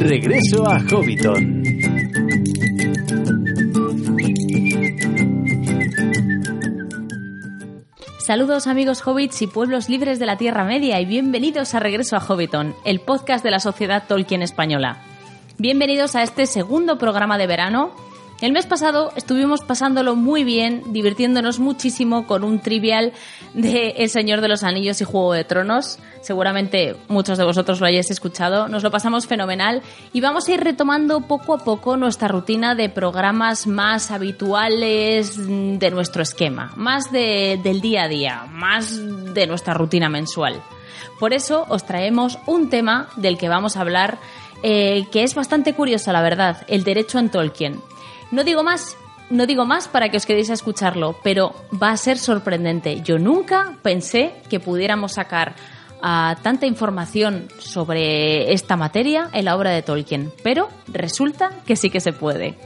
Regreso a Hobbiton. Saludos amigos hobbits y pueblos libres de la Tierra Media y bienvenidos a Regreso a Hobbiton, el podcast de la Sociedad Tolkien Española. Bienvenidos a este segundo programa de verano el mes pasado estuvimos pasándolo muy bien, divirtiéndonos muchísimo con un trivial de El Señor de los Anillos y Juego de Tronos. Seguramente muchos de vosotros lo hayáis escuchado. Nos lo pasamos fenomenal y vamos a ir retomando poco a poco nuestra rutina de programas más habituales de nuestro esquema, más del día a día, más de nuestra rutina mensual. Por eso os traemos un tema del que vamos a hablar eh, que es bastante curioso, la verdad, el derecho en Tolkien. No digo más, no digo más para que os quedéis a escucharlo, pero va a ser sorprendente. Yo nunca pensé que pudiéramos sacar ah, tanta información sobre esta materia en la obra de Tolkien, pero resulta que sí que se puede.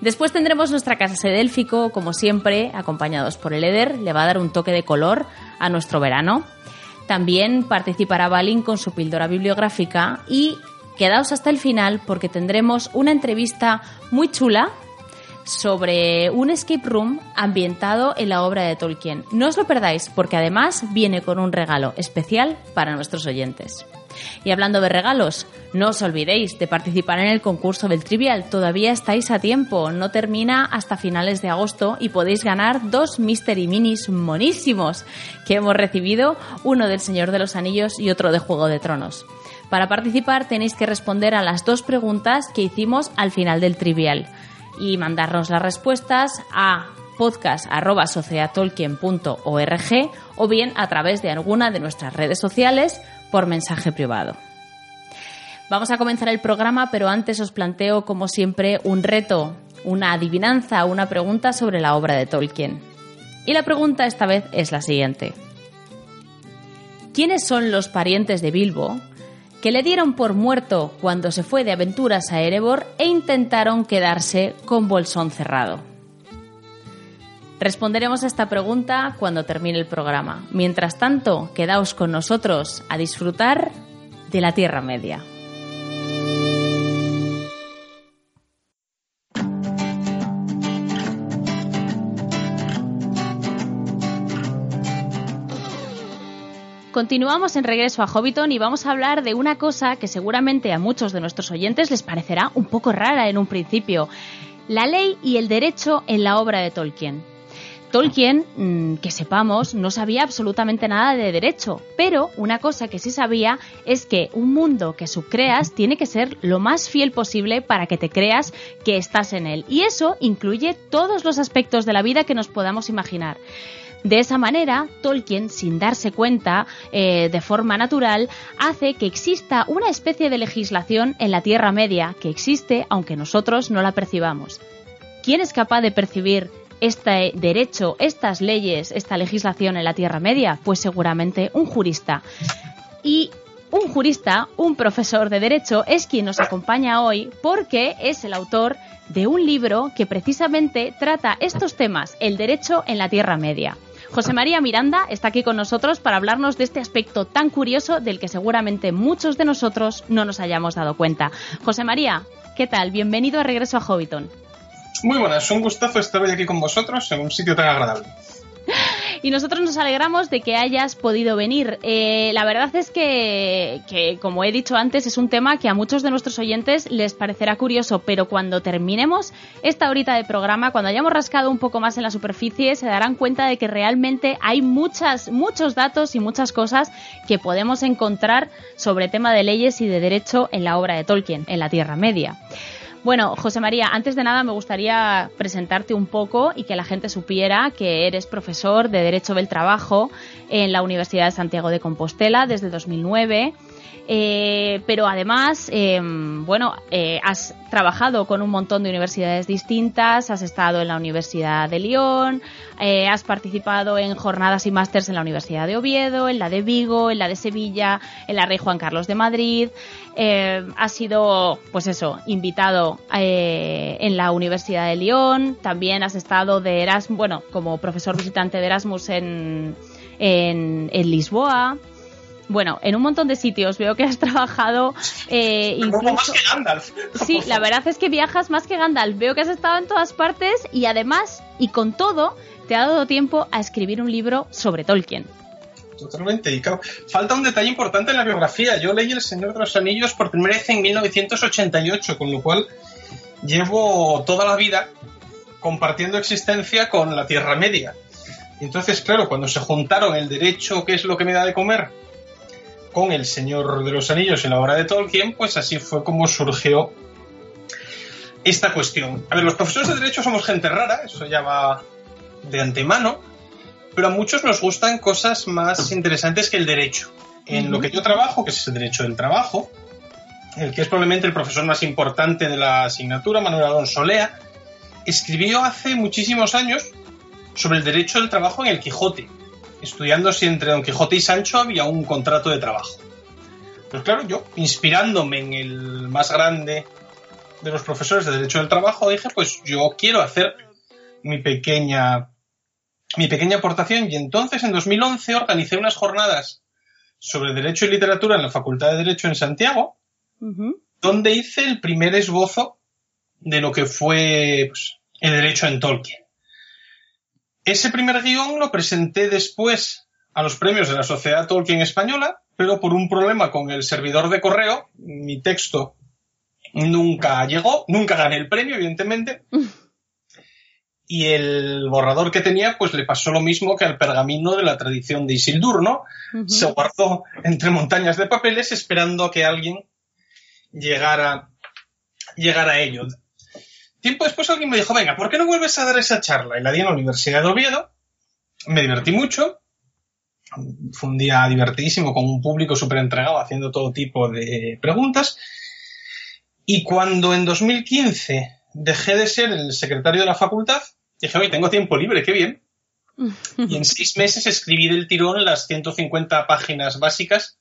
Después tendremos nuestra casa sede como siempre, acompañados por el Eder, le va a dar un toque de color a nuestro verano. También participará Balin con su píldora bibliográfica y quedaos hasta el final porque tendremos una entrevista muy chula sobre un escape room ambientado en la obra de Tolkien. No os lo perdáis porque además viene con un regalo especial para nuestros oyentes. Y hablando de regalos, no os olvidéis de participar en el concurso del Trivial. Todavía estáis a tiempo, no termina hasta finales de agosto y podéis ganar dos Mystery Minis monísimos que hemos recibido, uno del Señor de los Anillos y otro de Juego de Tronos. Para participar tenéis que responder a las dos preguntas que hicimos al final del Trivial y mandarnos las respuestas a podcast.sociatolkien.org o bien a través de alguna de nuestras redes sociales por mensaje privado. Vamos a comenzar el programa, pero antes os planteo, como siempre, un reto, una adivinanza, una pregunta sobre la obra de Tolkien. Y la pregunta esta vez es la siguiente. ¿Quiénes son los parientes de Bilbo que le dieron por muerto cuando se fue de aventuras a Erebor e intentaron quedarse con bolsón cerrado. Responderemos a esta pregunta cuando termine el programa. Mientras tanto, quedaos con nosotros a disfrutar de la Tierra Media. Continuamos en regreso a Hobbiton y vamos a hablar de una cosa que seguramente a muchos de nuestros oyentes les parecerá un poco rara en un principio. La ley y el derecho en la obra de Tolkien. Tolkien, mm, que sepamos, no sabía absolutamente nada de derecho, pero una cosa que sí sabía es que un mundo que subcreas tiene que ser lo más fiel posible para que te creas que estás en él. Y eso incluye todos los aspectos de la vida que nos podamos imaginar. De esa manera, Tolkien, sin darse cuenta, eh, de forma natural, hace que exista una especie de legislación en la Tierra Media, que existe aunque nosotros no la percibamos. ¿Quién es capaz de percibir este derecho, estas leyes, esta legislación en la Tierra Media? Pues seguramente un jurista. Y un jurista, un profesor de derecho, es quien nos acompaña hoy porque es el autor de un libro que precisamente trata estos temas, el derecho en la Tierra Media. José María Miranda está aquí con nosotros para hablarnos de este aspecto tan curioso del que seguramente muchos de nosotros no nos hayamos dado cuenta. José María, ¿qué tal? Bienvenido a Regreso a Hobbiton. Muy buenas, un gustazo estar hoy aquí con vosotros en un sitio tan agradable. Y nosotros nos alegramos de que hayas podido venir. Eh, la verdad es que, que, como he dicho antes, es un tema que a muchos de nuestros oyentes les parecerá curioso, pero cuando terminemos esta horita de programa, cuando hayamos rascado un poco más en la superficie, se darán cuenta de que realmente hay muchas, muchos datos y muchas cosas que podemos encontrar sobre tema de leyes y de derecho en la obra de Tolkien, en la Tierra Media. Bueno, José María, antes de nada me gustaría presentarte un poco y que la gente supiera que eres profesor de Derecho del Trabajo en la Universidad de Santiago de Compostela desde 2009 Eh, pero además, em, bueno, eh, has trabajado con un montón de universidades distintas, has estado en la Universidad de Lyon, eh, has participado en jornadas y másters en la Universidad de Oviedo, en la de Vigo, en la de Sevilla, en la Rey Juan Carlos de Madrid. has sido, pues eso, invitado en la Universidad de Lyon. También has estado de Erasmus, bueno, como profesor visitante de Erasmus en, en Lisboa bueno, en un montón de sitios. Veo que has trabajado eh, incluso... más que Gandalf. Sí, la verdad es que viajas más que Gandalf. Veo que has estado en todas partes y además, y con todo, te ha dado tiempo a escribir un libro sobre Tolkien. Totalmente. Y claro, falta un detalle importante en la biografía. Yo leí El Señor de los Anillos por primera vez en 1988, con lo cual llevo toda la vida compartiendo existencia con la Tierra Media. Entonces, claro, cuando se juntaron el derecho, que es lo que me da de comer, con El Señor de los Anillos en la obra de Tolkien, pues así fue como surgió esta cuestión. A ver, los profesores de Derecho somos gente rara, eso ya va de antemano, pero a muchos nos gustan cosas más interesantes que el derecho. En lo que yo trabajo, que es el derecho del trabajo, el que es probablemente el profesor más importante de la asignatura, Manuel Alonso Lea, escribió hace muchísimos años sobre el derecho del trabajo en el Quijote, estudiando si entre Don Quijote y Sancho había un contrato de trabajo. Pues claro, yo, inspirándome en el más grande de los profesores de Derecho del Trabajo, dije, pues yo quiero hacer mi pequeña, mi pequeña aportación y entonces en 2011 organicé unas jornadas sobre Derecho y Literatura en la Facultad de Derecho en Santiago, donde hice el primer esbozo de lo que fue pues, el derecho en Tolkien. Ese primer guion lo presenté después a los premios de la Sociedad Tolkien Española, pero por un problema con el servidor de correo, mi texto nunca llegó, nunca gané el premio, evidentemente. Y el borrador que tenía, pues le pasó lo mismo que al pergamino de la tradición de Isildur, ¿no? Se guardó entre montañas de papeles esperando a que alguien llegara, llegara a ello. Tiempo después alguien me dijo, venga, ¿por qué no vuelves a dar esa charla? Y la di en la Universidad de Oviedo. Me divertí mucho. Fue un día divertidísimo con un público súper entregado haciendo todo tipo de preguntas. Y cuando en 2015 dejé de ser el secretario de la facultad, dije, oye, tengo tiempo libre, qué bien. Y en seis meses escribí del tirón las 150 páginas básicas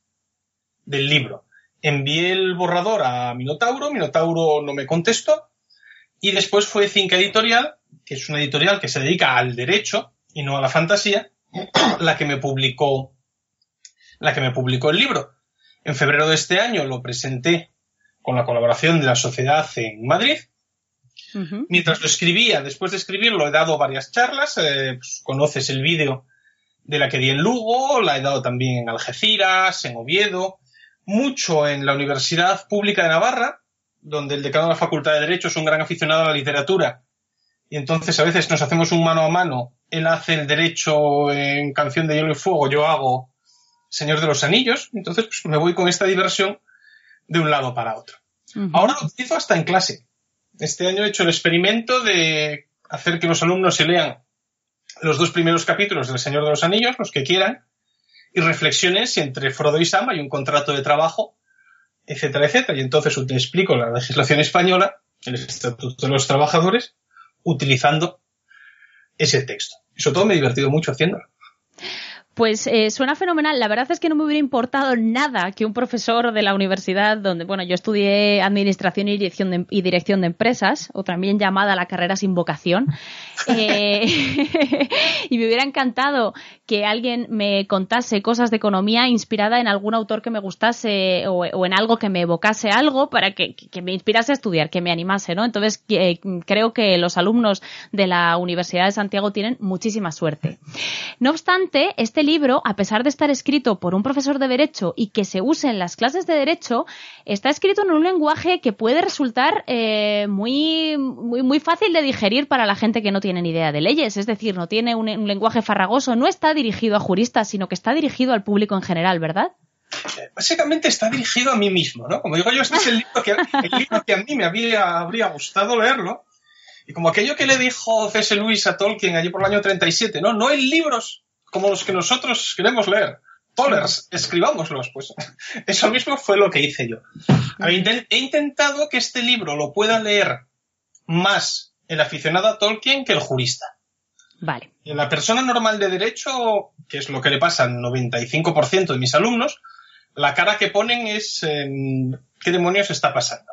del libro. Envié el borrador a Minotauro, Minotauro no me contestó, y después fue Cinca Editorial, que es una editorial que se dedica al derecho y no a la fantasía, la que me publicó, la que me publicó el libro. En febrero de este año lo presenté con la colaboración de la sociedad en Madrid. Mientras lo escribía, después de escribirlo, he dado varias charlas. Eh, pues, conoces el vídeo de la que di en Lugo, la he dado también en Algeciras, en Oviedo, mucho en la Universidad Pública de Navarra, donde el decano de la Facultad de Derecho es un gran aficionado a la literatura. Y entonces a veces nos hacemos un mano a mano. Él hace el derecho en Canción de Hielo y Fuego, yo hago Señor de los Anillos. Entonces pues, me voy con esta diversión de un lado para otro. Ahora lo utilizo hasta en clase. Este año he hecho el experimento de hacer que los alumnos se lean los dos primeros capítulos del Señor de los Anillos, los que quieran, y reflexionen si entre Frodo y Sam hay un contrato de trabajo etcétera, etcétera. Y entonces te explico la legislación española, el Estatuto de los Trabajadores, utilizando ese texto. Y sobre todo me he divertido mucho haciéndolo. Pues eh, suena fenomenal. La verdad es que no me hubiera importado nada que un profesor de la universidad, donde, bueno, yo estudié Administración y Dirección de, y dirección de Empresas, o también llamada la carrera sin vocación, eh, y me hubiera encantado que alguien me contase cosas de economía inspirada en algún autor que me gustase o, en algo que me evocase algo para que, me inspirase a estudiar, que me animase, ¿no? Entonces, eh, creo que los alumnos de la Universidad de Santiago tienen muchísima suerte. No obstante, este libro, a pesar de estar escrito por un profesor de Derecho y que se use en las clases de Derecho, está escrito en un lenguaje que puede resultar eh, muy, muy, muy fácil de digerir para la gente que no tiene ni idea de leyes. Es decir, no tiene un, un lenguaje farragoso, no está dirigido a juristas, sino que está dirigido al público en general, ¿verdad? Básicamente está dirigido a mí mismo, ¿no? Como digo yo, este es el libro que, a mí me había, habría gustado leerlo. Y como aquello que le dijo C.S. Lewis a Tolkien allí por el año 37, ¿no? No hay libros como los que nosotros queremos leer. Pollers, escribámoslos. Pues eso mismo fue lo que hice yo. He intentado que este libro lo pueda leer más el aficionado a Tolkien que el jurista. Vale. En la persona normal de derecho, que es lo que le pasa al 95% de mis alumnos, la cara que ponen es ¿qué demonios está pasando?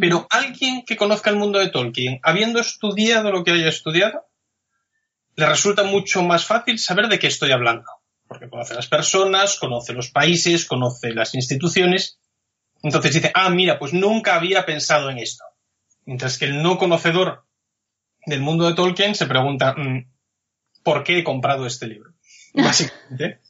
Pero alguien que conozca el mundo de Tolkien, habiendo estudiado lo que haya estudiado, le resulta mucho más fácil saber de qué estoy hablando. Porque conoce las personas, conoce los países, conoce las instituciones. Entonces dice, ah, mira, pues nunca había pensado en esto. Mientras que el no conocedor del mundo de Tolkien se pregunta, mm, ¿por qué he comprado este libro? Básicamente.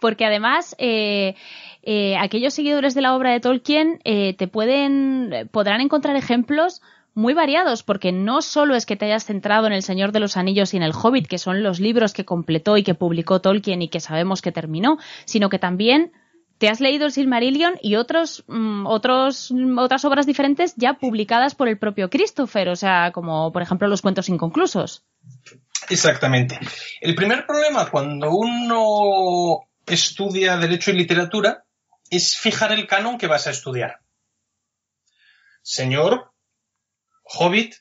Porque además, eh, eh, aquellos seguidores de la obra de Tolkien eh, te pueden, podrán encontrar ejemplos muy variados, porque no solo es que te hayas centrado en El Señor de los Anillos y en El Hobbit, que son los libros que completó y que publicó Tolkien y que sabemos que terminó, sino que también te has leído el Silmarillion y otros, mm, otros, otras obras diferentes ya publicadas por el propio Christopher, o sea, como por ejemplo los cuentos inconclusos. Exactamente. El primer problema cuando uno estudia Derecho y Literatura es fijar el canon que vas a estudiar. Señor, Hobbit,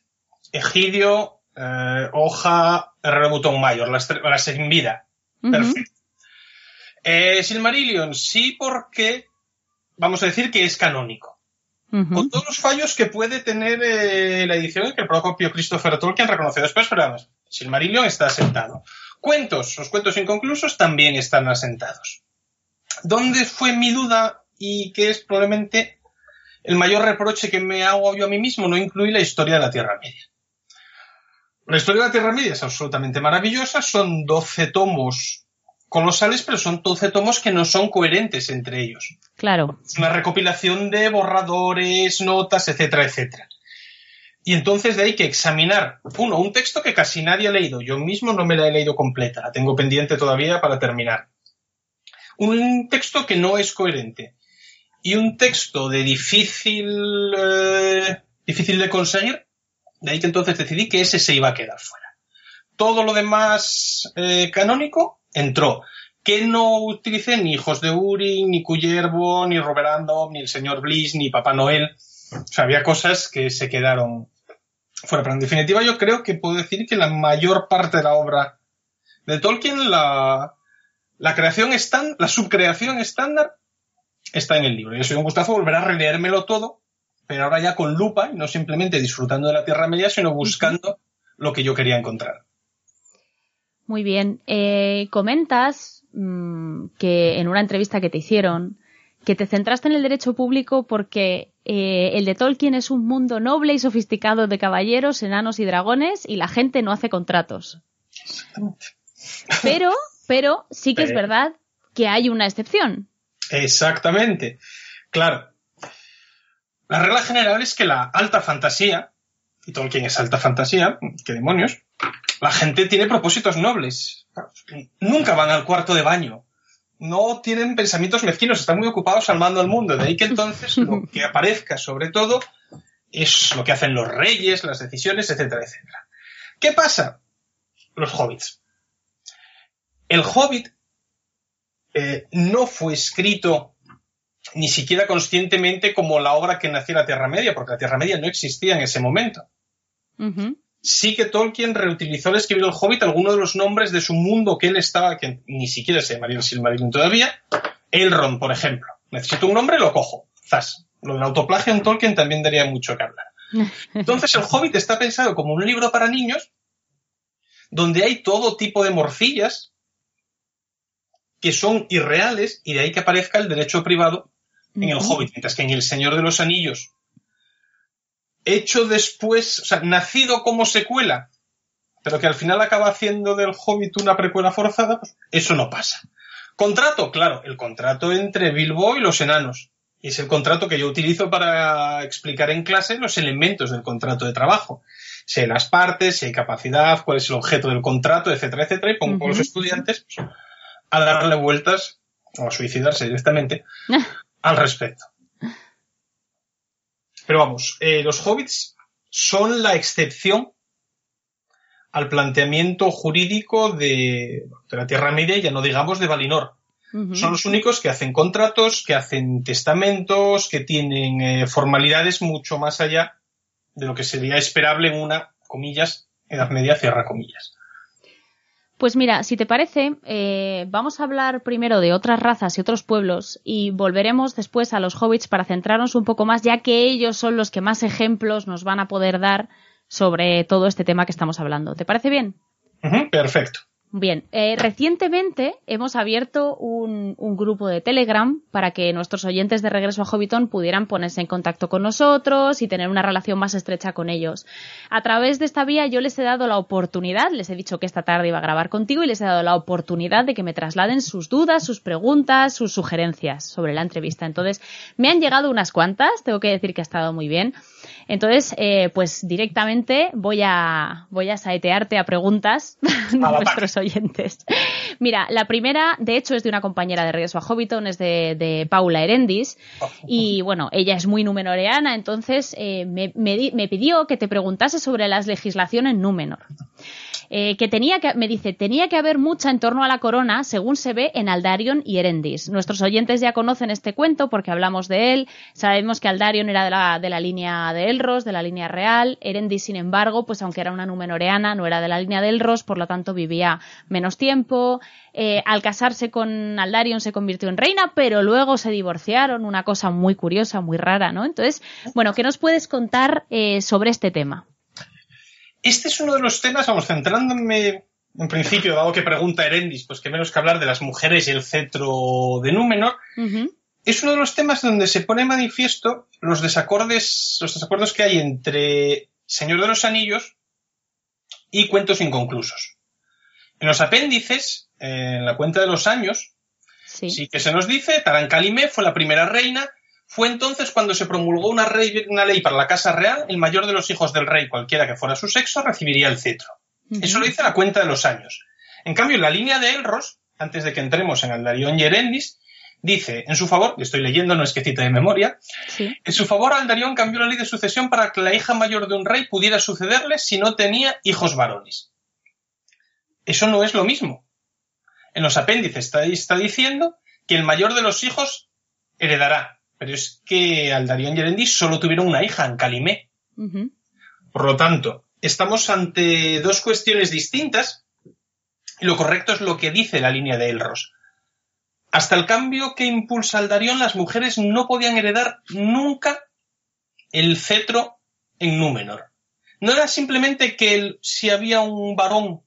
Egidio, eh, Hoja, Rebutón Mayor, las, las en vida. Perfecto. Eh, Silmarillion, sí, porque vamos a decir que es canónico. Con todos los fallos que puede tener eh, la edición que el propio Christopher Tolkien reconoció después, pero además, Silmarillion está asentado. Cuentos, los cuentos inconclusos también están asentados. ¿Dónde fue mi duda y qué es probablemente el mayor reproche que me hago yo a mí mismo? No incluir la historia de la Tierra Media. La historia de la Tierra Media es absolutamente maravillosa, son 12 tomos colosales, pero son 12 tomos que no son coherentes entre ellos. Claro. Una recopilación de borradores, notas, etcétera, etcétera. Y entonces de ahí que examinar, uno, un texto que casi nadie ha leído. Yo mismo no me la he leído completa, la tengo pendiente todavía para terminar. Un texto que no es coherente. Y un texto de difícil, eh, difícil de conseguir. De ahí que entonces decidí que ese se iba a quedar fuera. Todo lo demás eh, canónico entró. Que no utilicé ni Hijos de Uri, ni Cuyervo, ni Roberando, ni el señor Bliss, ni Papá Noel. O sea, había cosas que se quedaron fuera. Pero en definitiva yo creo que puedo decir que la mayor parte de la obra de Tolkien, la, la creación estándar, la subcreación estándar, está en el libro. Y soy un gustazo volver a releérmelo todo, pero ahora ya con lupa y no simplemente disfrutando de la Tierra Media, sino buscando lo que yo quería encontrar. Muy bien. Eh, comentas mm, que en una entrevista que te hicieron, que te centraste en el derecho público porque eh, el de Tolkien es un mundo noble y sofisticado de caballeros, enanos y dragones y la gente no hace contratos. Pero, pero sí que es verdad que hay una excepción. Exactamente. Claro. La regla general es que la alta fantasía, y Tolkien es alta fantasía, ¿qué demonios? La gente tiene propósitos nobles. Nunca van al cuarto de baño. No tienen pensamientos mezquinos, están muy ocupados al mando del mundo. De ahí que entonces lo que aparezca sobre todo es lo que hacen los reyes, las decisiones, etcétera, etcétera. ¿Qué pasa? Los hobbits. El hobbit eh, no fue escrito ni siquiera conscientemente como la obra que nació en la Tierra Media, porque la Tierra Media no existía en ese momento sí que Tolkien reutilizó al escribir el Hobbit algunos de los nombres de su mundo que él estaba, que ni siquiera se llamaría el Silmarillion todavía. Elrond, por ejemplo. Necesito un nombre, lo cojo. Zas. Lo del autoplagio en Tolkien también daría mucho que hablar. Entonces el Hobbit está pensado como un libro para niños donde hay todo tipo de morcillas que son irreales y de ahí que aparezca el derecho privado en el Hobbit, mientras que en El Señor de los Anillos hecho después, o sea, nacido como secuela, pero que al final acaba haciendo del Hobbit una precuela forzada, pues eso no pasa. Contrato, claro, el contrato entre Bilbo y los enanos. Y es el contrato que yo utilizo para explicar en clase los elementos del contrato de trabajo. Si hay las partes, si hay capacidad, cuál es el objeto del contrato, etcétera, etcétera, y pongo a los estudiantes pues, a darle vueltas o a suicidarse directamente al respecto. Pero vamos, eh, los hobbits son la excepción al planteamiento jurídico de, de la Tierra Media, ya no digamos de Valinor. Son los únicos que hacen contratos, que hacen testamentos, que tienen eh, formalidades mucho más allá de lo que sería esperable en una, comillas, Edad Media, cierra comillas. Pues mira, si te parece, eh, vamos a hablar primero de otras razas y otros pueblos y volveremos después a los hobbits para centrarnos un poco más, ya que ellos son los que más ejemplos nos van a poder dar sobre todo este tema que estamos hablando. ¿Te parece bien? perfecto. Bien, eh, recientemente hemos abierto un, grupo de Telegram para que nuestros oyentes de Regreso a Hobbiton pudieran ponerse en contacto con nosotros y tener una relación más estrecha con ellos. A través de esta vía yo les he dado la oportunidad, les he dicho que esta tarde iba a grabar contigo y les he dado la oportunidad de que me trasladen sus dudas, sus preguntas, sus sugerencias sobre la entrevista. Entonces, me han llegado unas cuantas, tengo que decir que ha estado muy bien. Entonces, eh, pues directamente voy a, voy a saetearte a preguntas de nuestros oyentes. Mira, la primera, de hecho, es de una compañera de Regreso a Hobbiton, es de, Paula Erendis. Y bueno, ella es muy numenoreana, entonces eh, me, me, pidió que te preguntase sobre las legislaciones en Númenor. Eh, que tenía que, me dice, tenía que haber mucha en torno a la corona, según se ve en Aldarion y Erendis. Nuestros oyentes ya conocen este cuento porque hablamos de él. Sabemos que Aldarion era de la, de la línea de Elros, de la línea real. Erendis, sin embargo, pues aunque era una numenoreana, no era de la línea de Elros, por lo tanto vivía menos tiempo. Eh, al casarse con Aldarion se convirtió en reina, pero luego se divorciaron, una cosa muy curiosa, muy rara, ¿no? Entonces, bueno, ¿qué nos puedes contar eh, sobre este tema? Este es uno de los temas, vamos, centrándome en principio, dado que pregunta Erendis, pues que menos que hablar de las mujeres y el cetro de Númenor, es uno de los temas donde se pone manifiesto los desacordes, los desacuerdos que hay entre Señor de los Anillos y cuentos inconclusos. En los apéndices, en la cuenta de los años, sí, que se nos dice, Tarancalimé fue la primera reina fue entonces cuando se promulgó una, ley para la Casa Real, el mayor de los hijos del rey, cualquiera que fuera su sexo, recibiría el cetro. Eso lo dice la cuenta de los años. En cambio, en la línea de Elros, antes de que entremos en Aldarion y Erendis, dice, en su favor, estoy leyendo, no es que cita de memoria, en su favor Aldarion cambió la ley de sucesión para que la hija mayor de un rey pudiera sucederle si no tenía hijos varones. Eso no es lo mismo. En los apéndices está, está diciendo que el mayor de los hijos heredará, pero es que Aldarion y Erendis solo tuvieron una hija, en Calimé. Por lo tanto, estamos ante dos cuestiones distintas y lo correcto es lo que dice la línea de Elros. Hasta el cambio que impulsa Aldarion, las mujeres no podían heredar nunca el cetro en Númenor. No era simplemente que si había un varón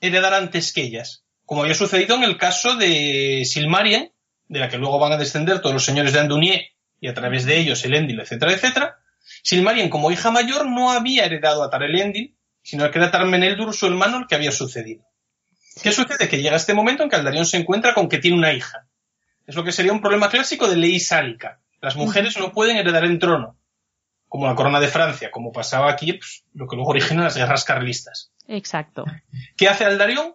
heredara antes que ellas, como había sucedido en el caso de Silmarien, de la que luego van a descender todos los señores de Andunier y a través de ellos Elendil, etcétera, etcétera, Silmarien como hija mayor no había heredado a Tarelendil, sino que era Tarmeneldur, su hermano, el que había sucedido. ¿Qué sucede? Que llega este momento en que Aldarion se encuentra con que tiene una hija. Es lo que sería un problema clásico de ley sálica. Las mujeres no pueden heredar el trono, como la corona de Francia, como pasaba aquí, pues, lo que luego origina las guerras carlistas. Exacto. ¿Qué hace Aldarion?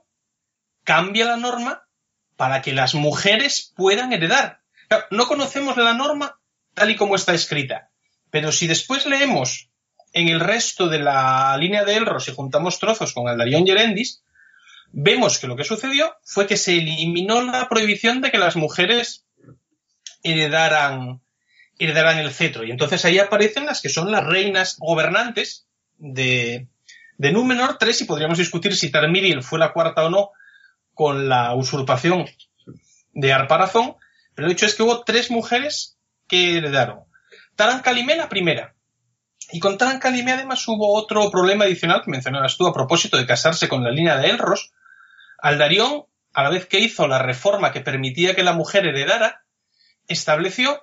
Cambia la norma para que las mujeres puedan heredar. no conocemos la norma tal y como está escrita, pero si después leemos en el resto de la línea de Elros y juntamos trozos con Aldarion y Erendis, vemos que lo que sucedió fue que se eliminó la prohibición de que las mujeres heredaran, heredaran el cetro. Y entonces ahí aparecen las que son las reinas gobernantes de, de Númenor, tres, y podríamos discutir si Tarmiriel fue la cuarta o no, con la usurpación de Arparazón, pero el hecho es que hubo tres mujeres que heredaron. Taran Kalimé la primera. Y con Taran Kalimé además hubo otro problema adicional que mencionabas tú a propósito de casarse con la línea de Elros. Aldarión, a la vez que hizo la reforma que permitía que la mujer heredara, estableció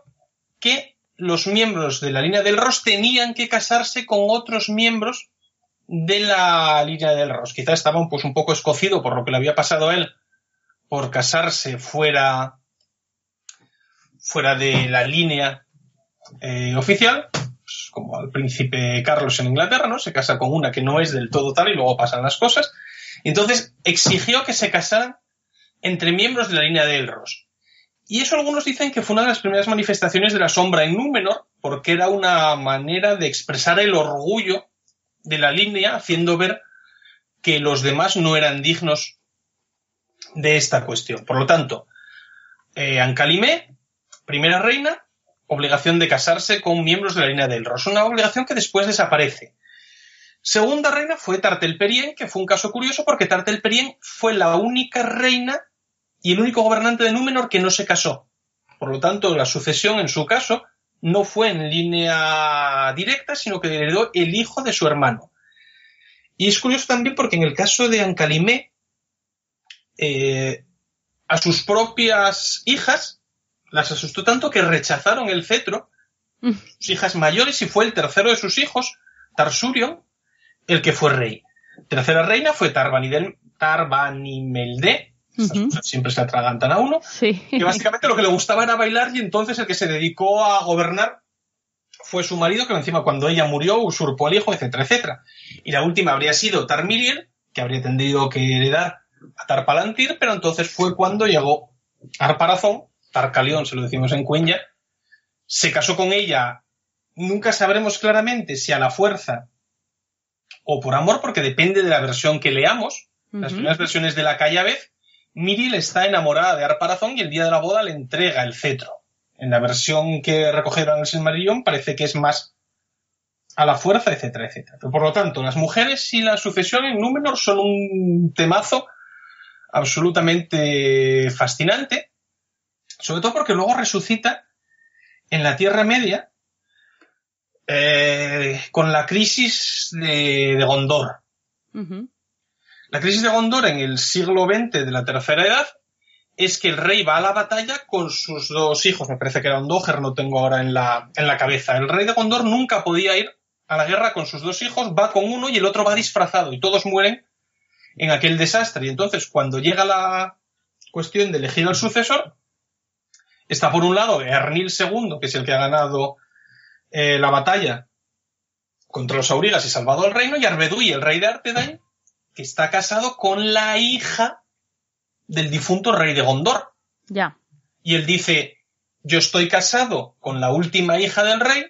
que los miembros de la línea del Ros tenían que casarse con otros miembros de la línea del Ros. Quizá estaba pues, un poco escocido por lo que le había pasado a él por casarse fuera, fuera de la línea eh, oficial, pues, como al príncipe Carlos en Inglaterra, ¿no? Se casa con una que no es del todo tal y luego pasan las cosas. Entonces exigió que se casaran entre miembros de la línea de Elros. Y eso algunos dicen que fue una de las primeras manifestaciones de la sombra en Númenor, porque era una manera de expresar el orgullo de la línea haciendo ver que los demás no eran dignos de esta cuestión. Por lo tanto, eh, Ancalimé, primera reina, obligación de casarse con miembros de la línea del Ros. Una obligación que después desaparece. Segunda reina fue Tartelperien, que fue un caso curioso porque Tartelperien fue la única reina y el único gobernante de Númenor que no se casó. Por lo tanto, la sucesión en su caso no fue en línea directa, sino que heredó el hijo de su hermano. Y es curioso también porque en el caso de Ancalimé, eh, a sus propias hijas las asustó tanto que rechazaron el cetro, mm. sus hijas mayores, y fue el tercero de sus hijos, Tarsurion, el que fue rey. Tercera reina fue Tarbanimelde, siempre se atragantan a uno, que básicamente lo que le gustaba era bailar y entonces el que se dedicó a gobernar fue su marido, que encima cuando ella murió usurpó al hijo, etcétera, etcétera. Y la última habría sido Tarmiriel, que habría tenido que heredar a Tarpalantir, pero entonces fue cuando llegó Arparazón, Tarcalión, se lo decimos en Cuenya, se casó con ella, nunca sabremos claramente si a la fuerza o por amor, porque depende de la versión que leamos. Las primeras versiones de la vez Miriel está enamorada de Arparazón y el día de la boda le entrega el cetro. En la versión que recogieron el Silmarillion parece que es más a la fuerza, etcétera, etcétera. Pero por lo tanto, las mujeres y la sucesión en Númenor son un temazo absolutamente fascinante, sobre todo porque luego resucita en la Tierra Media eh, con la crisis de, Gondor. La crisis de Gondor en el siglo XX de la Tercera Edad es que el rey va a la batalla con sus dos hijos, me parece que era Doger, no tengo ahora en la, en la cabeza. El rey de Gondor nunca podía ir a la guerra con sus dos hijos, va con uno y el otro va disfrazado y todos mueren en aquel desastre. Y entonces, cuando llega la cuestión de elegir al sucesor, está por un lado Ernil II, que es el que ha ganado eh, la batalla contra los aurigas y salvado al reino, y Arbedui, el rey de Artedain, que está casado con la hija del difunto rey de Gondor. Ya. Y él dice, yo estoy casado con la última hija del rey,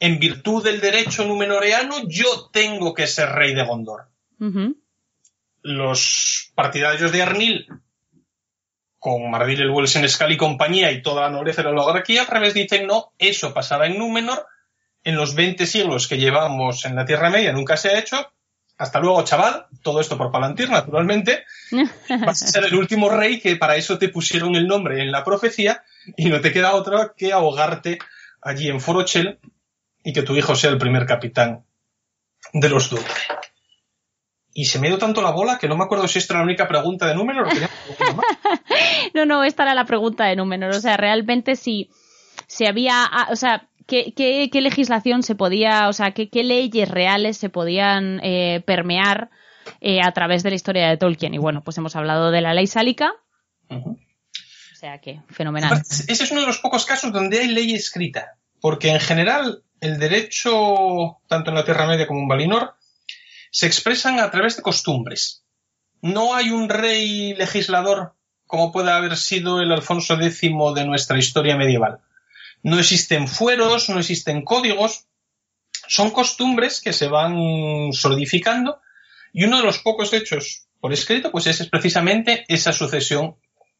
en virtud del derecho numenoreano, yo tengo que ser rey de Gondor los partidarios de Arnil, con Mardil el en Escal y compañía y toda la nobleza de la oligarquía, al revés dicen no, eso pasaba en Númenor, en los 20 siglos que llevamos en la Tierra Media nunca se ha hecho, hasta luego, chaval, todo esto por Palantir, naturalmente, vas a ser el último rey que para eso te pusieron el nombre en la profecía y no te queda otra que ahogarte allí en Forochel y que tu hijo sea el primer capitán de los Duque y se me dio tanto la bola que no me acuerdo si esta era la única pregunta de número o no, no, esta era la pregunta de número. O sea, realmente si, si había, ah, o sea, ¿qué, qué, legislación se podía, o sea, qué, qué leyes reales se podían eh, permear eh, a través de la historia de Tolkien? Y bueno, pues hemos hablado de la ley sálica. O sea que, fenomenal. Ese es uno de los pocos casos donde hay ley escrita. Porque en general, el derecho, tanto en la Tierra Media como en Valinor, se expresan a través de costumbres. No hay un rey legislador como puede haber sido el Alfonso X de nuestra historia medieval. No existen fueros, no existen códigos, son costumbres que se van solidificando y uno de los pocos hechos por escrito pues es, precisamente esa sucesión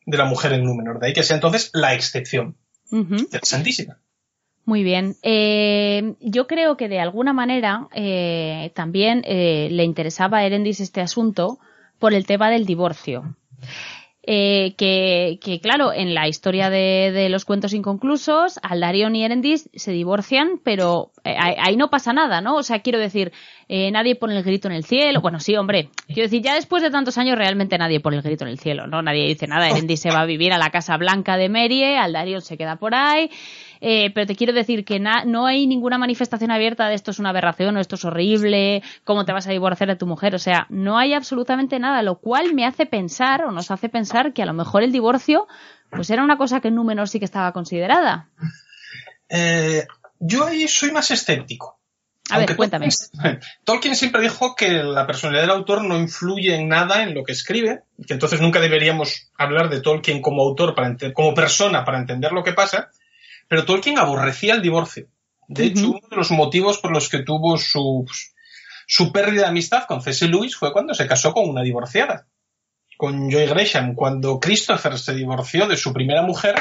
de la mujer en Númenor. De ahí que sea entonces la excepción. Interesantísima. Muy bien. Eh, yo creo que de alguna manera eh, también eh, le interesaba a Erendis este asunto por el tema del divorcio. Eh, que, que, claro, en la historia de, de, los cuentos inconclusos, Aldarion y Erendis se divorcian, pero eh, ahí no pasa nada, ¿no? O sea, quiero decir, eh, nadie pone el grito en el cielo. Bueno, sí, hombre. Quiero decir, ya después de tantos años realmente nadie pone el grito en el cielo, ¿no? Nadie dice nada. Erendis se va a vivir a la Casa Blanca de Merie, Aldarion se queda por ahí. Eh, pero te quiero decir que no hay ninguna manifestación abierta de esto es una aberración o esto es horrible, cómo te vas a divorciar de tu mujer. O sea, no hay absolutamente nada, lo cual me hace pensar o nos hace pensar que a lo mejor el divorcio pues era una cosa que en Númenor sí que estaba considerada. Eh, yo ahí soy más escéptico. A ver, cuéntame. Tolkien, siempre dijo que la personalidad del autor no influye en nada en lo que escribe, que entonces nunca deberíamos hablar de Tolkien como autor, para como persona, para entender lo que pasa, pero Tolkien aborrecía el divorcio. De hecho, uno de los motivos por los que tuvo su, su pérdida de amistad con C.S. Lewis fue cuando se casó con una divorciada, con Joy Gresham. Cuando Christopher se divorció de su primera mujer,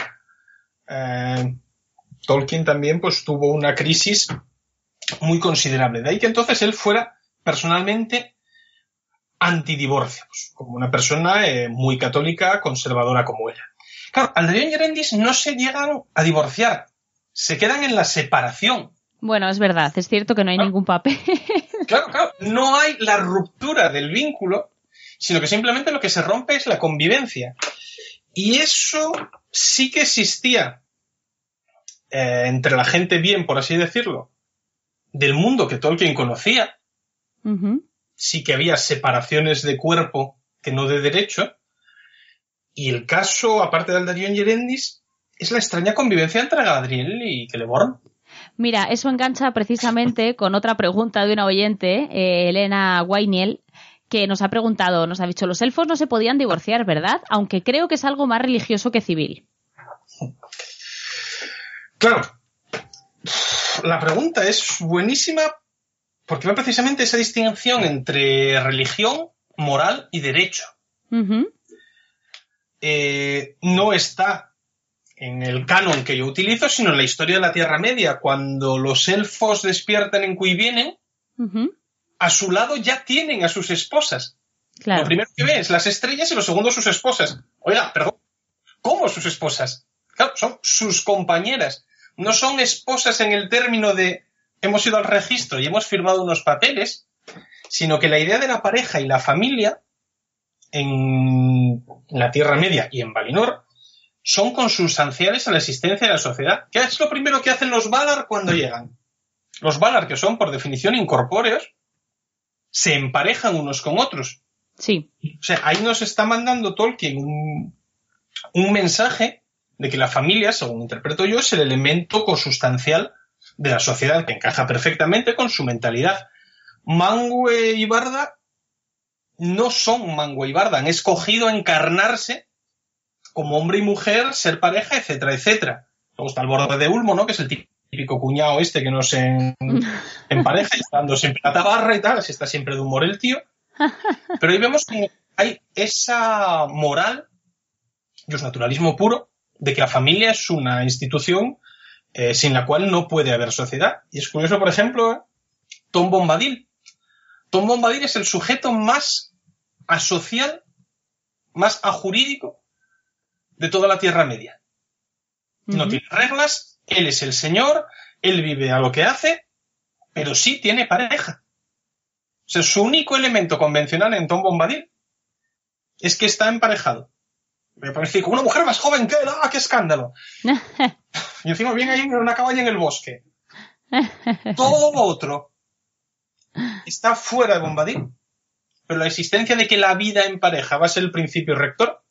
eh, Tolkien también pues tuvo una crisis muy considerable. De ahí que entonces él fuera personalmente antidivorcio, pues, como una persona eh, muy católica, conservadora como ella. Claro, Alderion y Erendis no se llegan a divorciar, se quedan en la separación. Bueno, es verdad, es cierto que no hay ningún papel. Claro, claro, no hay la ruptura del vínculo, sino que simplemente lo que se rompe es la convivencia. Y eso sí que existía eh, entre la gente bien, por así decirlo, del mundo que Tolkien conocía. Sí que había separaciones de cuerpo que no de derecho. Y el caso, aparte de Aldarion y Erendis, es la extraña convivencia entre Galadriel y Celeborn. Mira, eso engancha precisamente con otra pregunta de una oyente, eh, Elena Wainiel, que nos ha preguntado, nos ha dicho, los elfos no se podían divorciar, ¿verdad? Aunque creo que es algo más religioso que civil. Claro, la pregunta es buenísima porque va precisamente esa distinción entre religión, moral y derecho. Eh, no está en el canon que yo utilizo, sino en la historia de la Tierra Media. Cuando los elfos despiertan en Cui vienen, a su lado ya tienen a sus esposas. Lo primero que ven es las estrellas y lo segundo sus esposas. Oiga, perdón, ¿cómo sus esposas? Claro, son sus compañeras. No son esposas en el término de hemos ido al registro y hemos firmado unos papeles, sino que la idea de la pareja y la familia en la Tierra Media y en Valinor son consustanciales a la existencia de la sociedad. ¿Qué es lo primero que hacen los Valar cuando llegan? Los Valar, que son por definición incorpóreos, se emparejan unos con otros. Sí. O sea, ahí nos está mandando Tolkien un, un mensaje de que la familia, según interpreto yo, es el elemento consustancial de la sociedad que encaja perfectamente con su mentalidad. Mangue y Barda no son Mangue y Barda, han escogido encarnarse como hombre y mujer, ser pareja, etcétera, etcétera. Luego está el borde de Ulmo, ¿no? Que es el típico cuñado este que no se empareja y está dando siempre la tabarra y tal, así está siempre de humor el tío. Pero ahí vemos que hay esa moral, y es naturalismo puro, de que la familia es una institución eh, sin la cual no puede haber sociedad. Y es curioso, por ejemplo, Tom Bombadil. Tom Bombadil es el sujeto más asocial, más ajurídico de toda la Tierra Media. No tiene reglas, él es el señor, él vive a lo que hace, pero sí tiene pareja. O sea, su único elemento convencional en Tom Bombadil es que está emparejado. Me parece que una mujer más joven que él, ¡ah, qué escándalo! y encima viene ahí en una cabaña en el bosque. Todo lo otro está fuera de Bombadil. Pero la existencia de que la vida en pareja va a ser el principio rector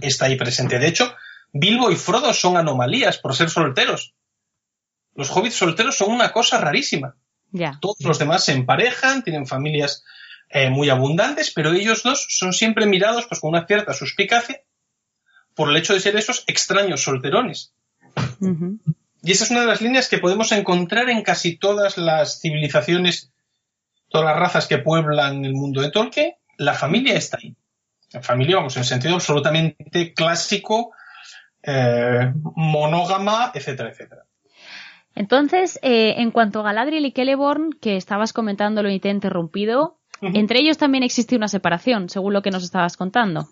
está ahí presente. De hecho, Bilbo y Frodo son anomalías por ser solteros. Los hobbits solteros son una cosa rarísima. Todos los demás se emparejan, tienen familias eh, muy abundantes, pero ellos dos son siempre mirados pues, con una cierta suspicacia por el hecho de ser esos extraños solterones. Y esa es una de las líneas que podemos encontrar en casi todas las civilizaciones, todas las razas que pueblan el mundo de Tolkien. La familia está ahí. La familia, vamos, en sentido absolutamente clásico, eh, monógama, etcétera, etcétera. Entonces, eh, en cuanto a Galadriel y Celeborn, que estabas comentándolo y te he interrumpido, entre ellos también existe una separación, según lo que nos estabas contando.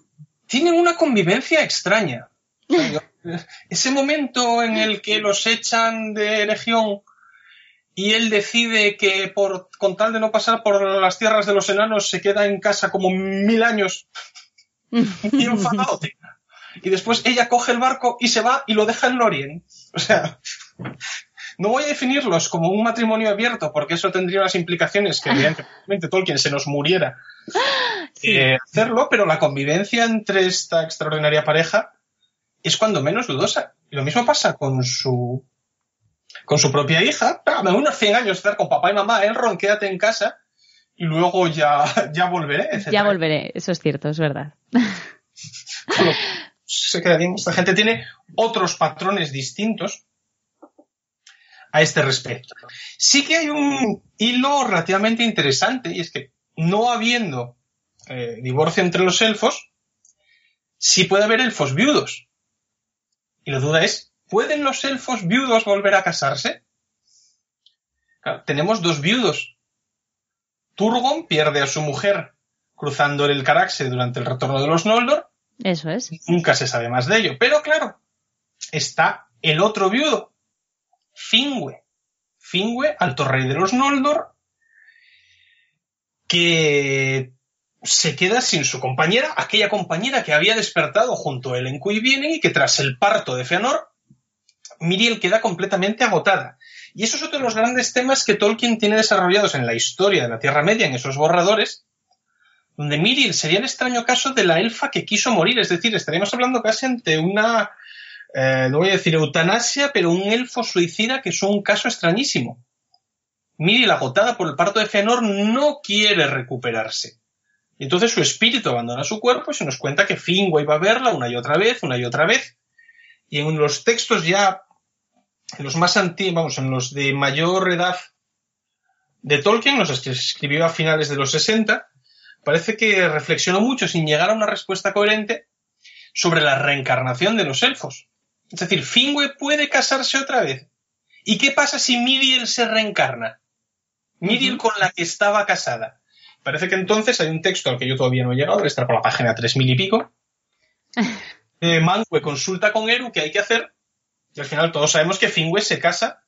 Tienen una convivencia extraña. Ese momento en el que los echan de legión y él decide que por, con tal de no pasar por las tierras de los enanos se queda en casa como mil años y enfadado. Y después ella coge el barco y se va y lo deja en Lorien. O sea, no voy a definirlos como un matrimonio abierto, porque eso tendría unas implicaciones que evidentemente Tolkien se nos muriera eh, hacerlo, pero la convivencia entre esta extraordinaria pareja es cuando menos dudosa. Y lo mismo pasa con su con su propia hija. Dame unos 100 años estar con papá y mamá, Elrond, quédate en casa y luego ya, ya volveré. Ya volveré, eso es cierto, es verdad. se queda bien. Esta gente tiene otros patrones distintos a este respecto. Sí que hay un hilo relativamente interesante y es que no habiendo eh, divorcio entre los elfos, sí puede haber elfos viudos. Y la duda es, ¿pueden los elfos viudos volver a casarse? tenemos dos viudos. Turgon pierde a su mujer cruzando el Caraxe durante el retorno de los Noldor. Eso es. Nunca se sabe más de ello. Pero claro, está el otro viudo, Fingüe. Fingüe, alto rey de los Noldor, que se queda sin su compañera, aquella compañera que había despertado junto a él en viene y que tras el parto de Feanor, Miriel queda completamente agotada. Y eso es otro de los grandes temas que Tolkien tiene desarrollados en la historia de la Tierra Media, en esos borradores, donde Miriel sería el extraño caso de la elfa que quiso morir. Es decir, estaríamos hablando casi ante una, eh, no voy a decir eutanasia, pero un elfo suicida que es un caso extrañísimo. Miriel, agotada por el parto de Fëanor, no quiere recuperarse. Y entonces su espíritu abandona su cuerpo y se nos cuenta que Finwë va a verla una y otra vez, una y otra vez. Y en los textos ya, en los más antiguos, vamos, en los de mayor edad de Tolkien, los que escribió a finales de los 60, parece que reflexionó mucho sin llegar a una respuesta coherente sobre la reencarnación de los elfos. Es decir, Finwë puede casarse otra vez. ¿Y qué pasa si Miriel se reencarna? Miriel con la que estaba casada. Parece que entonces hay un texto al que yo todavía no he llegado, debe estar por la página tres mil y pico. Eh, Mangue consulta con Eru qué hay que hacer, y al final todos sabemos que Finwë se casa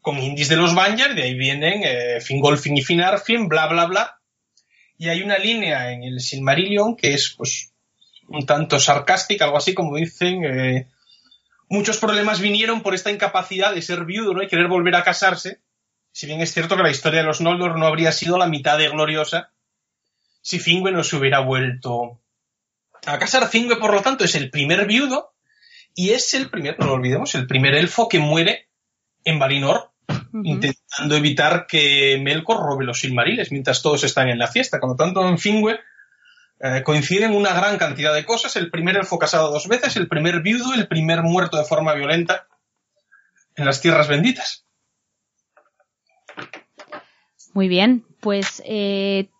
con Indis de los Banjar, de ahí vienen eh, Fingolfin y Finarfin, bla, bla, bla. Y hay una línea en el Silmarillion que es, pues, un tanto sarcástica, algo así como dicen, eh, muchos problemas vinieron por esta incapacidad de ser viudo ¿no? y querer volver a casarse, si bien es cierto que la historia de los Noldor no habría sido la mitad de gloriosa si Fingüe no se hubiera vuelto a casar. Fingüe, por lo tanto, es el primer viudo y es el primer, no lo olvidemos, el primer elfo que muere en Valinor intentando evitar que Melkor robe los Silmariles mientras todos están en la fiesta. Por lo tanto, en Fingüe eh, coinciden una gran cantidad de cosas. El primer elfo casado dos veces, el primer viudo, el primer muerto de forma violenta en las tierras benditas. Muy bien, pues eh,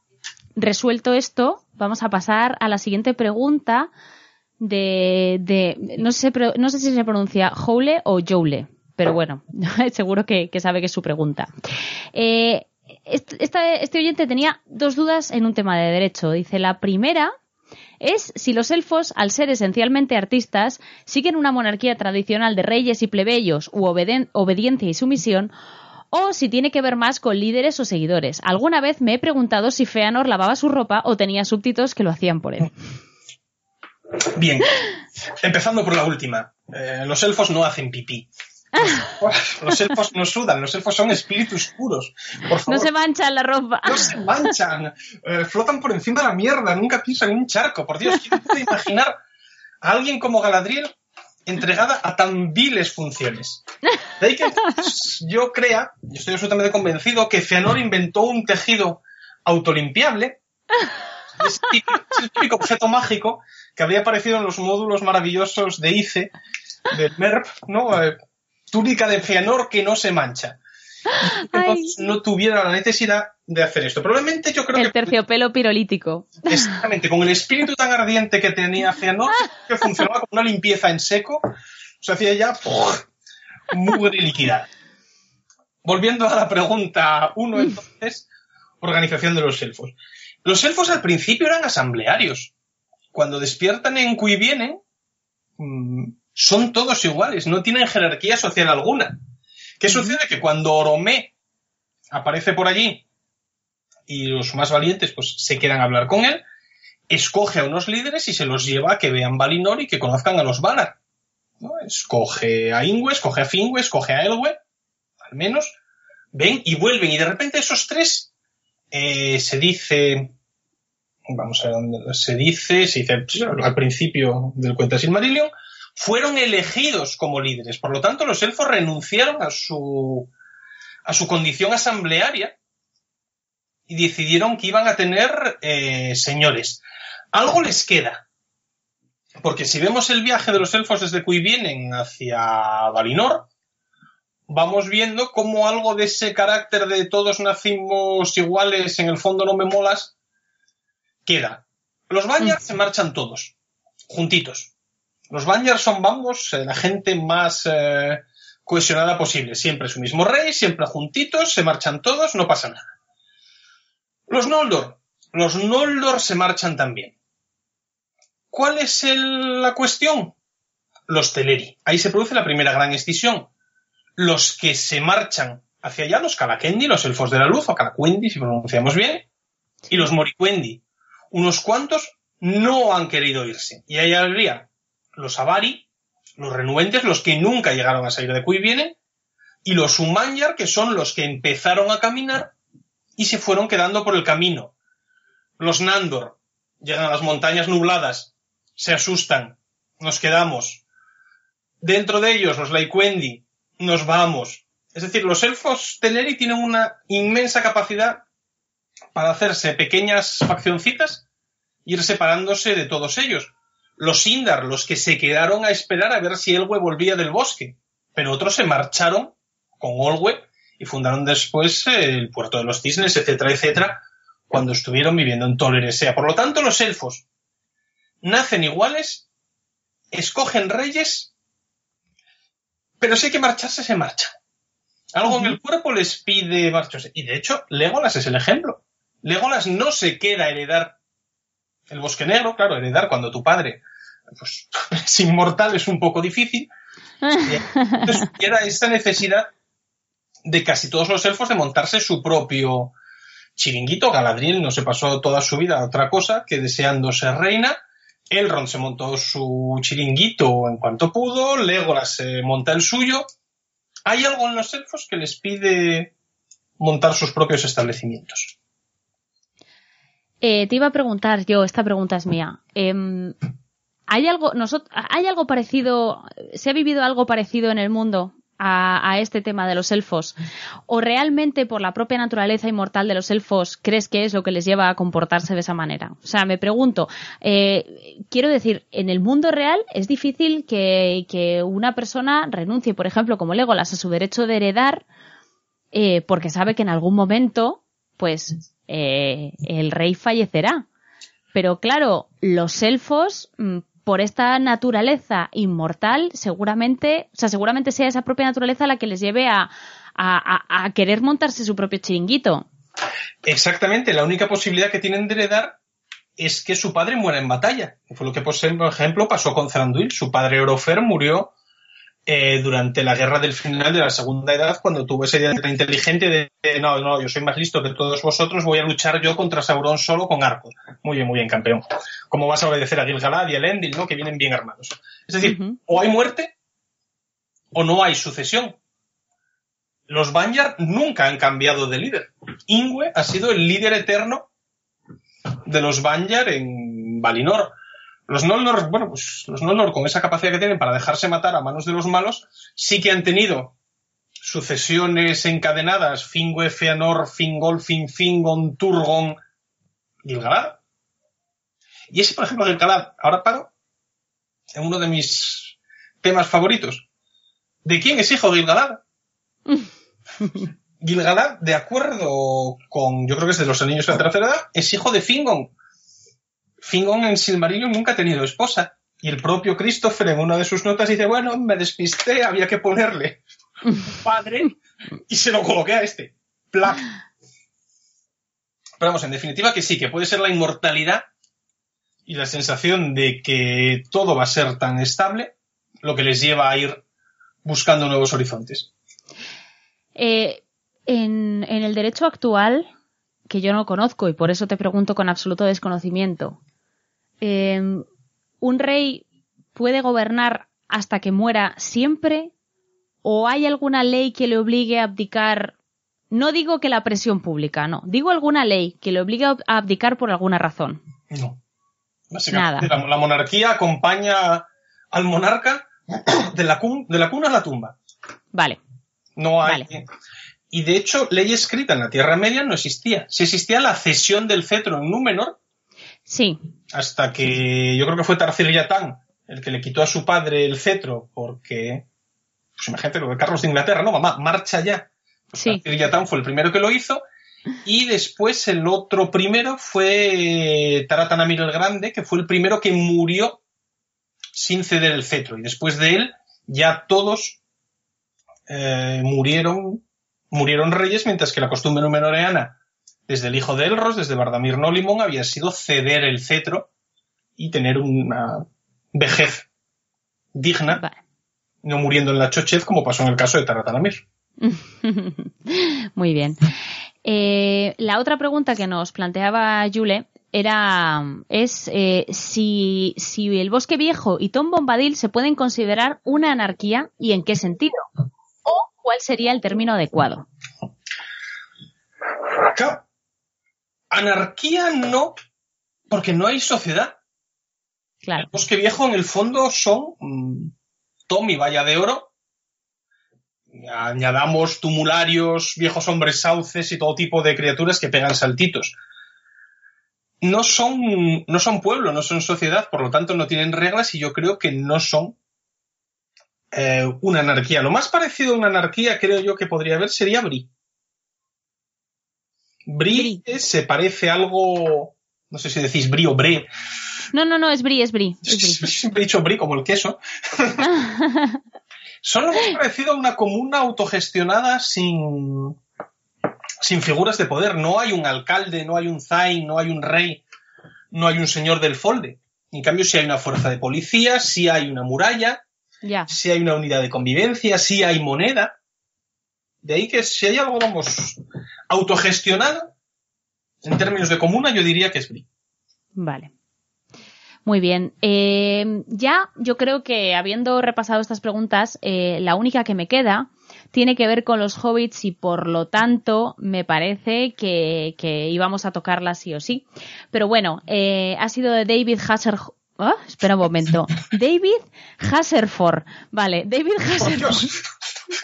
resuelto esto, vamos a pasar a la siguiente pregunta de, no, sé, no sé si se pronuncia Joule o Joule, pero bueno, seguro que, sabe que es su pregunta. Eh, este oyente tenía dos dudas en un tema de derecho. Dice, la primera es si los elfos, al ser esencialmente artistas, siguen una monarquía tradicional de reyes y plebeyos u obediencia y sumisión, o si tiene que ver más con líderes o seguidores. Alguna vez me he preguntado si Feanor lavaba su ropa o tenía súbditos que lo hacían por él. Bien, empezando por la última. Eh, los elfos no hacen pipí. Los elfos no sudan, los elfos son espíritus puros. no se manchan la ropa. No se manchan. Eh, flotan por encima de la mierda, nunca pisan un charco. Por Dios, ¿quién puede imaginar a alguien como Galadriel entregada a tan viles funciones. De ahí que yo crea, yo estoy absolutamente convencido, que Feanor inventó un tejido autolimpiable. Es, el típico objeto mágico que había aparecido en los módulos maravillosos de ICE, del MERP, ¿no? Eh, túnica de Feanor que no se mancha. entonces no tuviera la necesidad de hacer esto. Probablemente yo creo que... El terciopelo pirolítico. Exactamente, con el espíritu tan ardiente que tenía Feanor, que funcionaba como una limpieza en seco, se hacía ya mugre líquida. Volviendo a la pregunta uno, entonces, organización de los elfos. Los elfos al principio eran asamblearios. Cuando despiertan en Cui vienen, mm, son todos iguales, no tienen jerarquía social alguna. ¿Qué sucede? Que cuando Oromé aparece por allí y los más valientes pues se quedan a hablar con él, escoge a unos líderes y se los lleva a que vean Valinor y que conozcan a los Valar. Escoge a Ingwe, escoge a Fingwe, escoge a Elwe, al menos, ven y vuelven. Y de repente esos tres eh, se dice, vamos a ver dónde se dice, se dice al principio del cuento Silmarillion, fueron elegidos como líderes. Por lo tanto, los elfos renunciaron a su, a su condición asamblearia y decidieron que iban a tener eh, señores. Algo les queda. Porque si vemos el viaje de los elfos desde Cui vienen hacia Valinor, vamos viendo cómo algo de ese carácter de todos nacimos iguales, en el fondo no me molas, queda. Los Banyar se marchan todos, juntitos. Los Banyar son, vamos, eh, la gente más eh, cohesionada posible. Siempre su mismo rey, siempre juntitos, se marchan todos, no pasa nada. Los Noldor. Los Noldor se marchan también. ¿Cuál es la cuestión? Los Teleri. Ahí se produce la primera gran escisión. Los que se marchan hacia allá, los Calakendi, los Elfos de la Luz, o Calacuendi, si pronunciamos bien, y los Moricuendi. Unos cuantos no han querido irse. Y ahí habría los Avari, los renuentes, los que nunca llegaron a salir de Cui vienen, y los Umanyar, que son los que empezaron a caminar y se fueron quedando por el camino. Los Nandor llegan a las montañas nubladas, se asustan, nos quedamos. Dentro de ellos, los Laikwendi, nos vamos. Es decir, los elfos Teleri tienen una inmensa capacidad para hacerse pequeñas faccioncitas ir separándose de todos ellos. Los Sindar, los que se quedaron a esperar a ver si Elwe volvía del bosque, pero otros se marcharon con Olwe y fundaron después el puerto de los cisnes, etcétera, etcétera, cuando estuvieron viviendo en Toleresea. Por lo tanto, los elfos nacen iguales, escogen reyes, pero si hay que marcharse, se marchan. Algo en el cuerpo les pide marcharse. Y de hecho, Legolas es el ejemplo. Legolas no se queda a heredar el bosque negro, claro, heredar cuando tu padre pues, es inmortal es un poco difícil. Entonces, era esa necesidad de casi todos los elfos de montarse su propio chiringuito. Galadriel no se pasó toda su vida a otra cosa que deseando ser reina. Elrond se montó su chiringuito en cuanto pudo. Legolas se monta el suyo. Hay algo en los elfos que les pide montar sus propios establecimientos. Eh, te iba a preguntar yo, esta pregunta es mía. Em, ¿hay, algo, ¿Hay algo parecido, se ha vivido algo parecido en el mundo a, este tema de los elfos? ¿O realmente por la propia naturaleza inmortal de los elfos crees que es lo que les lleva a comportarse de esa manera? O sea, me pregunto, eh, quiero decir, en el mundo real es difícil que, una persona renuncie, por ejemplo, como Legolas, a su derecho de heredar eh, porque sabe que en algún momento, pues, eh, el rey fallecerá. Pero claro, los elfos mm, por esta naturaleza inmortal, seguramente, o sea, seguramente sea esa propia naturaleza la que les lleve a, querer montarse su propio chiringuito. Exactamente, la única posibilidad que tienen de heredar es que su padre muera en batalla. Fue lo que, por ejemplo, pasó con Thranduil. Su padre Orofer murió eh, durante la guerra del final de la Segunda Edad, cuando tuvo esa idea inteligente de no, no, yo soy más listo que todos vosotros, voy a luchar yo contra Sauron solo con arcos. Muy bien, muy bien, campeón. ¿Cómo vas a obedecer a Gilgalad y a Elendil, ¿no? que vienen bien armados? Es decir, o hay muerte o no hay sucesión. Los Banyar nunca han cambiado de líder. Ingwe ha sido el líder eterno de los Banyar en Valinor. Los Noldor, bueno, pues los Noldor con esa capacidad que tienen para dejarse matar a manos de los malos, sí que han tenido sucesiones encadenadas, Fingüe, Feanor, Fingolfin, Fingon, Turgon, Gilgalad. Y ese, por ejemplo, Gilgalad, ahora paro en uno de mis temas favoritos. ¿De quién es hijo Gilgalad? Gilgalad, de acuerdo con, yo creo que es de los anillos de la tercera edad, es hijo de Fingon, Fingon en Silmarillion nunca ha tenido esposa. Y el propio Christopher en una de sus notas dice, bueno, me despisté, había que ponerle padre y se lo coloqué a este. Pero vamos, en definitiva que sí, que puede ser la inmortalidad y la sensación de que todo va a ser tan estable lo que les lleva a ir buscando nuevos horizontes. Eh, en, en el derecho actual, que yo no conozco y por eso te pregunto con absoluto desconocimiento, Em, ¿un rey puede gobernar hasta que muera siempre? ¿O hay alguna ley que le obligue a abdicar? No digo que la presión pública, no. Digo alguna ley que le obligue a abdicar por alguna razón. No. Básicamente, La, monarquía acompaña al monarca de la, de la cuna a la tumba. Vale. No hay. Y de hecho, ley escrita en la Tierra Media no existía. Si existía la cesión del cetro en Númenor, Sí. Hasta que yo creo que fue Tarzil Yatán el que le quitó a su padre el cetro porque pues imagínate lo de Carlos de Inglaterra, ¿no? Mamá, marcha ya. Pues Sí. Yatán fue el primero que lo hizo. Y después el otro primero fue Taratanamir el Grande, que fue el primero que murió sin ceder el cetro. Y después de él, ya todos eh, murieron, murieron reyes, mientras que la costumbre numenoreana, desde el hijo de Elros, desde Bardamir Nolimón, había sido ceder el cetro y tener una vejez digna, Vale. no muriendo en la chochez, como pasó en el caso de Taratanamir. Muy bien. Eh, la otra pregunta que nos planteaba Yule era es eh, si, si el Bosque Viejo y Tom Bombadil se pueden considerar una anarquía y en qué sentido. Cuál sería el término adecuado. Claro, Anarquía no, porque no hay sociedad. Claro. El bosque viejo en el fondo son mm, Tom y Valla de Oro. Añadamos tumularios, viejos hombres sauces y todo tipo de criaturas que pegan saltitos. No son, no son pueblo, no son sociedad, por lo tanto no tienen reglas y yo creo que no son eh, una anarquía. Lo más parecido a una anarquía creo yo que podría haber sería Bri. Bri Bri. se parece algo, no sé si decís Bri o Bre, No, no, no, es Bri, es Bri. es Bri. Siempre he dicho brie como el queso. Son lo más parecido a una comuna autogestionada sin, sin figuras de poder. No hay un alcalde, no hay un zain, no hay un rey, no hay un señor del folde. En cambio, sí hay una fuerza de policía, sí hay una muralla, ya. sí hay una unidad de convivencia, sí hay moneda. De ahí que si hay algo, vamos, autogestionado, en términos de comuna, yo diría que es Brie. Vale. Muy bien. Eh, ya yo creo que habiendo repasado estas preguntas, eh, la única que me queda tiene que ver con los hobbits y por lo tanto me parece que, que íbamos a tocarla sí o sí. Pero bueno, eh, ha sido de David Hasser. Ah, espera un momento. David Hasserford. Vale, David Hasserford.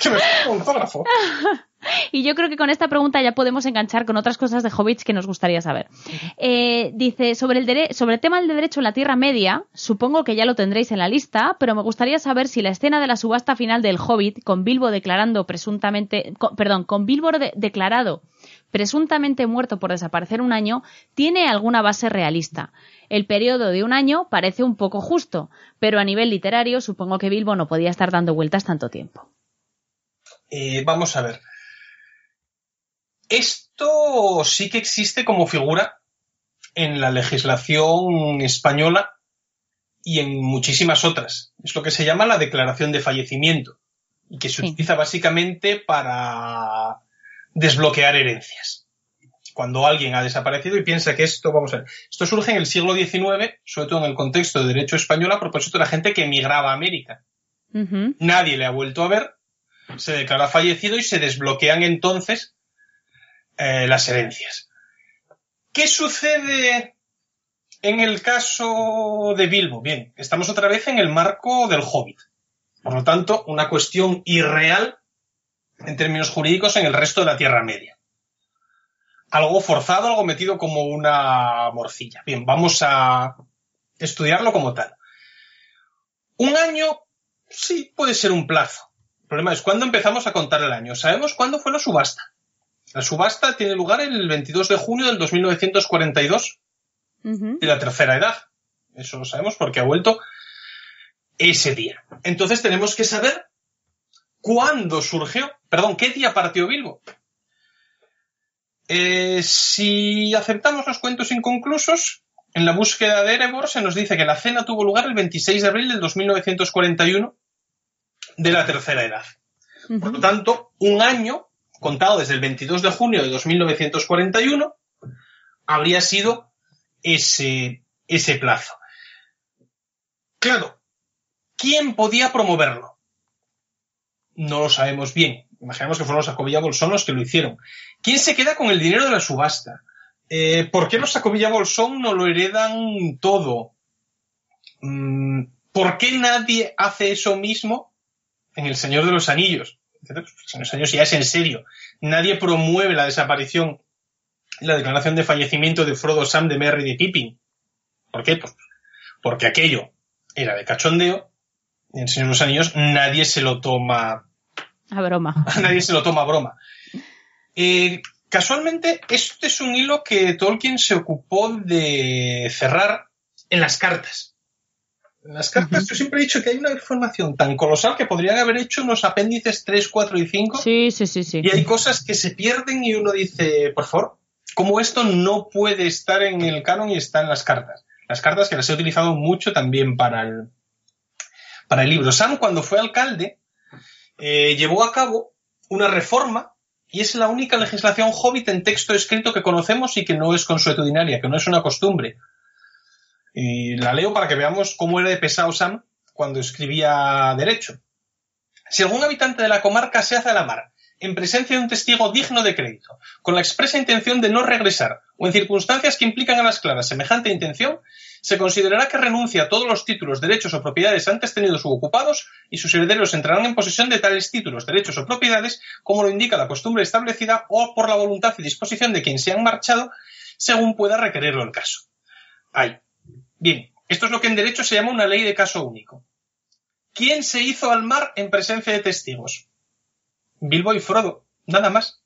Y yo creo que con esta pregunta ya podemos enganchar con otras cosas de hobbits que nos gustaría saber. Eh, dice, sobre el, dere- sobre el tema del derecho en la Tierra Media, supongo que ya lo tendréis en la lista, pero me gustaría saber si la escena de la subasta final del Hobbit, con Bilbo declarando presuntamente, con- perdón, con Bilbo de- declarado presuntamente muerto por desaparecer un año, tiene alguna base realista. El periodo de un año parece un poco justo, pero a nivel literario supongo que Bilbo no podía estar dando vueltas tanto tiempo. Eh, vamos a ver. Esto sí que existe como figura en la legislación española y en muchísimas otras. Es lo que se llama la declaración de fallecimiento y que se Sí. utiliza básicamente para desbloquear herencias. Cuando alguien ha desaparecido y piensa que esto, vamos a ver, esto surge en el siglo XIX, sobre todo en el contexto de derecho español, a propósito de la gente que emigraba a América nadie le ha vuelto a ver, se declara fallecido y se desbloquean entonces eh, las herencias. ¿Qué sucede en el caso de Bilbo? Bien, estamos otra vez en el marco del Hobbit. Por lo tanto, una cuestión irreal en términos jurídicos en el resto de la Tierra Media. Algo forzado, algo metido como una morcilla. Bien, vamos a estudiarlo como tal. Un año sí puede ser un plazo. El problema es cuándo empezamos a contar el año. Sabemos cuándo fue la subasta. La subasta tiene lugar el 22 de junio del 2942 Ujú. de la tercera edad. Eso lo sabemos porque ha vuelto ese día. Entonces tenemos que saber cuándo surgió, perdón, qué día partió Bilbo. Eh, si aceptamos los cuentos inconclusos, en la búsqueda de Erebor se nos dice que la cena tuvo lugar el 26 de abril del 2941 de la tercera edad. Por lo tanto, un año, contado desde el 22 de junio de 2941, habría sido ese, ese plazo. Claro, ¿quién podía promoverlo? No lo sabemos bien. Imaginemos que fueron los Sacovilla Bolsón los que lo hicieron. ¿Quién se queda con el dinero de la subasta? Eh, ¿Por qué los Sacovilla Bolsón no lo heredan todo? Mm, ¿Por qué nadie hace eso mismo en El Señor de los Anillos? En los Anillos ya es en serio. Nadie promueve la desaparición y la declaración de fallecimiento de Frodo, Sam, de Merry y de Pippin. ¿Por qué? Pues porque aquello era de cachondeo en El Señor de los Anillos nadie se lo toma a broma. nadie se lo toma a broma. Eh, casualmente, este es un hilo que Tolkien se ocupó de cerrar en las cartas. En las cartas yo siempre he dicho que hay una información tan colosal que podrían haber hecho unos apéndices 3, 4 y 5. Sí, sí, sí, sí. Y hay cosas que se pierden y uno dice, por favor, ¿cómo esto no puede estar en el canon y está en las cartas? Las cartas que las he utilizado mucho también para el, para el libro. Sam, cuando fue alcalde, eh, llevó a cabo una reforma y es la única legislación hobbit en texto escrito que conocemos y que no es consuetudinaria, que no es una costumbre. Y la leo para que veamos cómo era de pesado Sam cuando escribía derecho. Si algún habitante de la comarca se hace a la mar, en presencia de un testigo digno de crédito, con la expresa intención de no regresar, o en circunstancias que implican a las claras semejante intención, se considerará que renuncia a todos los títulos, derechos o propiedades antes tenidos u ocupados, y sus herederos entrarán en posesión de tales títulos, derechos o propiedades, como lo indica la costumbre establecida o por la voluntad y disposición de quien se han marchado, según pueda requerirlo el caso. Ay, Bien, esto es lo que en derecho se llama una ley de caso único. ¿Quién se hizo al mar en presencia de testigos? Bilbo y Frodo, nada más.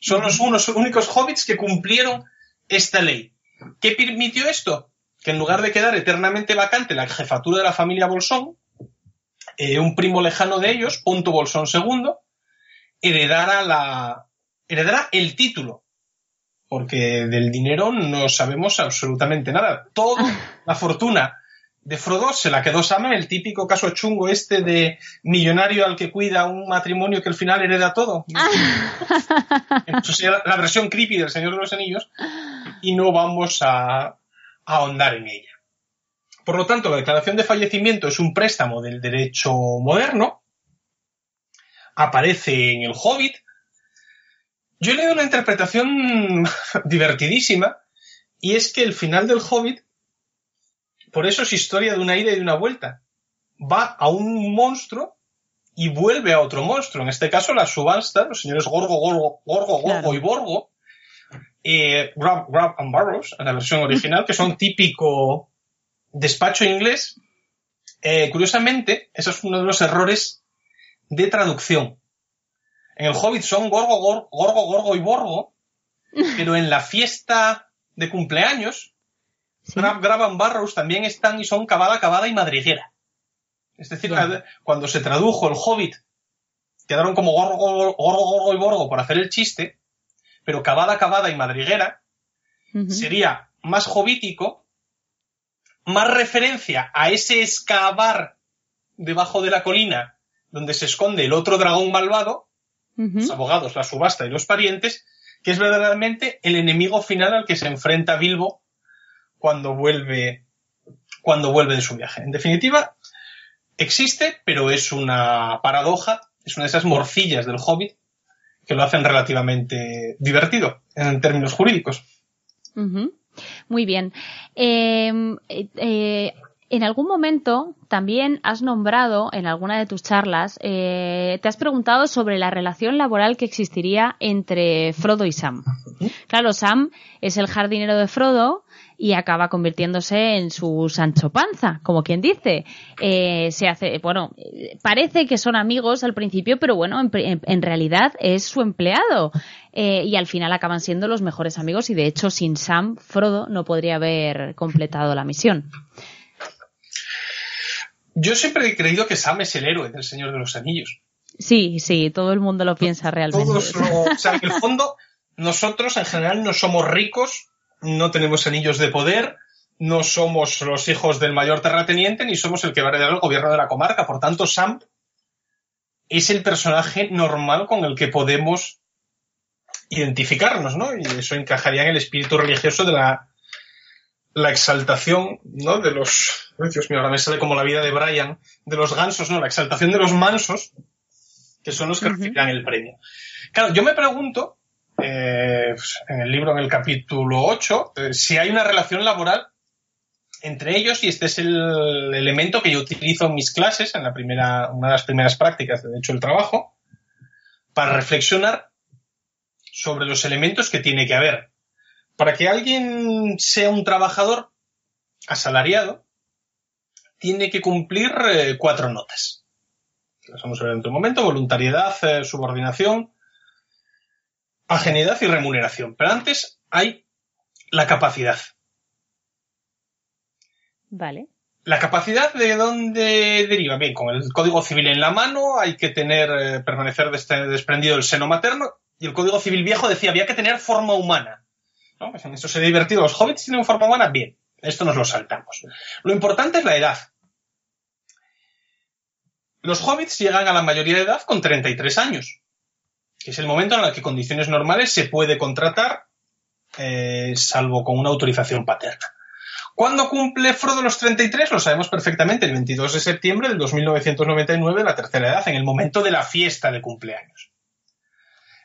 Son los unos únicos hobbits que cumplieron esta ley. ¿Qué permitió esto? Que en lugar de quedar eternamente vacante la jefatura de la familia Bolsón, eh, un primo lejano de ellos, Punto Bolsón II, heredara, la, heredara el título porque del dinero no sabemos absolutamente nada. Toda la fortuna de Frodo se la quedó Sam, el típico caso chungo este de millonario al que cuida un matrimonio que al final hereda todo. Eso sería la versión creepy del Señor de los Anillos y no vamos a ahondar en ella. Por lo tanto, la declaración de fallecimiento es un préstamo del derecho moderno, aparece en el Hobbit, yo he leído una interpretación divertidísima y es que el final del Hobbit, por eso es historia de una ida y de una vuelta. Va a un monstruo y vuelve a otro monstruo. En este caso, la subasta, los señores Gorgo, Gorgo, Gorgo, Gorgo y Borgo, eh, Grab, Grab and Barrows, en la versión original, que son típico despacho inglés. Eh, curiosamente, eso es uno de los errores de traducción. En el Hobbit son Gorgo, Gorgo, Gorgo, y Borgo, pero en la fiesta de cumpleaños, Grab, Grab Barrows también están y son Cavada, Cavada y Madriguera. Es decir, cuando se tradujo el Hobbit, quedaron como Gorgo, Gorgo, Gorgo y Borgo por hacer el chiste, pero Cavada, Cavada y Madriguera sería más hobbítico, más referencia a ese excavar debajo de la colina donde se esconde el otro dragón malvado, los abogados, la subasta y los parientes, que es verdaderamente el enemigo final al que se enfrenta Bilbo cuando vuelve, cuando vuelve de su viaje. En definitiva, existe, pero es una paradoja, es una de esas morcillas del hobbit que lo hacen relativamente divertido en términos jurídicos. Muy bien. Em, eh, eh, en algún momento también has nombrado en alguna de tus charlas, eh, te has preguntado sobre la relación laboral que existiría entre Frodo y Sam. Claro, Sam es el jardinero de Frodo y acaba convirtiéndose en su Sancho Panza, como quien dice. Eh, se hace, bueno, parece que son amigos al principio, pero bueno, en, realidad es su empleado. Eh, y al final acaban siendo los mejores amigos y de hecho sin Sam, Frodo no podría haber completado la misión. Yo siempre he creído que Sam es el héroe del Señor de los Anillos. Sí, sí, todo el mundo lo piensa realmente. Todos o sea, en el fondo, nosotros en general no somos ricos, no tenemos anillos de poder, no somos los hijos del mayor terrateniente, ni somos el que va a heredar el gobierno de la comarca. Por tanto, Sam es el personaje normal con el que podemos identificarnos, ¿no? Y eso encajaría en el espíritu religioso de la, la exaltación, ¿no? De los, Dios mío, ahora me sale como la vida de Brian, de los gansos, ¿no? La exaltación de los mansos, que son los que reciben el premio. Claro, yo me pregunto, eh, en el libro, en el capítulo 8, eh, si hay una relación laboral entre ellos, y este es el elemento que yo utilizo en mis clases, en la primera, una de las primeras prácticas de hecho el trabajo, para reflexionar sobre los elementos que tiene que haber para que alguien sea un trabajador asalariado, tiene que cumplir eh, cuatro notas. Las vamos a ver en otro momento. Voluntariedad, subordinación, ajenidad y remuneración. Pero antes hay la capacidad. Vale. La capacidad de dónde deriva. Bien, con el Código Civil en la mano hay que tener, eh, permanecer desprendido del seno materno y el Código Civil viejo decía había que tener forma humana. ¿No? Pues en esto se divertido. ¿Los hobbits tienen forma humana? Bien, esto nos lo saltamos. Lo importante es la edad. Los hobbits llegan a la mayoría de edad con 33 años, que es el momento en el que condiciones normales se puede contratar, eh, salvo con una autorización paterna. ¿Cuándo cumple Frodo los 33? Lo sabemos perfectamente, el 22 de septiembre del 2999, la tercera edad, en el momento de la fiesta de cumpleaños.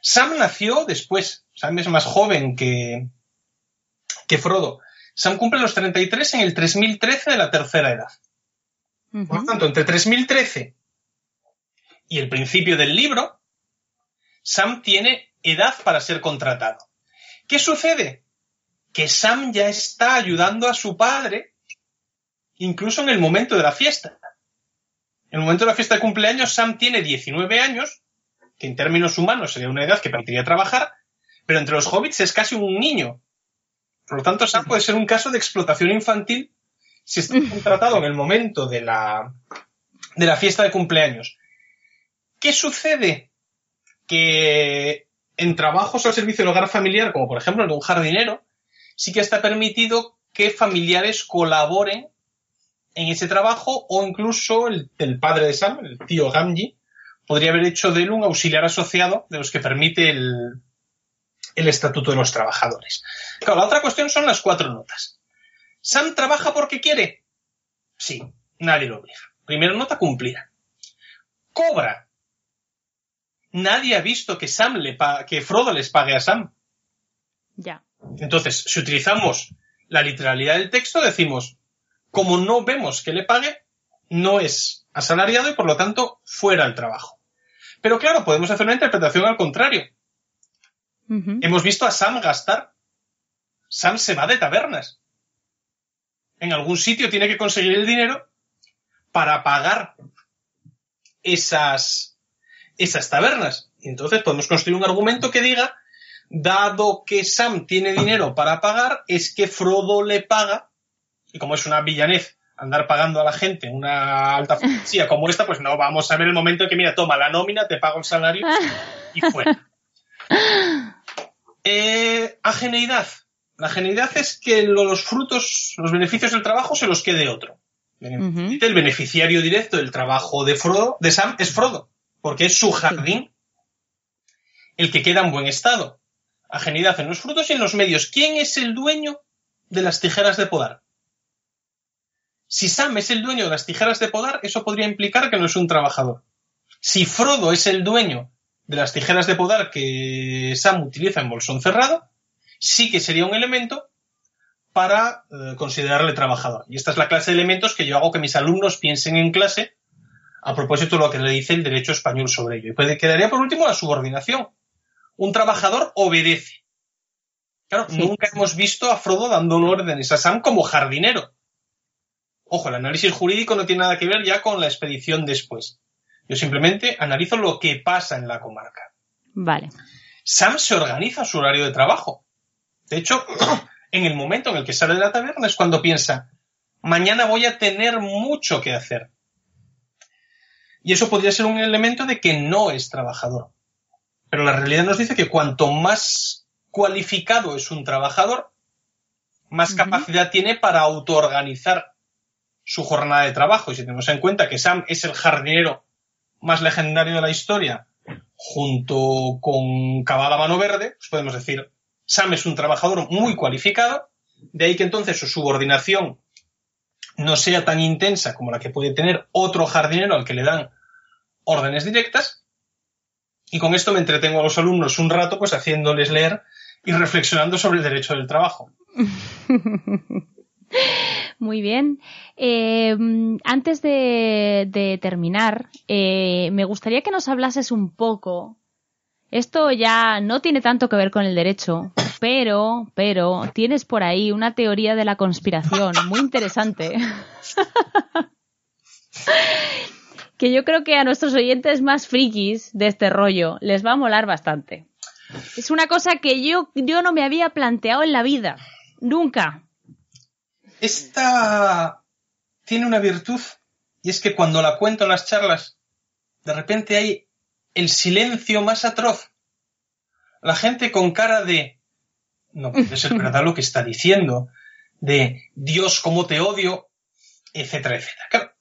Sam nació después. Sam es más joven que, que Frodo. Sam cumple los 33 en el 3013 de la tercera edad. Por lo tanto, entre 3013 y el principio del libro, Sam tiene edad para ser contratado. ¿Qué sucede? Que Sam ya está ayudando a su padre incluso en el momento de la fiesta. En el momento de la fiesta de cumpleaños, Sam tiene 19 años, que en términos humanos sería una edad que permitiría trabajar, pero entre los hobbits es casi un niño. Por lo tanto, Sam puede ser un caso de explotación infantil si está contratado en el momento de la, de la fiesta de cumpleaños. ¿Qué sucede? Que en trabajos al servicio del hogar familiar, como por ejemplo de un jardinero, sí que está permitido que familiares colaboren en ese trabajo o incluso el, padre de Sam, el tío Gamji, podría haber hecho de él un auxiliar asociado de los que permite el, el Estatuto de los Trabajadores. Claro, la otra cuestión son las cuatro notas. ¿Sam trabaja porque quiere? Sí, nadie lo obliga. Primera nota cumplida. ¿Cobra? Nadie ha visto que Sam le que Frodo les pague a Sam. Ya. Entonces, si utilizamos la literalidad del texto, decimos, como no vemos que le pague, no es asalariado y por lo tanto fuera el trabajo. Pero claro, podemos hacer una interpretación al contrario. Hemos visto a Sam gastar. Sam se va de tabernas. En algún sitio tiene que conseguir el dinero para pagar esas, esas tabernas. Y entonces podemos construir un argumento que diga, dado que Sam tiene dinero para pagar, es que Frodo le paga, y como es una villanez andar pagando a la gente una alta fantasía como esta, pues no vamos a ver el momento en que, mira, toma la nómina, te pago el salario y fuera. Eh, ageneidad. La ageneidad es que los frutos, los beneficios del trabajo se los quede otro. El beneficiario directo del trabajo de Frodo, de Sam, es Frodo, porque es su jardín el que queda en buen estado. Ageneidad en los frutos y en los medios. ¿Quién es el dueño de las tijeras de podar? Si Sam es el dueño de las tijeras de podar, eso podría implicar que no es un trabajador. Si Frodo es el dueño de las tijeras de podar que Sam utiliza en bolsón cerrado, sí que sería un elemento para eh, considerarle trabajador. Y esta es la clase de elementos que yo hago que mis alumnos piensen en clase a propósito de lo que le dice el derecho español sobre ello. Y puede, quedaría por último la subordinación. Un trabajador obedece. Claro, nunca hemos visto a Frodo dando órdenes a Sam como jardinero. Ojo, el análisis jurídico no tiene nada que ver ya con la expedición después. Yo simplemente analizo lo que pasa en la comarca. Vale. Sam se organiza su horario de trabajo. De hecho, en el momento en el que sale de la taberna es cuando piensa, mañana voy a tener mucho que hacer. Y eso podría ser un elemento de que no es trabajador. Pero la realidad nos dice que cuanto más cualificado es un trabajador, más capacidad tiene para autoorganizar su jornada de trabajo. Y si tenemos en cuenta que Sam es el jardinero más legendario de la historia, junto con Cavada Mano Verde, pues podemos decir, Sam es un trabajador muy cualificado, de ahí que entonces su subordinación no sea tan intensa como la que puede tener otro jardinero al que le dan órdenes directas. Y con esto me entretengo a los alumnos un rato, pues haciéndoles leer y reflexionando sobre el derecho del trabajo. Muy bien. Eh, antes de, terminar, eh, me gustaría que nos hablases un poco. Esto ya no tiene tanto que ver con el derecho, pero, pero tienes por ahí una teoría de la conspiración muy interesante. que yo creo que a nuestros oyentes más frikis de este rollo les va a molar bastante. Es una cosa que yo, yo no me había planteado en la vida. Nunca. Esta tiene una virtud y es que cuando la cuento en las charlas, de repente hay el silencio más atroz. La gente con cara de no puede ser verdad lo que está diciendo, de Dios, cómo te odio, etcétera, etcétera. Claro,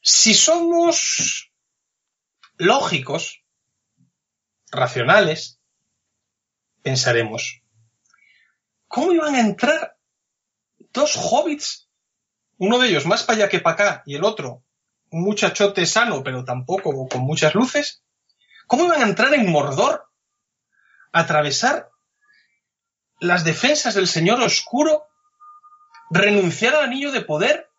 si somos lógicos, racionales, pensaremos, ¿cómo iban a entrar dos hobbits? Uno de ellos más para allá que para acá y el otro un muchachote sano, pero tampoco con muchas luces. ¿Cómo iban a entrar en Mordor? atravesar las defensas del Señor Oscuro, renunciar al anillo de poder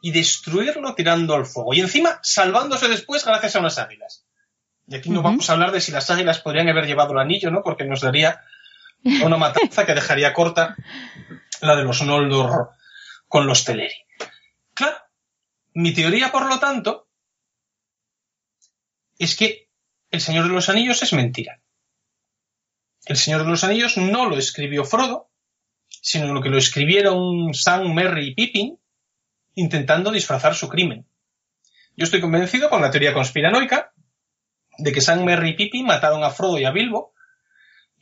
y destruirlo tirando al fuego. Y encima salvándose después gracias a unas águilas. Y aquí no vamos a hablar de si las águilas podrían haber llevado el anillo, ¿no? Porque nos daría una matanza que dejaría corta la de los Noldor con los Teleri. Claro, mi teoría, por lo tanto, es que el Señor de los Anillos es mentira. El Señor de los Anillos no lo escribió Frodo, sino lo que lo escribieron Sam, Merry y Pippin, intentando disfrazar su crimen. Yo estoy convencido con la teoría conspiranoica de que Sam, Merry y Pippin mataron a Frodo y a Bilbo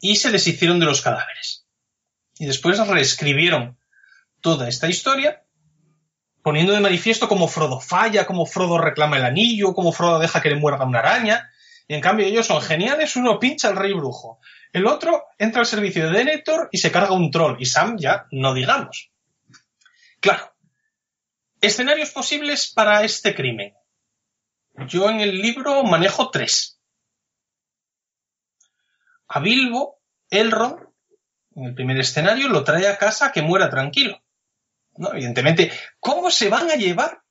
y se deshicieron de los cadáveres. Y después reescribieron toda esta historia poniendo de manifiesto cómo Frodo falla, cómo Frodo reclama el anillo, cómo Frodo deja que le muerda una araña. Y en cambio ellos son geniales, uno pincha al rey brujo, el otro entra al servicio de Denethor y se carga un troll, y Sam ya no digamos. Claro, escenarios posibles para este crimen. Yo en el libro manejo tres. A Bilbo, Elrond, en el primer escenario, lo trae a casa que muera tranquilo. ¿No? Evidentemente, ¿cómo se van a llevar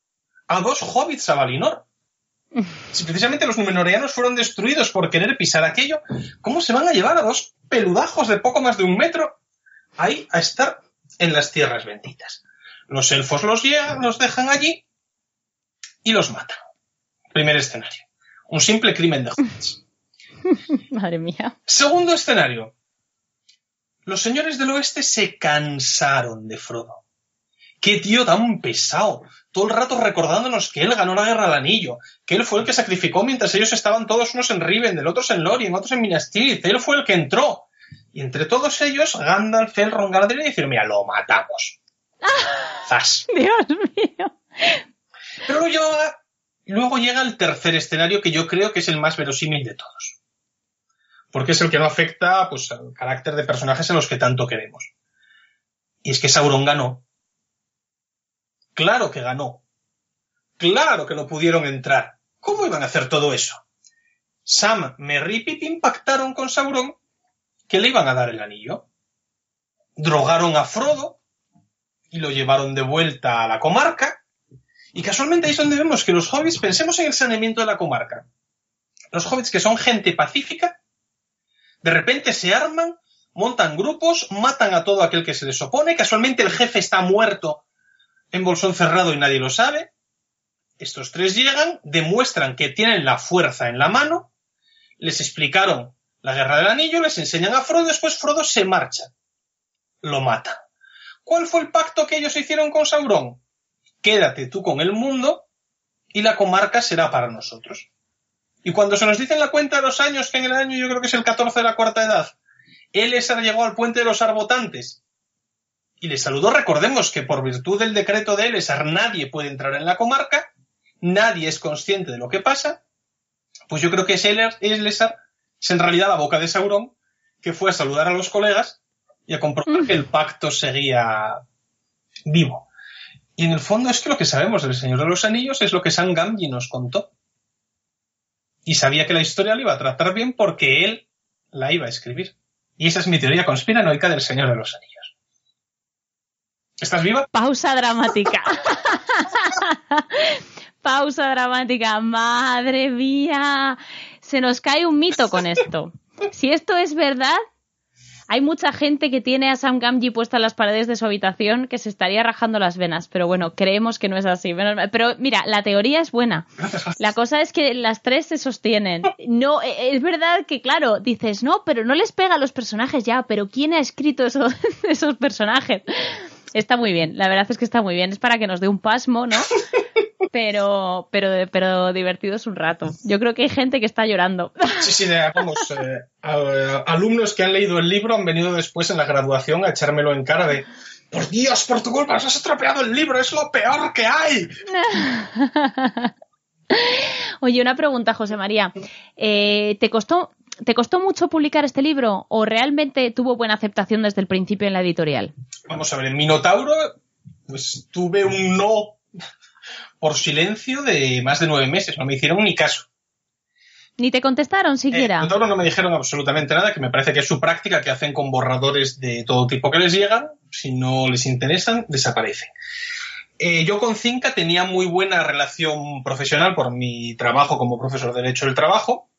a dos hobbits a Valinor? Si precisamente los Númenóreanos fueron destruidos por querer pisar aquello, ¿cómo se van a llevar a dos peludajos de poco más de un metro ahí a estar en las tierras benditas? Los elfos los, llegan, los dejan allí y los matan. Primer escenario. Un simple crimen de hobbits. Madre mía. Segundo escenario. Los señores del oeste se cansaron de Frodo. Qué tío tan pesado. Todo el rato recordándonos que él ganó la guerra del anillo, que él fue el que sacrificó mientras ellos estaban todos unos en Rivendell, otros en Lorien, otros en Minas Tirith. Él fue el que entró. Y entre todos ellos, Gandalf, Elrond, Galadriel, dijeron, mira, lo matamos. ¡Zas! Dios mío. Pero luego llega, luego llega el tercer escenario que yo creo que es el más verosímil de todos. Porque es el que no afecta pues, al carácter de personajes en los que tanto queremos. Y es que Sauron ganó. Claro que ganó. Claro que no pudieron entrar. ¿Cómo iban a hacer todo eso? Sam, Merry y Pippin pactaron con Sauron que le iban a dar el anillo. Drogaron a Frodo y lo llevaron de vuelta a la comarca. Y casualmente ahí es donde vemos que los hobbits, pensemos en el saneamiento de la comarca. Los hobbits que son gente pacífica, de repente se arman, montan grupos, matan a todo aquel que se les opone, casualmente el jefe está muerto en bolsón cerrado y nadie lo sabe. Estos tres llegan, demuestran que tienen la fuerza en la mano, les explicaron la guerra del anillo, les enseñan a Frodo, después Frodo se marcha. Lo mata. ¿Cuál fue el pacto que ellos hicieron con Sauron? Quédate tú con el mundo y la comarca será para nosotros. Y cuando se nos dice en la cuenta de los años, que en el año yo creo que es el 14 de la cuarta edad, Elessar llegó al puente de los arbotantes y le saludó, recordemos que por virtud del decreto de Elessar nadie puede entrar en la comarca, nadie es consciente de lo que pasa, pues yo creo que es Elessar es en realidad la boca de Sauron, que fue a saludar a los colegas y a comprobar que el pacto seguía vivo. Y en el fondo es que lo que sabemos del Señor de los Anillos es lo que Sam Gamgee nos contó. Y sabía que la historia la iba a tratar bien porque él la iba a escribir. Y esa es mi teoría conspiranoica del Señor de los Anillos. ¿Estás viva? Pausa dramática. Pausa dramática. Madre mía. Se nos cae un mito con esto. Si esto es verdad, hay mucha gente que tiene a Sam Gamgee puesta en las paredes de su habitación que se estaría rajando las venas, pero bueno, creemos que no es así. Pero mira, la teoría es buena. La cosa es que las tres se sostienen. No, e, es verdad que, claro, dices, no, pero no les pega a los personajes ya, pero ¿quién ha escrito esos, esos personajes? Está muy bien, la verdad es que está muy bien. Es para que nos dé un pasmo, ¿no? pero, pero, pero divertido es un rato. Yo creo que hay gente que está llorando. Sí, sí, vamos, eh, alumnos que han leído el libro han venido después en la graduación a echármelo en cara de por Dios, por tu culpa, nos has estropeado el libro, es lo peor que hay. Oye, una pregunta, José María. Eh, ¿Te costó ¿Te costó mucho publicar este libro o realmente tuvo buena aceptación desde el principio en la editorial? Vamos a ver, en Minotauro pues, tuve un no por silencio de más de nueve meses, no me hicieron ni caso. ¿Ni te contestaron siquiera? Eh, no me dijeron absolutamente nada, que me parece que es su práctica que hacen con borradores de todo tipo que les llegan. Si no les interesan, desaparecen. Eh, yo con Cinca tenía muy buena relación profesional por mi trabajo como profesor de Derecho del Trabajo.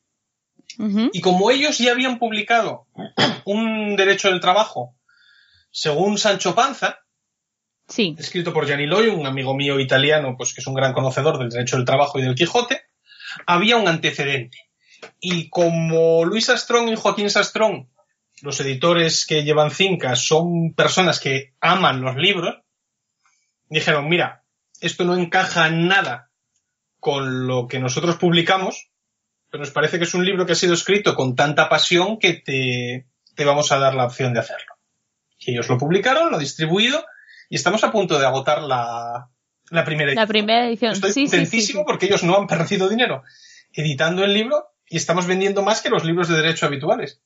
Y como ellos ya habían publicado un Derecho del Trabajo según Sancho Panza, Sí. Escrito por Gianni Loy, un amigo mío italiano, pues que es un gran conocedor del derecho del trabajo y del Quijote. Había un antecedente. Y como Luis Sastrón y Joaquín Sastrón, los editores que llevan Cinca, son personas que aman los libros, dijeron, mira, esto no encaja nada con lo que nosotros publicamos, pero nos parece que es un libro que ha sido escrito con tanta pasión que te, te vamos a dar la opción de hacerlo. Y ellos lo publicaron, lo distribuido, y estamos a punto de agotar la, primera edición. La primera edición. Estoy sí, contentísimo porque ellos no han perdido dinero editando el libro y estamos vendiendo más que los libros de derecho habituales.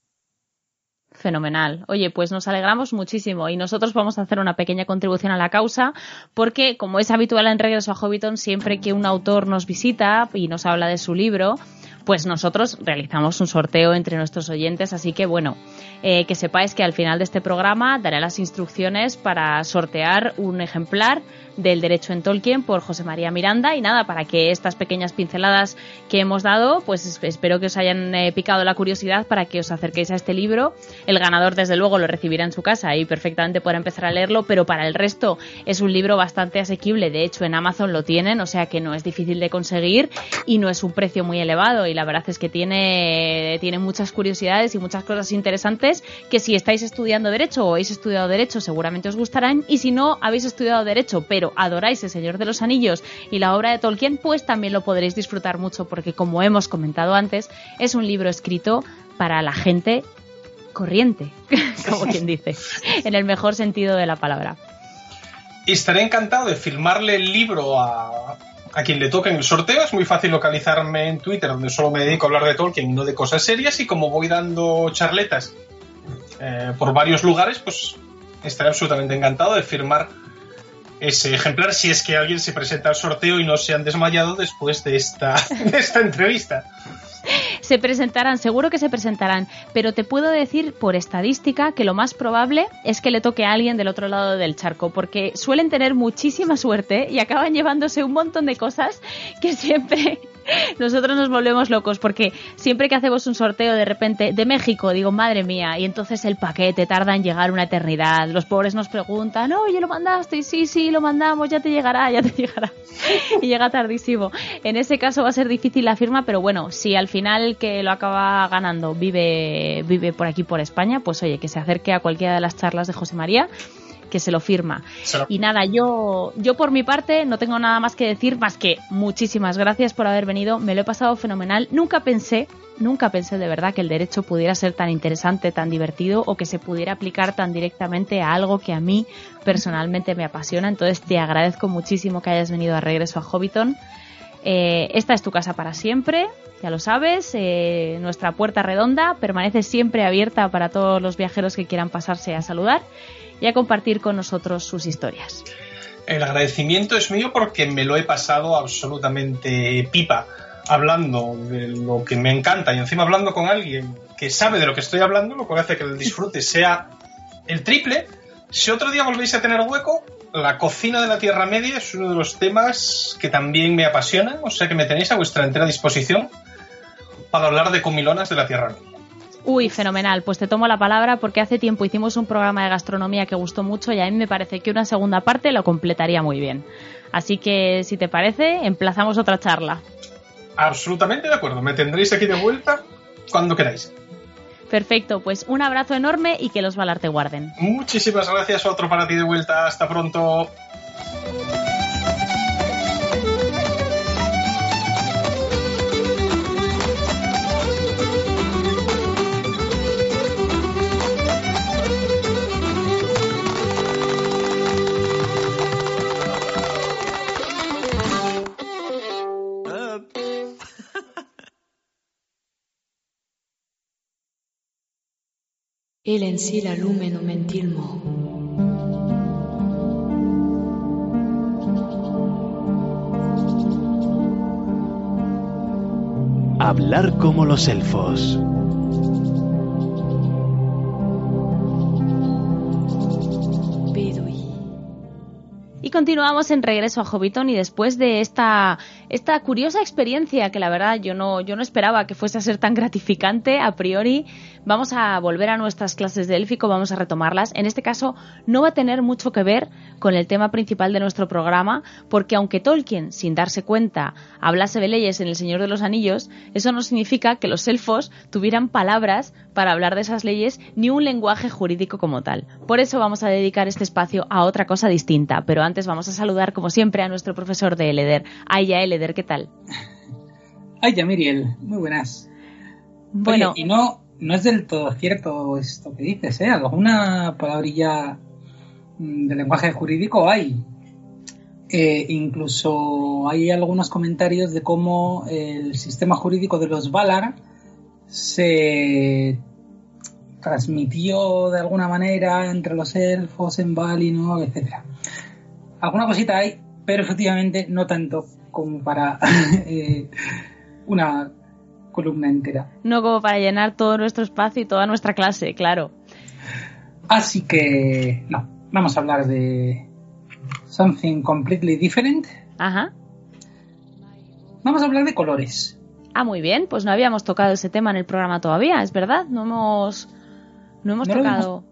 Fenomenal. Oye, pues nos alegramos muchísimo y nosotros vamos a hacer una pequeña contribución a la causa porque, como es habitual en Regreso a Hobbiton, siempre que un autor nos visita y nos habla de su libro, pues nosotros realizamos un sorteo entre nuestros oyentes. Así que, bueno, eh, que sepáis que al final de este programa daré las instrucciones para sortear un ejemplar del Derecho en Tolkien por José María Miranda. Y nada, para que estas pequeñas pinceladas que hemos dado, pues espero que os hayan eh, picado la curiosidad para que os acerquéis a este libro. El ganador, desde luego, lo recibirá en su casa y perfectamente podrá empezar a leerlo, pero para el resto es un libro bastante asequible. De hecho, en Amazon lo tienen, o sea que no es difícil de conseguir y no es un precio muy elevado. Verdad es que tiene, tiene muchas curiosidades y muchas cosas interesantes que si estáis estudiando Derecho o habéis estudiado Derecho seguramente os gustarán. Y si no habéis estudiado Derecho, pero adoráis El Señor de los Anillos y la obra de Tolkien, pues también lo podréis disfrutar mucho porque, como hemos comentado antes, es un libro escrito para la gente corriente, como quien dice, en el mejor sentido de la palabra. Y estaré encantado de filmarle el libro a, quien le toque en el sorteo. Es muy fácil localizarme en Twitter, donde solo me dedico a hablar de Tolkien, no de cosas serias. Y como voy dando charletas eh, por varios lugares, pues estaré absolutamente encantado de firmar ese ejemplar si es que alguien se presenta al sorteo y no se han desmayado después de esta, de esta entrevista. Se presentarán, seguro que se presentarán, pero te puedo decir por estadística que lo más probable es que le toque a alguien del otro lado del charco, porque suelen tener muchísima suerte y acaban llevándose un montón de cosas que siempre nosotros nos volvemos locos porque siempre que hacemos un sorteo de repente de México, digo, madre mía, y entonces el paquete tarda en llegar una eternidad. Los pobres nos preguntan, oye, lo mandaste, y sí, sí, lo mandamos, ya te llegará, ya te llegará. y llega tardísimo. En ese caso va a ser difícil la firma, pero bueno, si al final que lo acaba ganando vive, vive por aquí, por España, pues oye, que se acerque a cualquiera de las charlas de José María que se lo firma. Y nada, yo, yo por mi parte no tengo nada más que decir, más que muchísimas gracias por haber venido, me lo he pasado fenomenal. Nunca pensé, nunca pensé de verdad que el derecho pudiera ser tan interesante, tan divertido o que se pudiera aplicar tan directamente a algo que a mí personalmente me apasiona. Entonces te agradezco muchísimo que hayas venido a regreso a Hobbiton. Eh, esta es tu casa para siempre, ya lo sabes. Eh, nuestra puerta redonda permanece siempre abierta para todos los viajeros que quieran pasarse a saludar y a compartir con nosotros sus historias. El agradecimiento es mío porque me lo he pasado absolutamente pipa hablando de lo que me encanta y encima hablando con alguien que sabe de lo que estoy hablando, lo cual hace que el disfrute sea el triple. Si otro día volvéis a tener hueco, la cocina de la Tierra Media es uno de los temas que también me apasiona, o sea que me tenéis a vuestra entera disposición para hablar de comilonas de la Tierra Media. Uy, fenomenal. Pues te tomo la palabra porque hace tiempo hicimos un programa de gastronomía que gustó mucho y a mí me parece que una segunda parte lo completaría muy bien. Así que, si te parece, emplazamos otra charla. Absolutamente de acuerdo. Me tendréis aquí de vuelta cuando queráis. Perfecto, pues un abrazo enorme y que los Valar te guarden. Muchísimas gracias, otro para ti de vuelta. Hasta pronto. El en si la lumen mentilmo. Hablar como los elfos. Y continuamos en regreso a Hobbiton y después de esta, esta curiosa experiencia que la verdad yo no, yo no esperaba que fuese a ser tan gratificante a priori, vamos a volver a nuestras clases de élfico, vamos a retomarlas. En este caso no va a tener mucho que ver con el tema principal de nuestro programa, porque aunque Tolkien, sin darse cuenta, hablase de leyes en El Señor de los Anillos, eso no significa que los elfos tuvieran palabras para hablar de esas leyes ni un lenguaje jurídico como tal. Por eso vamos a dedicar este espacio a otra cosa distinta, pero antes vamos a saludar como siempre a nuestro profesor de Eleder. Aya Eleder, ¿qué tal? Ay, ya Miriel, muy buenas. Bueno, Oye, y no, no es del todo cierto esto que dices, ¿eh? Alguna palabrilla mm, de lenguaje jurídico hay. Eh, incluso hay algunos comentarios de cómo el sistema jurídico de los Valar se transmitió de alguna manera entre los elfos en Valinor, etcétera. Alguna cosita hay, pero efectivamente no tanto como para eh, una columna entera. no como para llenar todo nuestro espacio y toda nuestra clase, claro. Así que, no, vamos a hablar de something completely different. Ajá. Vamos a hablar de colores. Ah, muy bien, pues no habíamos tocado ese tema en el programa todavía, es verdad, no hemos, no hemos No tocado.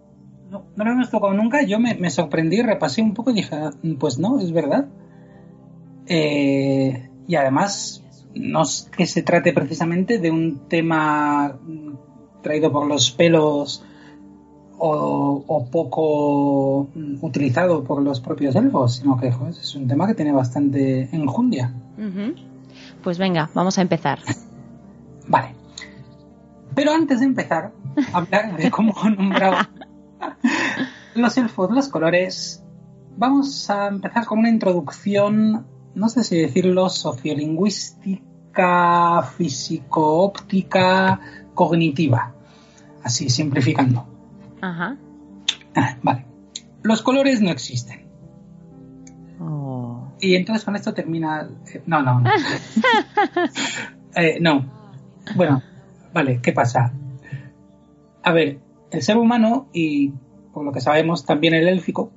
No, no lo hemos tocado nunca. Yo me, me sorprendí, repasé un poco y dije, "Ah, pues no, es verdad. Eh, y además, no es que se trate precisamente de un tema traído por los pelos o, o poco utilizado por los propios elfos, sino que joder, es un tema que tiene bastante enjundia. Pues venga, vamos a empezar. Vale. Pero antes de empezar a hablar de cómo nombraba los elfos los colores, vamos a empezar con una introducción, no sé si decirlo, sociolingüística, físico-óptica, cognitiva. Así, simplificando. Ajá. Ah, Vale. Los colores no existen. Oh. Y entonces con esto termina. eh, No, no, no. Eh, no. Bueno, vale, ¿qué pasa? A ver, el ser humano y por lo que sabemos también el élfico,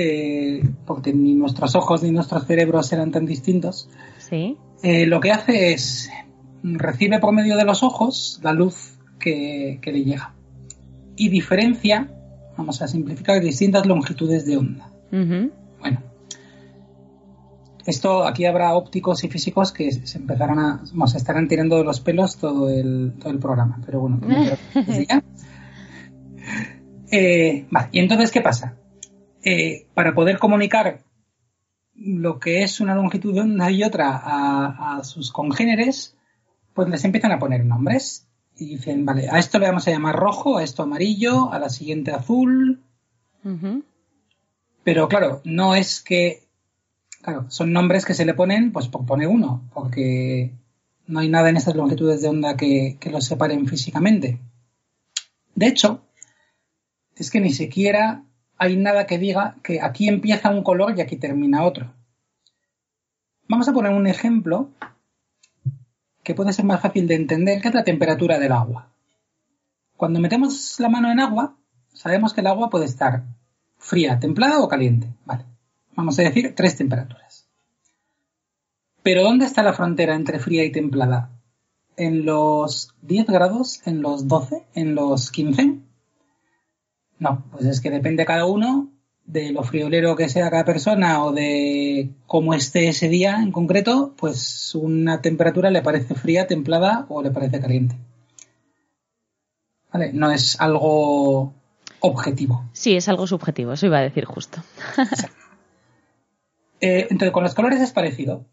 eh, porque ni nuestros ojos ni nuestros cerebros eran tan distintos, Sí. eh, lo que hace es recibe por medio de los ojos la luz que, que le llega y diferencia, vamos a simplificar, distintas longitudes de onda. Ujú. Bueno, esto aquí habrá ópticos y físicos que se empezarán a, vamos, se estarán tirando de los pelos todo el, todo el programa, pero bueno, no desde ya. Eh, vale, y entonces, ¿qué pasa? Eh, para poder comunicar lo que es una longitud de onda y otra a, a sus congéneres, pues les empiezan a poner nombres. Y dicen, vale, a esto le vamos a llamar rojo, a esto amarillo, a la siguiente azul, pero claro, no es que. Claro, son nombres que se le ponen, pues por poner uno, porque no hay nada en estas longitudes de onda que, que los separen físicamente. De hecho, es que ni siquiera hay nada que diga que aquí empieza un color y aquí termina otro. Vamos a poner un ejemplo que puede ser más fácil de entender, que es la temperatura del agua. Cuando metemos la mano en agua, sabemos que el agua puede estar fría, templada o caliente. Vale. Vamos a decir tres temperaturas. Pero ¿dónde está la frontera entre fría y templada? en los 10 grados, en los 12, en los 15. No, pues es que depende cada uno de lo friolero que sea cada persona o de cómo esté ese día en concreto, pues una temperatura le parece fría, templada o le parece caliente. ¿Vale? No es algo objetivo. Sí, es algo subjetivo, eso iba a decir justo. Eh, entonces, con los colores es parecido.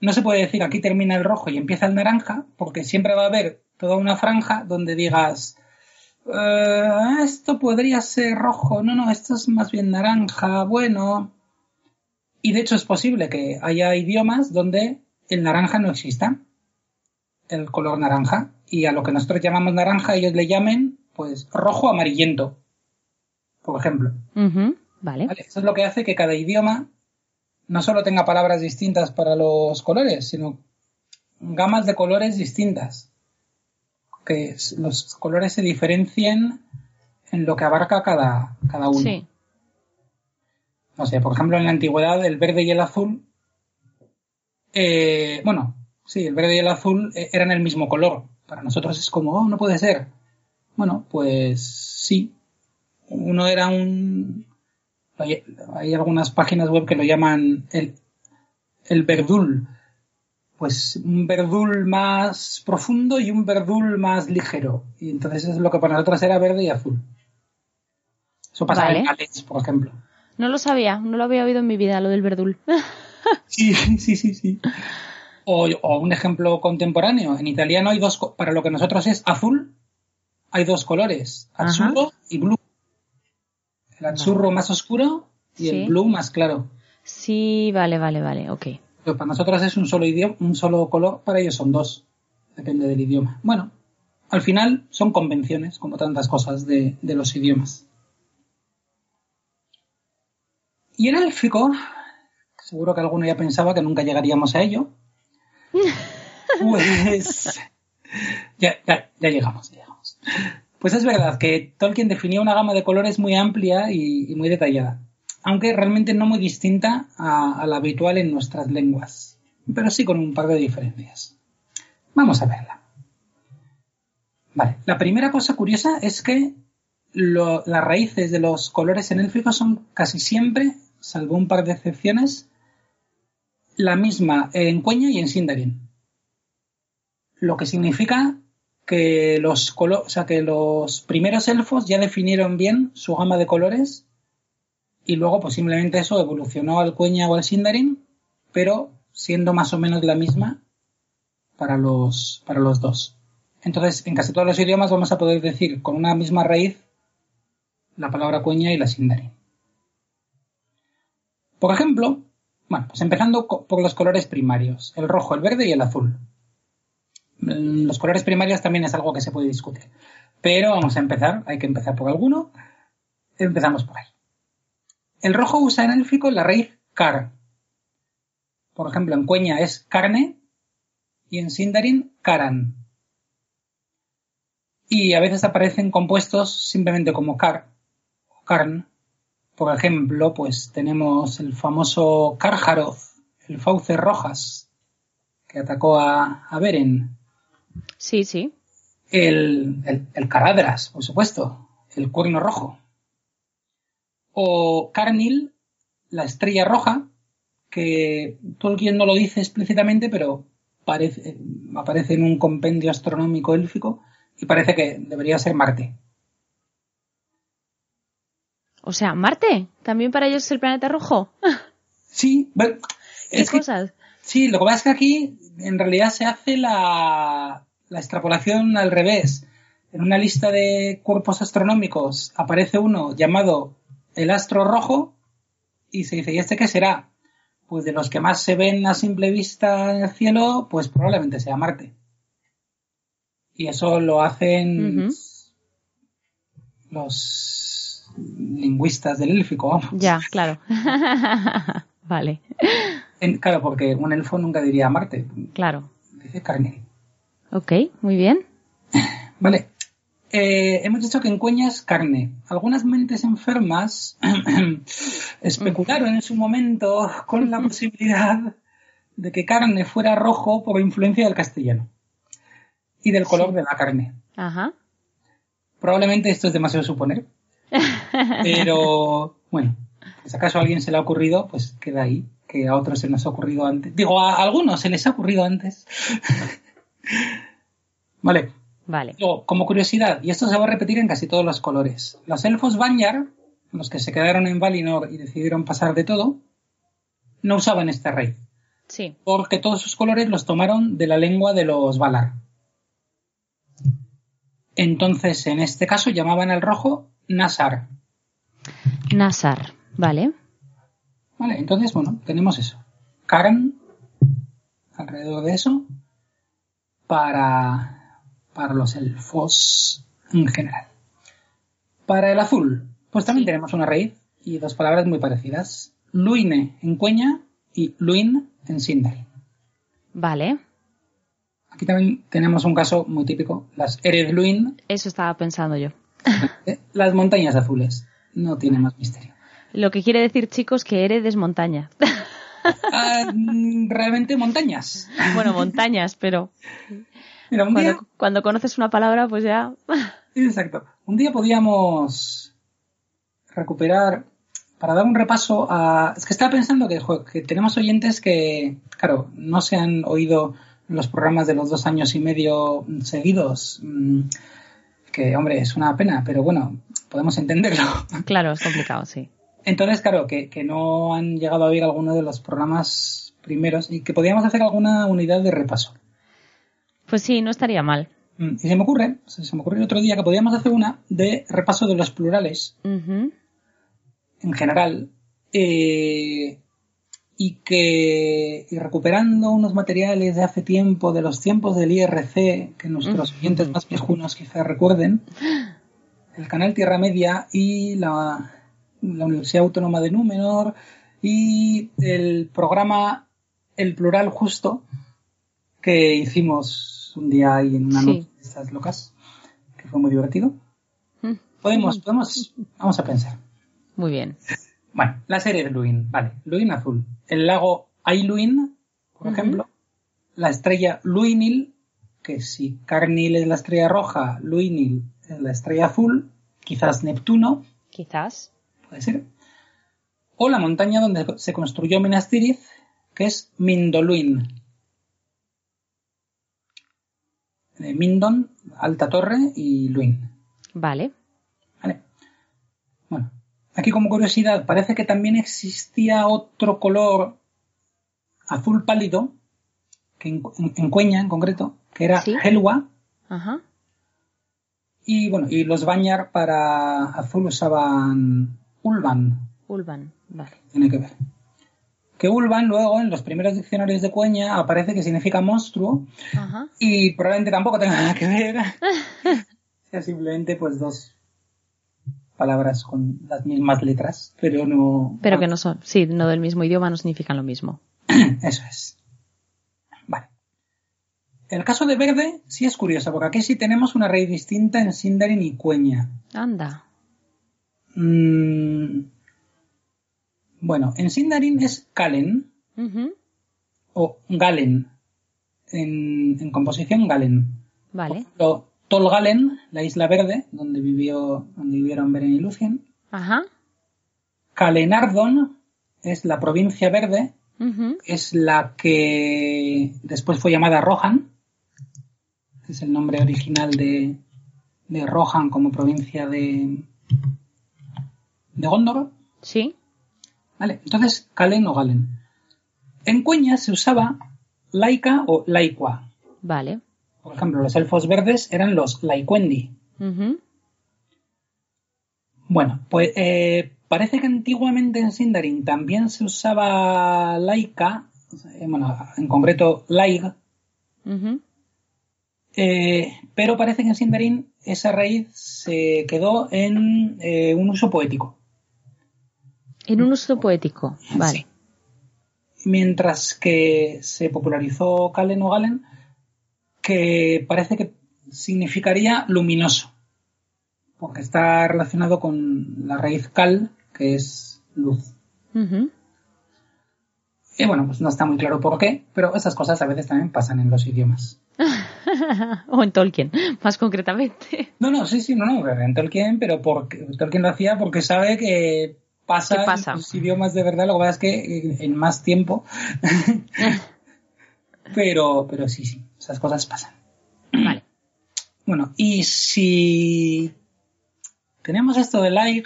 No se puede decir aquí termina el rojo y empieza el naranja, porque siempre va a haber toda una franja donde digas, eh, esto podría ser rojo, no, no, esto es más bien naranja, bueno. Y de hecho es posible que haya idiomas donde el naranja no exista, el color naranja, y a lo que nosotros llamamos naranja ellos le llamen, pues, rojo amarillento, por ejemplo. Vale. ¿Vale? Eso es lo que hace que cada idioma no solo tenga palabras distintas para los colores, sino gamas de colores distintas. Que los colores se diferencien en lo que abarca cada, cada uno. Sí. No sé, por ejemplo, en la antigüedad el verde y el azul, eh, bueno, sí, el verde y el azul eh, eran el mismo color. Para nosotros es como, oh, no puede ser. Bueno, pues sí. Uno era un... Hay, hay algunas páginas web que lo llaman el, el verdul. Pues un verdul más profundo y un verdul más ligero. Y entonces es lo que para nosotros era verde y azul. Eso pasa Vale. en galés, por ejemplo. No lo sabía, no lo había oído en mi vida, lo del verdul. Sí, sí, sí, sí. O, o un ejemplo contemporáneo. En italiano hay dos, para lo que nosotros es azul, hay dos colores, azzurro y blue. El azzurro más oscuro y Sí. el blue más claro. Sí, vale, vale, vale, ok. Pero para nosotros es un solo idioma, un solo color, para ellos son dos. Depende del idioma. Bueno, al final son convenciones, como tantas cosas de, de los idiomas. Y en élfico, seguro que alguno ya pensaba que nunca llegaríamos a ello. Pues ya, ya, ya llegamos, ya llegamos. Pues es verdad que Tolkien definía una gama de colores muy amplia y, y muy detallada, aunque realmente no muy distinta a, la habitual en nuestras lenguas, pero sí con un par de diferencias. Vamos a verla. Vale, la primera cosa curiosa es que las raíces de los colores en élfico son casi siempre, salvo un par de excepciones, la misma en Cueña y en Sindarin. Lo que significa que los, colo- o sea, que los primeros elfos ya definieron bien su gama de colores y luego posiblemente eso evolucionó al Cueña o al Sindarin, pero siendo más o menos la misma para los, para los dos. Entonces, en casi todos los idiomas vamos a poder decir con una misma raíz la palabra Cueña y la Sindarin. Por ejemplo, bueno, pues empezando por los colores primarios, el rojo, el verde y el azul. Mm, Los colores primarios también es algo que se puede discutir. Pero vamos a empezar, hay que empezar por alguno. Empezamos por ahí. El rojo usa en élfico la raíz car. Por ejemplo, en Cueña es carne y en Sindarin karan. Y a veces aparecen compuestos simplemente como car o carn. Por ejemplo, pues tenemos el famoso Carjaroth, el fauce rojas, que atacó a, a Beren. Sí, sí. El, el, el Caradras, por supuesto, el cuerno rojo. O Carnil, la estrella roja, que Tolkien no lo dice explícitamente, pero parece, aparece en un compendio astronómico élfico y parece que debería ser Marte. O sea, Marte, también para ellos es el planeta rojo. Sí, bueno, ¿Qué es que cosas? Sí, lo que pasa es que aquí en realidad se hace la, la extrapolación al revés. En una lista de cuerpos astronómicos aparece uno llamado el astro rojo y se dice, ¿y este qué será? Pues de los que más se ven a simple vista en el cielo, pues probablemente sea Marte. Y eso lo hacen los lingüistas del élfico, vamos. Ya, claro. vale, En- claro, porque un elfo nunca diría Marte, claro. dice Carnel. Ok, muy bien. Vale. Eh, hemos dicho que en Cueña es carne. Algunas mentes enfermas especularon en su momento con la posibilidad de que carne fuera rojo por influencia del castellano. y del color de la carne. Ajá. Probablemente esto es demasiado suponer, pero bueno, si acaso a alguien se le ha ocurrido, pues queda ahí, que a otros se nos ha ocurrido antes. Digo, a algunos se les ha ocurrido antes. vale. Vale. Como curiosidad, y esto se va a repetir en casi todos los colores, los elfos Banyar, los que se quedaron en Valinor y decidieron pasar de todo, no usaban esta raíz, Sí. porque todos sus colores los tomaron de la lengua de los Valar. Entonces, en este caso, llamaban al rojo Nasar. Nasar. Vale. Vale, entonces, bueno, tenemos eso. Karan, alrededor de eso, para, para los elfos en general. Para el azul, pues también tenemos una raíz y dos palabras muy parecidas. Luine en Cueña y Luin en Sindari. Vale. Aquí también tenemos un caso muy típico, las Ered Luin, Eso estaba pensando yo. eh, las montañas azules. No tiene más misterio. Lo que quiere decir, chicos, que Ered es montaña. Ah, mm, realmente montañas. bueno, montañas, pero Mira, un día, cuando, conoces una palabra, pues ya. exacto. Un día podíamos recuperar para dar un repaso a. Es que estaba pensando que, jo, que tenemos oyentes que, claro, no se han oído los programas de los dos años y medio seguidos. mm, Que, hombre, es una pena, pero bueno, podemos entenderlo. Claro, es complicado, sí. Entonces, claro, que, que no han llegado a oír alguno de los programas primeros y que podíamos hacer alguna unidad de repaso. Pues sí, no estaría mal. Mm, Y se me ocurre, se me ocurrió el otro día que podíamos hacer una de repaso de los plurales en general eh, y que y recuperando unos materiales de hace tiempo, de los tiempos del IRC, que nuestros Ujú. oyentes más viejunos quizás recuerden, el canal Tierra Media y la, la Universidad Autónoma de Númenor y el programa El Plural Justo que hicimos un día ahí en una Sí. noche de estas locas, que fue muy divertido. Mm. Podemos, podemos, vamos a pensar. Muy bien. Bueno, la serie de Luin, vale, Luin azul. El lago Ailuin, por ejemplo. La estrella Luinil, que si Carnil es la estrella roja, Luinil es la estrella azul, quizás Neptuno, Quizás. puede ser. O la montaña donde se construyó Minas Tirith, que es Mindoluin. Eh, Mindon, alta torre, y Luin. Vale. Vale. Bueno, aquí como curiosidad, parece que también existía otro color azul pálido, que en, en- en Cueña en concreto, que era Sí. Helwa, Ajá. y bueno, y los Bañar para azul usaban Ulvan, Ulvan. Vale. tiene que ver. Que Ulvan luego en los primeros diccionarios de Cueña aparece que significa monstruo Ajá. y probablemente tampoco tenga nada que ver. sea simplemente pues dos palabras con las mismas letras, pero no... Pero que no son. Sí, no del mismo idioma, no significan lo mismo. Eso es. Vale. El caso de verde sí es curioso, porque aquí sí tenemos una raíz distinta en Sindarin y Cueña. Anda. Mm, Bueno, en Sindarin es Kalen o Galen. En, en composición Galen. Vale. Lo, Tolgalen, la isla verde, donde vivió, donde vivieron Beren y Lucien. Ajá. Kalenardon es la provincia verde, es la que después fue llamada Rohan. Es el nombre original de, de Rohan como provincia de, de Gondor. Sí. Vale, entonces Kalen o Galen. En Cueña se usaba Laika o Laikua. Vale. Por ejemplo, los elfos verdes eran los Laikuendi. Ujú. Bueno, pues eh, parece que antiguamente en Sindarin también se usaba Laika, eh, bueno, en concreto Laig, Ujú. eh, pero parece que en Sindarin esa raíz se quedó en eh, un uso poético. En un uso poético. Vale. Sí. Mientras que se popularizó Kalen o Galen, que parece que significaría luminoso, porque está relacionado con la raíz Kal, que es luz. Y bueno, pues no está muy claro por qué, pero esas cosas a veces también pasan en los idiomas. o en Tolkien, más concretamente. No, no, sí, sí, no, no, en Tolkien, pero porque Tolkien lo hacía porque sabe que pasa, ¿Qué pasa? en los idiomas de verdad, lo que pasa es que en- más tiempo. pero, pero sí, sí, esas cosas pasan. Vale. Bueno, y si tenemos esto del aire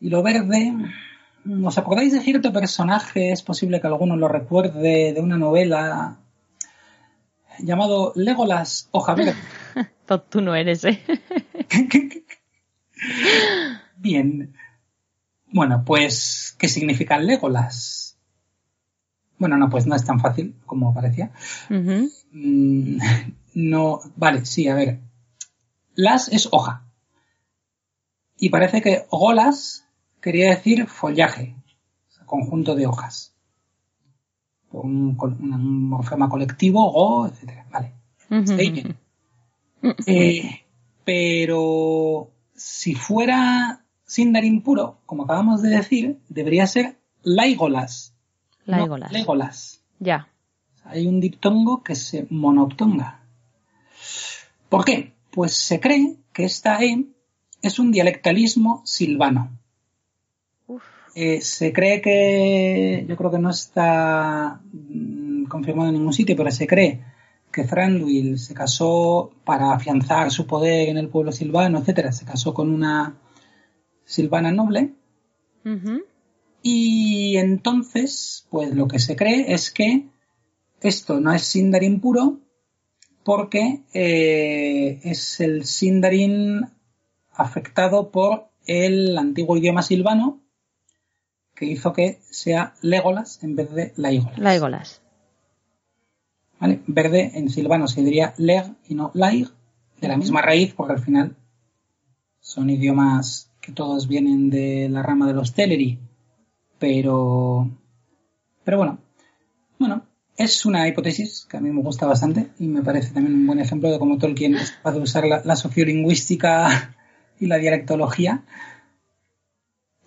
y lo verde, ¿os acordáis de cierto personaje? Es posible que alguno lo recuerde de una novela llamado Legolas Hoja Verde. Tú no eres, ¿eh? Bien. Bueno, pues, ¿qué significa Legolas? Bueno, no, pues no es tan fácil como parecía. Mm, No, vale, sí, a ver. Las es hoja. Y parece que golas quería decir follaje, conjunto de hojas. Un, un morfema colectivo, go, etcétera. Vale. Está ahí bien. Eh, pero si fuera Sindarin puro, como acabamos de decir, debería ser Laigolas. no Legolas. Legolas. Ya. Hay un diptongo que se monoptonga. ¿Por qué? Pues se cree que esta E es un dialectalismo silvano. Uf. Eh, se cree que, yo creo que no está mm, confirmado en ningún sitio, pero se cree que Thranduil se casó para afianzar su poder en el pueblo silvano, etcétera. Se casó con una silvana noble y entonces, pues lo que se cree es que esto no es Sindarin puro porque eh, es el Sindarin afectado por el antiguo idioma silvano que hizo que sea Legolas en vez de Laigolas. Legolas. ¿vale? Verde en silvano se diría Leg y no Laig, de la misma raíz porque al final son idiomas que todos vienen de la rama de los Teleri, pero pero bueno, bueno, es una hipótesis que a mí me gusta bastante y me parece también un buen ejemplo de cómo Tolkien es capaz de usar la, la sociolingüística y la dialectología.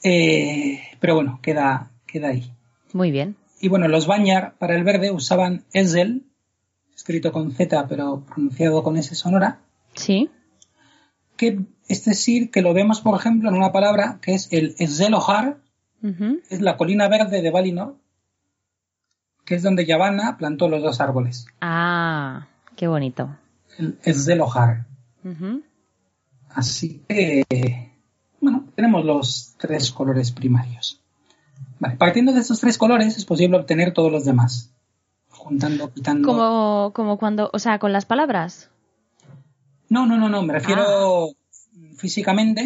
Eh, pero bueno, queda, queda ahí. Muy bien. Y bueno, los Banyar para el verde usaban Ezel, escrito con Z pero pronunciado con S sonora, Sí. Que es decir, que lo vemos por ejemplo en una palabra que es el que es la colina verde de Valinor, que es donde Yavanna plantó los dos árboles. Ah, qué bonito. El Ezelohar. Ujú. Así que, bueno, tenemos los tres colores primarios. Vale, partiendo de estos tres colores es posible obtener todos los demás. Juntando, quitando. Como, como cuando, o sea, con las palabras. No, no, no, no, me refiero físicamente.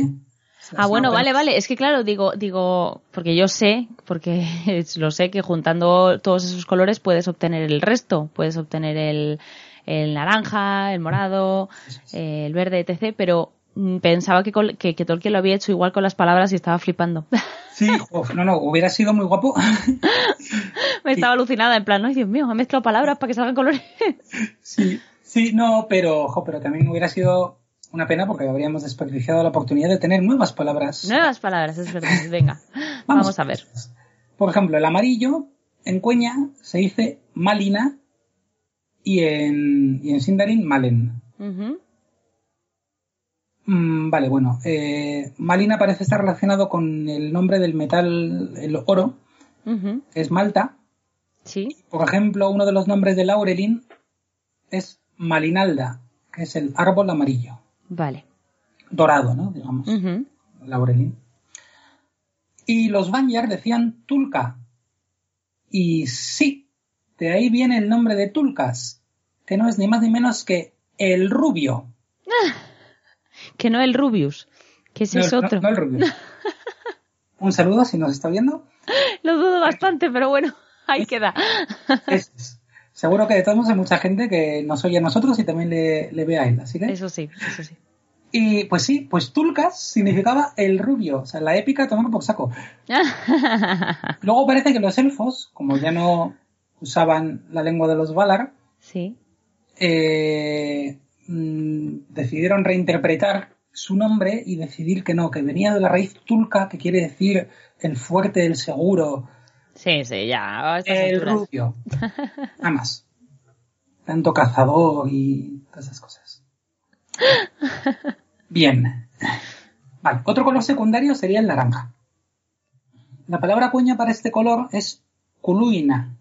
Ah, bueno, No, vale, vale. Es que claro, digo, digo, porque yo sé, porque lo sé que juntando todos esos colores puedes obtener el resto. Puedes obtener el, el naranja, el morado, eh, el verde, etc. Pero mm, pensaba que, col- que, que Tolkien lo había hecho igual con las palabras y estaba flipando. Sí, uf, no, no, hubiera sido muy guapo. Me estaba alucinada, en plan, ay Dios mío, ha mezclado palabras para que salgan colores. Sí, sí, no, pero, ojo, pero también hubiera sido una pena porque habríamos desperdiciado la oportunidad de tener nuevas palabras. Nuevas palabras, es verdad. Venga, Vamos. vamos a ver. Por ejemplo, el amarillo en Cueña se dice Malina y en, y en Sindarin Malen. Mm, vale, bueno, eh, Malina parece estar relacionado con el nombre del metal, el oro, es Malta. Sí. Por ejemplo, uno de los nombres de Laurelin es Malinalda, que es el árbol amarillo, Vale. dorado, ¿no? Digamos, Ujú. Laurelin. Y los Banyar decían Tulka. Y sí, de ahí viene el nombre de Tulkas, que no es ni más ni menos que el rubio. Que no el Rubius, que ese no, es otro. no el rubio. Un saludo si nos está viendo. Lo dudo bastante, pero bueno, ahí queda. Es- seguro que de todos modos hay mucha gente que nos oye a nosotros y también le, le ve a él. Así que Eso sí, eso sí. Y pues sí, pues Tulkas significaba el rubio, o sea, la épica tomar por saco. Luego parece que los elfos, como ya no usaban la lengua de los Valar, sí. eh, mm, decidieron reinterpretar su nombre y decidir que no, que venía de la raíz Tulka, que quiere decir el fuerte, el seguro, Sí, sí, ya. el alturas. rubio. Nada más. tanto cazador y todas esas cosas. Bien. Vale, otro color secundario sería el naranja. La palabra cuña para este color es culuina.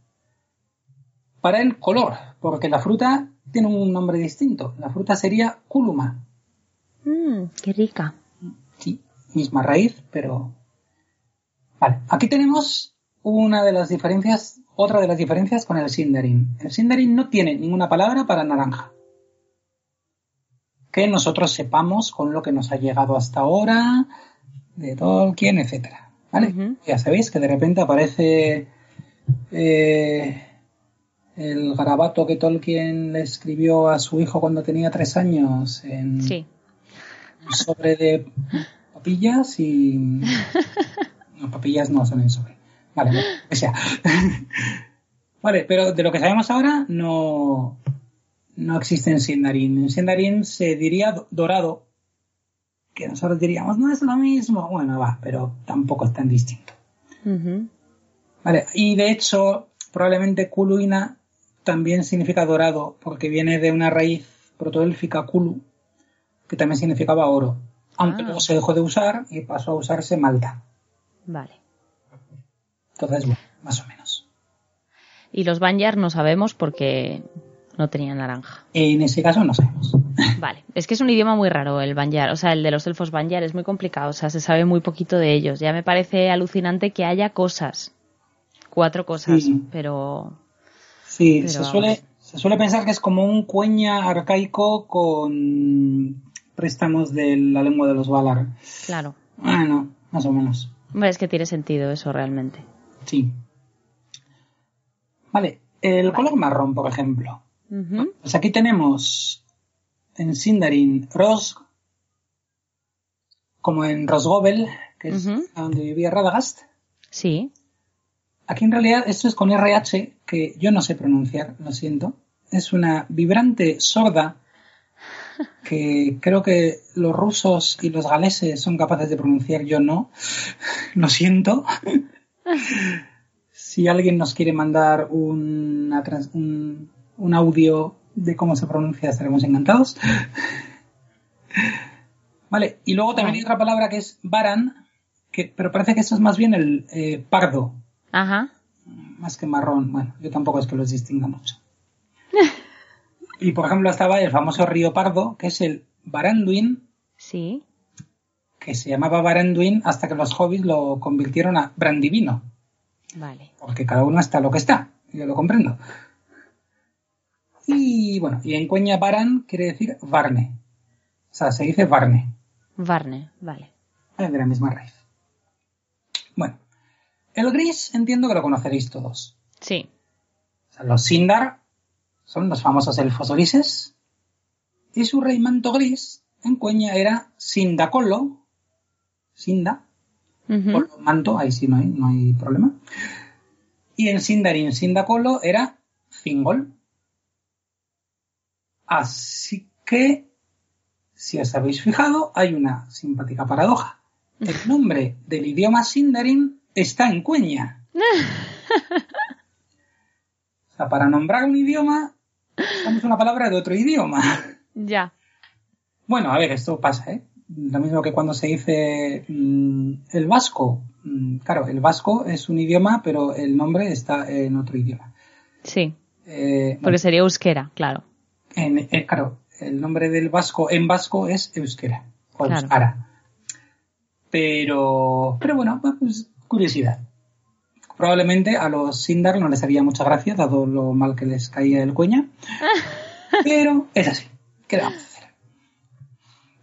Para el color, porque la fruta tiene un nombre distinto. La fruta sería culuma. Mmm, qué rica. Sí, misma raíz, pero. Vale, aquí tenemos una de las diferencias, otra de las diferencias con el Sindarin. El Sindarin no tiene ninguna palabra para naranja. Que nosotros sepamos con lo que nos ha llegado hasta ahora, de Tolkien, etcétera. ¿Vale? Ya sabéis que de repente aparece eh, el garabato que Tolkien le escribió a su hijo cuando tenía tres años en Sí. un sobre de papillas y. No, papillas no son en sobre. Vale, bueno, o sea. vale, pero de lo que sabemos ahora no, no existe en Sindarin. En Sindarin se diría do- dorado, que nosotros diríamos, no es lo mismo. Bueno, va, pero tampoco es tan distinto. Vale, y de hecho, probablemente Kuluina también significa dorado, porque viene de una raíz protoélfica Kulu, que también significaba oro. Aunque Ah. luego se dejó de usar y pasó a usarse Malta. Vale. Entonces, bueno, más o menos. Y los Banyar no sabemos porque no tenían naranja. En ese caso no sabemos. Vale, es que es un idioma muy raro el Banyar, o sea, el de los elfos Banyar es muy complicado, o sea, se sabe muy poquito de ellos. Ya me parece alucinante que haya cosas, cuatro cosas, Sí. pero Sí, Pero se vamos. suele, se suele pensar que es como un cueña arcaico con préstamos de la lengua de los Valar. claro, Bueno, más o menos. Hombre, es que tiene sentido eso realmente. Sí. Vale, el color marrón, por ejemplo. Pues aquí tenemos en Sindarin Rosg, como en Rosgobel, que es donde vivía Radagast. Sí, Aquí en realidad esto es con RH, que yo no sé pronunciar, lo siento. Es una vibrante sorda que creo que los rusos y los galeses son capaces de pronunciar, yo no. Lo siento. Si alguien nos quiere mandar una trans- un, un audio de cómo se pronuncia, estaremos encantados. Vale, y luego también hay otra palabra que es baran, que, pero parece que esto es más bien el eh, pardo, ajá, más que marrón. Bueno, yo tampoco es que los distinga mucho. Y por ejemplo estaba el famoso río Pardo, que es el Baranduin, sí, que se llamaba Baranduin hasta que los hobbits lo convirtieron a Brandivino, vale. porque cada uno está lo que está, yo lo comprendo. Y bueno, y en Cueña Baran quiere decir Varne. O sea, se dice Varne, Varne, vale. es de la misma raíz. Bueno, el gris entiendo que lo conoceréis todos. Sí, O sea, los Sindar son los famosos elfos grises. Y su rey manto gris en Cueña era Sindacolo. Sinda. Ujú. Colo, manto, ahí sí no hay, no hay problema. Y en Sindarin Sindacolo era Thingol. Así que, si os habéis fijado, hay una simpática paradoja. El nombre del idioma Sindarin está en Cueña. O sea, para nombrar un idioma, usamos una palabra de otro idioma. ya, Bueno, a ver, esto pasa, ¿eh? Lo mismo que cuando se dice mm, el vasco. Mm, claro, el vasco es un idioma, pero el nombre está en otro idioma. sí, Eh, porque sería euskera, claro. en- eh, claro, el nombre del vasco en vasco es euskera o Claro. euskara. Pero, pero bueno, pues curiosidad. Probablemente a los Sindar no les haría mucha gracia, dado lo mal que les caía el cueña. pero es así. ¿Qué le vamos a hacer?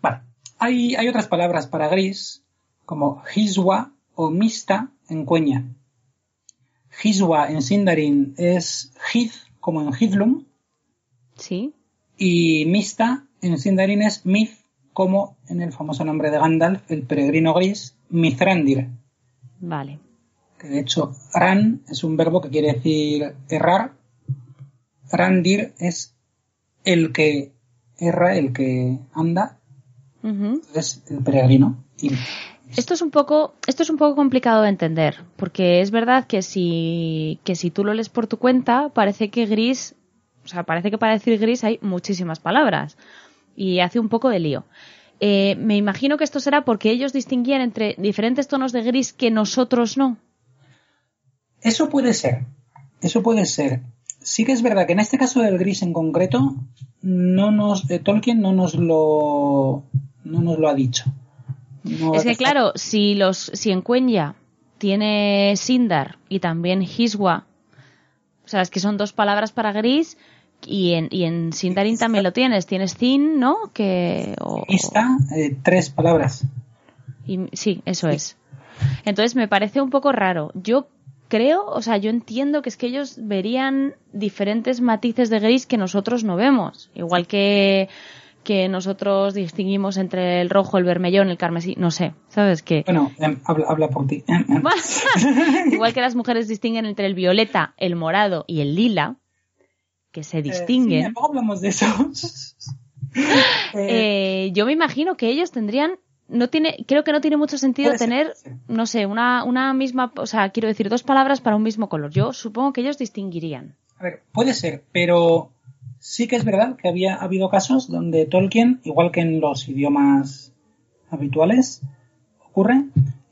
Vale. Hay, hay otras palabras para gris, como Hiswa o Mista en cueña. Hiswa en Sindarin es Hith, como en Hidlum, Sí, y Mista en Sindarin es Mith, como en el famoso nombre de Gandalf, el peregrino gris, Mithrandir. vale. Que de hecho, Ran es un verbo que quiere decir errar. Randir es el que erra, el que anda, Ujú. es el peregrino. Y Esto es un poco, esto es un poco complicado de entender, porque es verdad que si, que si tú lo lees por tu cuenta, parece que gris o sea, parece que para decir gris hay muchísimas palabras y hace un poco de lío. Eh, me imagino que esto será porque ellos distinguían entre diferentes tonos de gris que nosotros no. Eso puede ser, eso puede ser. Sí que es verdad que en este caso del gris en concreto, no nos, eh, Tolkien no nos lo, no nos lo ha dicho. No es que claro, si los, si en Cuenya tiene Sindar y también Hiswa, o sea, es que son dos palabras para gris y en, y en Sindarin también lo tienes, tienes Zin, ¿no? Que, o- eh, tres palabras. y- sí, eso es. Entonces me parece un poco raro. Yo creo, o sea, yo entiendo que es que ellos verían diferentes matices de gris que nosotros no vemos. Igual que, que nosotros distinguimos entre el rojo, el vermellón, el carmesí, no sé, ¿sabes? Que, Bueno, em, habla, habla por ti. Em, em. Igual que las mujeres distinguen entre el violeta, el morado y el lila, que se Eh, sí, distinguen, luego hablamos de eso. Eh, eh, yo me imagino que ellos tendrían, no tiene, creo que no tiene mucho sentido tener, ser. no sé, una, una misma, o sea, quiero decir, dos palabras para un mismo color. Yo supongo que ellos distinguirían. A ver, puede ser, pero sí que es verdad que había habido casos donde Tolkien, igual que en los idiomas habituales, ocurre,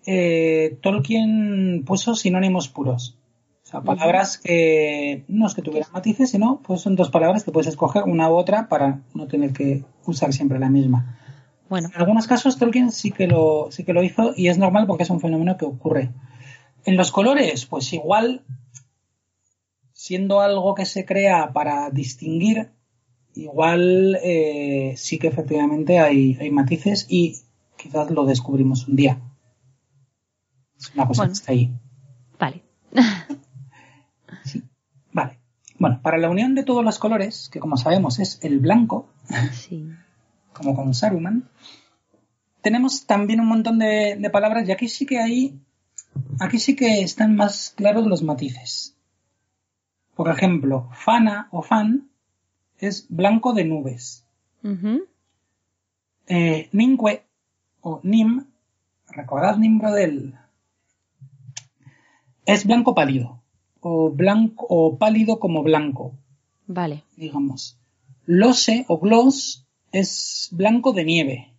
eh, Tolkien puso sinónimos puros. O sea, palabras que no es que tuvieran matices, sino pues son dos palabras que puedes escoger una u otra para no tener que usar siempre la misma. Bueno, En algunos casos Tolkien sí que lo, sí que lo hizo y es normal porque es un fenómeno que ocurre. En los colores, pues igual, siendo algo que se crea para distinguir, igual eh, sí que efectivamente hay, hay matices y quizás lo descubrimos un día. Es una cosa Bueno. que está ahí. vale. Vale. Bueno, para la unión de todos los colores, que como sabemos es el blanco, Sí. como con Saruman. Tenemos también un montón de, de palabras y aquí sí que hay, aquí sí que están más claros los matices. Por ejemplo, fana o fan es blanco de nubes. Ujú. Eh, ninque o nim, recordad Nimbrodel, es blanco pálido o blanco o pálido como blanco Vale. digamos. Lose o gloss es blanco de nieve.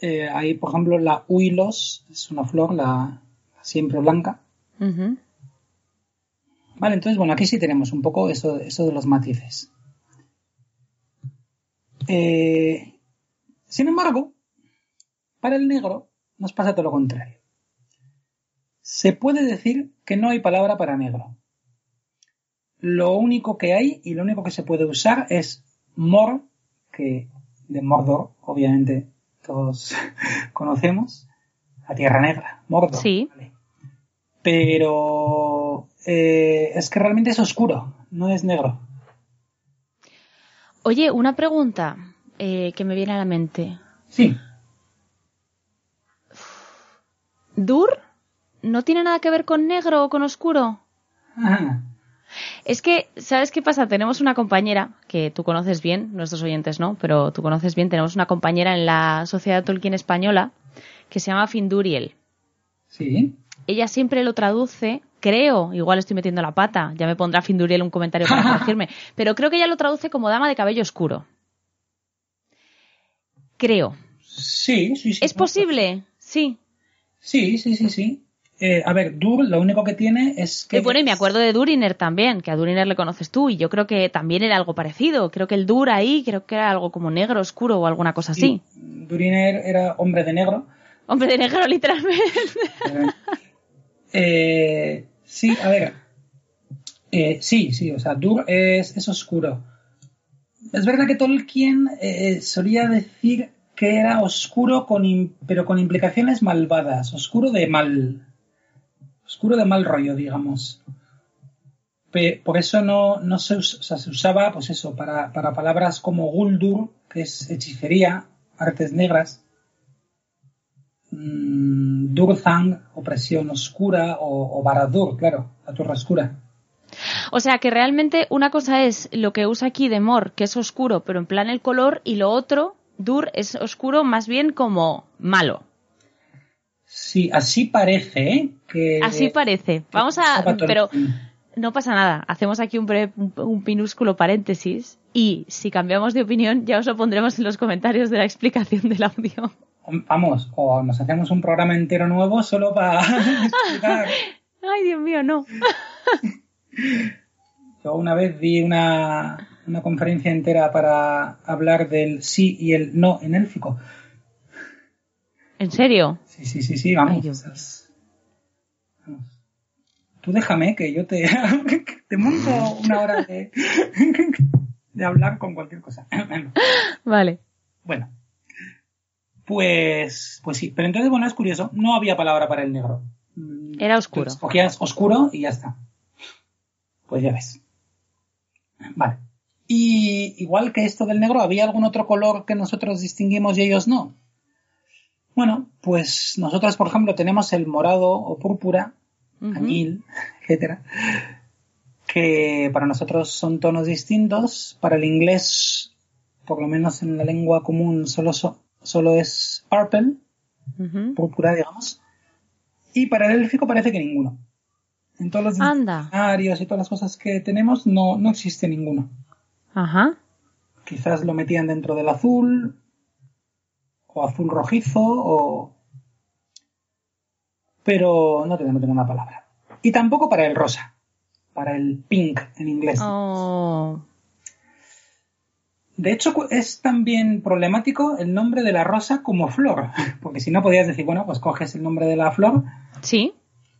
Eh, ahí, por ejemplo, la huilos es una flor, la siempre blanca. Vale, entonces, bueno, aquí sí tenemos un poco eso, eso de los matices. Eh, sin embargo, para el negro nos pasa todo lo contrario. Se puede decir que no hay palabra para negro. Lo único que hay y lo único que se puede usar es Mor, que de Mordor, obviamente todos conocemos, la Tierra Negra, Mordor. Sí. ¿vale? Pero eh, es que realmente es oscuro, no es negro. Oye, una pregunta eh, que me viene a la mente. Sí, ¿Dur no tiene nada que ver con negro o con oscuro? Ajá. Es que, ¿sabes qué pasa? Tenemos una compañera que tú conoces bien, nuestros oyentes no, pero tú conoces bien, tenemos una compañera en la Sociedad Tolkien Española que se llama Finduriel. sí. Ella siempre lo traduce, creo, igual estoy metiendo la pata, ya me pondrá Finduriel un comentario para corregirme, pero creo que ella lo traduce como dama de cabello oscuro. Creo. Sí, sí, sí. ¿Es posible? Sí. Sí, sí, sí, sí. Eh, a ver, Dur lo único que tiene es que... Y bueno, y me acuerdo de Duriner también, que a Duriner le conoces tú, y yo creo que también era algo parecido. Creo que el Dur ahí, creo que era algo como negro, oscuro o alguna cosa así. Sí, Duriner era hombre de negro. Hombre de negro, literalmente. Eh, sí, a ver. Eh, sí, sí, o sea, Dur es, es oscuro. Es verdad que Tolkien eh, solía decir que era oscuro, con pero con implicaciones malvadas. Oscuro de mal. Oscuro de mal rollo, digamos. Por eso no, no se, us- o sea, se usaba, pues eso, para, para palabras como Guldur, que es hechicería, artes negras. Mm, Durthang, opresión oscura, o, o Baradur, claro, la torre oscura. O sea que realmente una cosa es lo que usa aquí de Mor, que es oscuro, pero en plan el color, y lo otro, Dur, es oscuro más bien como malo. Sí, así parece, ¿eh? Que, Así parece. Vamos a. Pero. No pasa nada, hacemos aquí un, breve- un minúsculo paréntesis y si cambiamos de opinión ya os lo pondremos en los comentarios de la explicación del audio. Vamos, o nos hacemos un programa entero nuevo solo para explicar. Ay, Dios mío, no. Yo una vez di una, una conferencia entera para hablar del sí y el no en élfico. ¿En serio? Sí, sí, sí, sí, vamos. Ay, Dios esas- vamos. Tú déjame que yo te, te monto una hora de, de hablar con cualquier cosa. Vale. Bueno, pues, pues sí, pero entonces, bueno, es curioso, no había palabra para el negro. Mm, Era oscuro. Entonces, cogías oscuro y ya está. Pues ya ves. Vale. Y igual que esto del negro, ¿había algún otro color que nosotros distinguimos y ellos no? Bueno, pues nosotros, por ejemplo, tenemos el morado o púrpura, Ujú. añil, etcétera, que para nosotros son tonos distintos. Para el inglés, por lo menos en la lengua común, solo, so- solo es purple, púrpura, digamos. Y para el élfico parece que ninguno. En todos los diccionarios y todas las cosas que tenemos no, no existe ninguno. Ajá. Quizás lo metían dentro del azul, o azul rojizo, o... Pero no tenemos ninguna palabra. Y tampoco para el rosa, para el pink en inglés. Oh. De hecho, es también problemático el nombre de la rosa como flor, porque si no podías decir, bueno, pues coges el nombre de la flor Sí.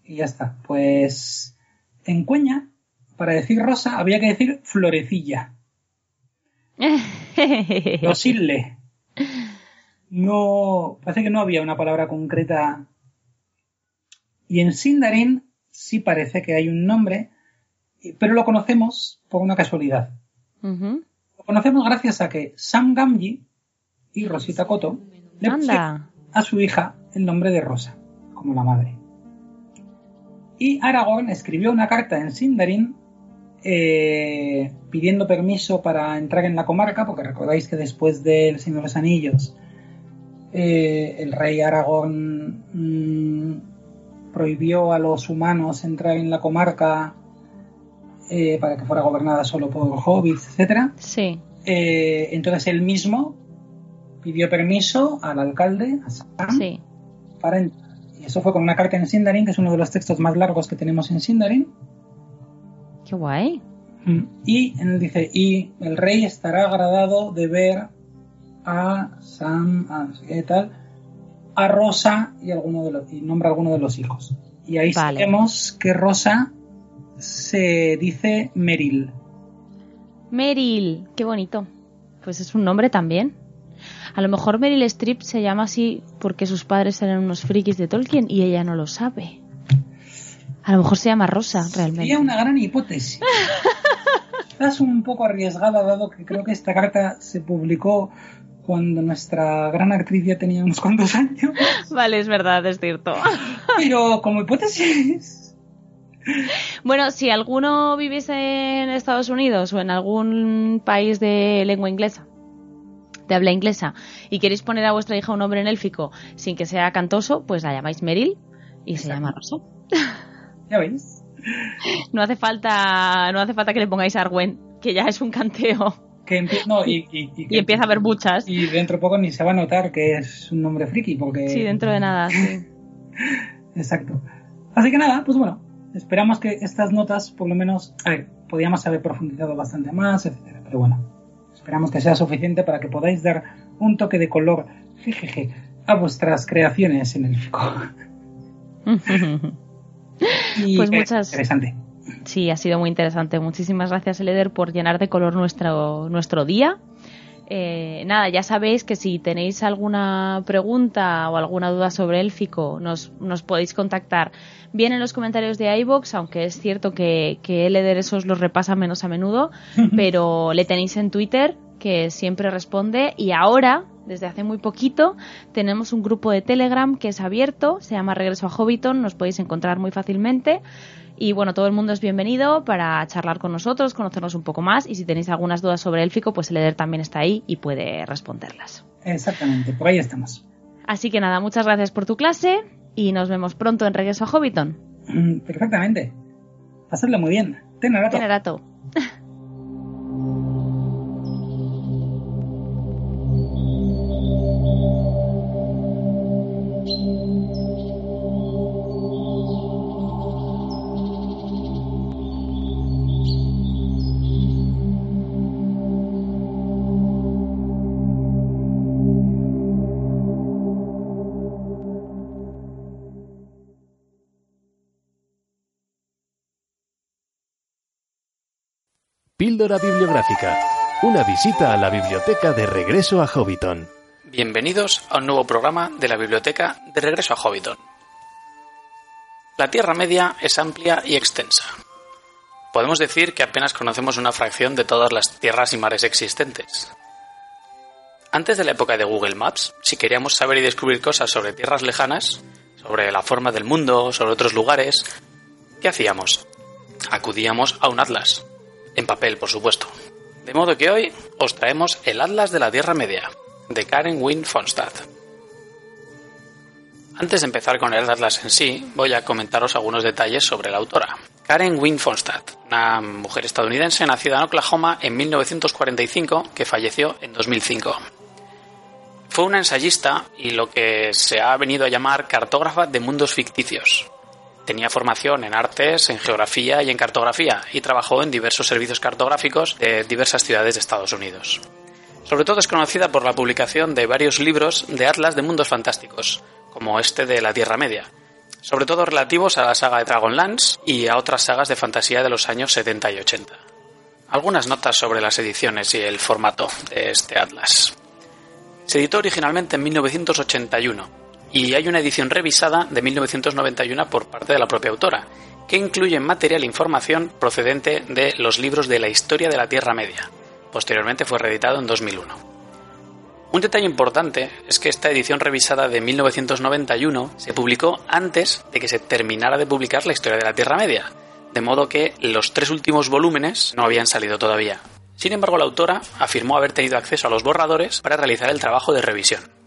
y ya está. Pues en Cueña, para decir rosa, había que decir florecilla. Rosille. No, parece que no había una palabra concreta. Y en Sindarin sí parece que hay un nombre, pero lo conocemos por una casualidad. Conocemos gracias a que Sam Gamgee y Rosita Koto le pusieron a su hija el nombre de Rosa, como la madre. Y Aragorn escribió una carta en Sindarin eh, pidiendo permiso para entrar en la comarca, porque recordáis que después del Señor de los Anillos, eh, el rey Aragorn mm, prohibió a los humanos entrar en la comarca eh, para que fuera gobernada solo por hobbits, etcétera. Sí. Eh, entonces él mismo pidió permiso al alcalde, a Sam, Sí. para entrar. Y eso fue con una carta en Sindarin, que es uno de los textos más largos que tenemos en Sindarin. Qué guay. Mm. Y él dice, y el rey estará agradado de ver a Sam, a qué tal, a Rosa y, alguno de los, y nombra a alguno de los hijos. Y ahí Vale. sabemos que Rosa se dice Meril. Meryl. Qué bonito. Pues es un nombre también. A lo mejor Meryl Streep se llama así porque sus padres eran unos frikis de Tolkien y ella no lo sabe. A lo mejor se llama Rosa, realmente. Sería una gran hipótesis. Estás un poco arriesgada, dado que creo que esta carta se publicó cuando nuestra gran actriz ya tenía unos cuantos años. Vale, es verdad, es cierto. Pero como hipótesis, Bueno, si alguno viviese en Estados Unidos o en algún país de lengua inglesa, de habla inglesa, y queréis poner a vuestra hija un nombre en élfico sin que sea cantoso, pues la llamáis Meryl y se llama Rosa. ya veis. No hace falta, no hace falta que le pongáis Arwen, que ya es un canteo. Que no, y, y- y que- Y empieza a haber muchas. Y dentro de poco ni se va a notar que es un nombre friki, porque. Sí, dentro de nada, sí. Exacto. Así que nada, pues bueno, esperamos que estas notas, por lo menos, a ver, podíamos haber profundizado bastante más, etcétera, pero bueno, esperamos que sea suficiente para que podáis dar un toque de color, jejeje, a vuestras creaciones en el FICO. Y Pues eh, muchas- Interesante. Sí, ha sido muy interesante. Muchísimas gracias, Eleder, por llenar de color nuestro, nuestro día. Eh, nada, ya sabéis que si tenéis alguna pregunta o alguna duda sobre élfico, nos, nos podéis contactar bien en los comentarios de iBox, aunque es cierto que, que Eleder esos los repasa menos a menudo, pero le tenéis en Twitter, que siempre responde, y ahora, desde hace muy poquito, tenemos un grupo de Telegram que es abierto, se llama Regreso a Hobbiton, nos podéis encontrar muy fácilmente. Y bueno, todo el mundo es bienvenido para charlar con nosotros, conocernos un poco más y si tenéis algunas dudas sobre élfico, pues el Eder también está ahí y puede responderlas. Exactamente, por ahí estamos. Así que nada, muchas gracias por tu clase y nos vemos pronto en Regreso a Hobbiton. Mm, Perfectamente. Pasadlo muy bien. Tenerato. Píldora bibliográfica. Una visita a la biblioteca de regreso a Hobbiton. Bienvenidos a un nuevo programa de la biblioteca de regreso a Hobbiton. La Tierra Media es amplia y extensa. Podemos decir que apenas conocemos una fracción de todas las tierras y mares existentes. Antes de la época de Google Maps, si queríamos saber y descubrir cosas sobre tierras lejanas, sobre la forma del mundo, sobre otros lugares, ¿qué hacíamos? Acudíamos a un atlas, en papel, por supuesto. De modo que hoy os traemos el Atlas de la Tierra Media, de Karen Wynne Fonstad. Antes de empezar con el Atlas en sí, voy a comentaros algunos detalles sobre la autora. Karen Wynne Fonstad, una mujer estadounidense nacida en Oklahoma en 1945 que falleció en 2005. Fue una ensayista y lo que se ha venido a llamar cartógrafa de mundos ficticios, Tenía formación en artes, en geografía y en cartografía y trabajó en diversos servicios cartográficos de diversas ciudades de Estados Unidos. Sobre todo es conocida por la publicación de varios libros de atlas de mundos fantásticos, como este de la Tierra Media, sobre todo relativos a la saga de Dragonlance y a otras sagas de fantasía de los años 70 y 80. Algunas notas sobre las ediciones y el formato de este atlas. Se editó originalmente en 1981 y hay una edición revisada de 1991 por parte de la propia autora, que incluye material e información procedente de los libros de la historia de la Tierra Media. Posteriormente fue reeditado en 2001. Un detalle importante es que esta edición revisada de 1991 se publicó antes de que se terminara de publicar la historia de la Tierra Media, de modo que los tres últimos volúmenes no habían salido todavía. Sin embargo, la autora afirmó haber tenido acceso a los borradores para realizar el trabajo de revisión.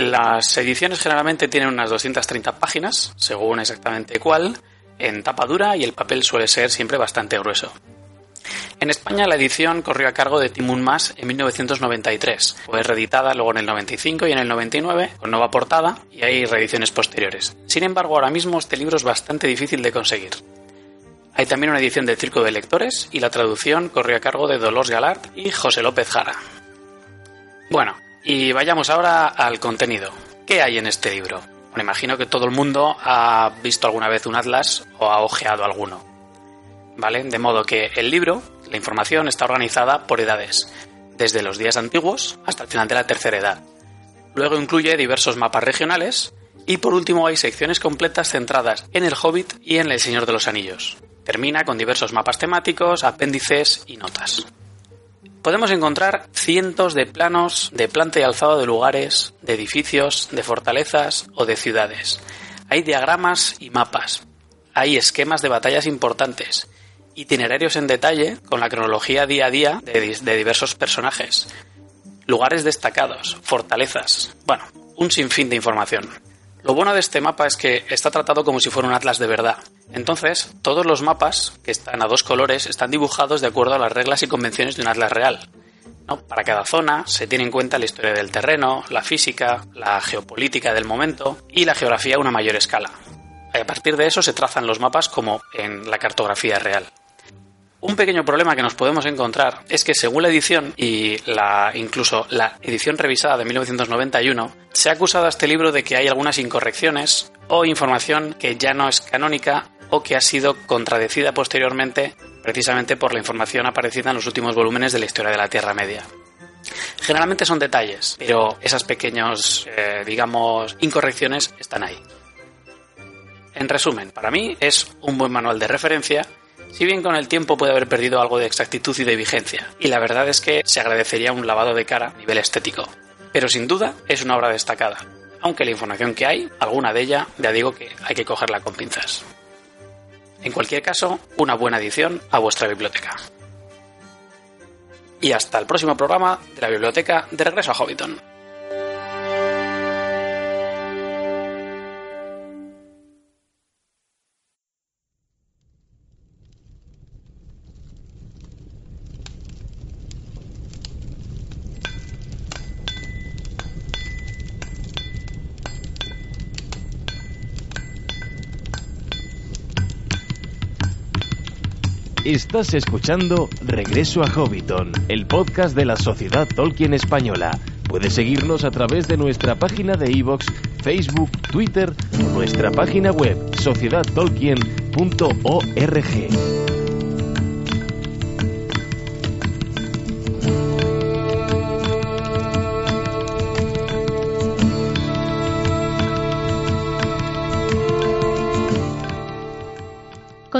Las ediciones generalmente tienen unas 230 páginas, según exactamente cuál, en tapa dura y el papel suele ser siempre bastante grueso. En España la edición corrió a cargo de Timun Mas en 1993. Fue reeditada luego en el 95 y en el 99 con nueva portada y hay reediciones posteriores. Sin embargo, ahora mismo este libro es bastante difícil de conseguir. Hay también una edición del Circo de Lectores y la traducción corrió a cargo de Dolores Galard y José López Jara. Bueno, y vayamos ahora al contenido. ¿Qué hay en este libro? Me imagino que todo el mundo ha visto alguna vez un atlas o ha ojeado alguno. ¿Vale? De modo que el libro, la información está organizada por edades, desde los días antiguos hasta el final de la tercera edad. Luego incluye diversos mapas regionales y por último hay secciones completas centradas en el Hobbit y en el Señor de los Anillos. Termina con diversos mapas temáticos, apéndices y notas podemos encontrar cientos de planos de planta y alzado de lugares, de edificios, de fortalezas o de ciudades. Hay diagramas y mapas. Hay esquemas de batallas importantes, itinerarios en detalle con la cronología día a día de, diversos personajes, lugares destacados, fortalezas, bueno, un sinfín de información. Lo bueno de este mapa es que está tratado como si fuera un atlas de verdad. Entonces, todos los mapas, que están a dos colores, están dibujados de acuerdo a las reglas y convenciones de un atlas real. Para cada zona se tiene en cuenta la historia del terreno, la física, la geopolítica del momento y la geografía a una mayor escala. A partir de eso se trazan los mapas como en la cartografía real. Un pequeño problema que nos podemos encontrar es que según la edición y la, incluso la edición revisada de 1991, se ha acusado a este libro de que hay algunas incorrecciones o información que ya no es canónica o que ha sido contradecida posteriormente precisamente por la información aparecida en los últimos volúmenes de la historia de la Tierra Media. Generalmente son detalles, pero esas pequeñas, eh, digamos, incorrecciones están ahí. En resumen, para mí es un buen manual de referencia si bien con el tiempo puede haber perdido algo de exactitud y de vigencia, y la verdad es que se agradecería un lavado de cara a nivel estético. Pero sin duda es una obra destacada, aunque la información que hay, alguna de ella, ya digo que hay que cogerla con pinzas. En cualquier caso, una buena edición a vuestra biblioteca. Y hasta el próximo programa de la biblioteca de regreso a Hobbiton. Estás escuchando Regreso a Hobbiton, el podcast de la Sociedad Tolkien Española. Puedes seguirnos a través de nuestra página de iVoox, Facebook, Twitter o nuestra página web sociedadtolkien.org.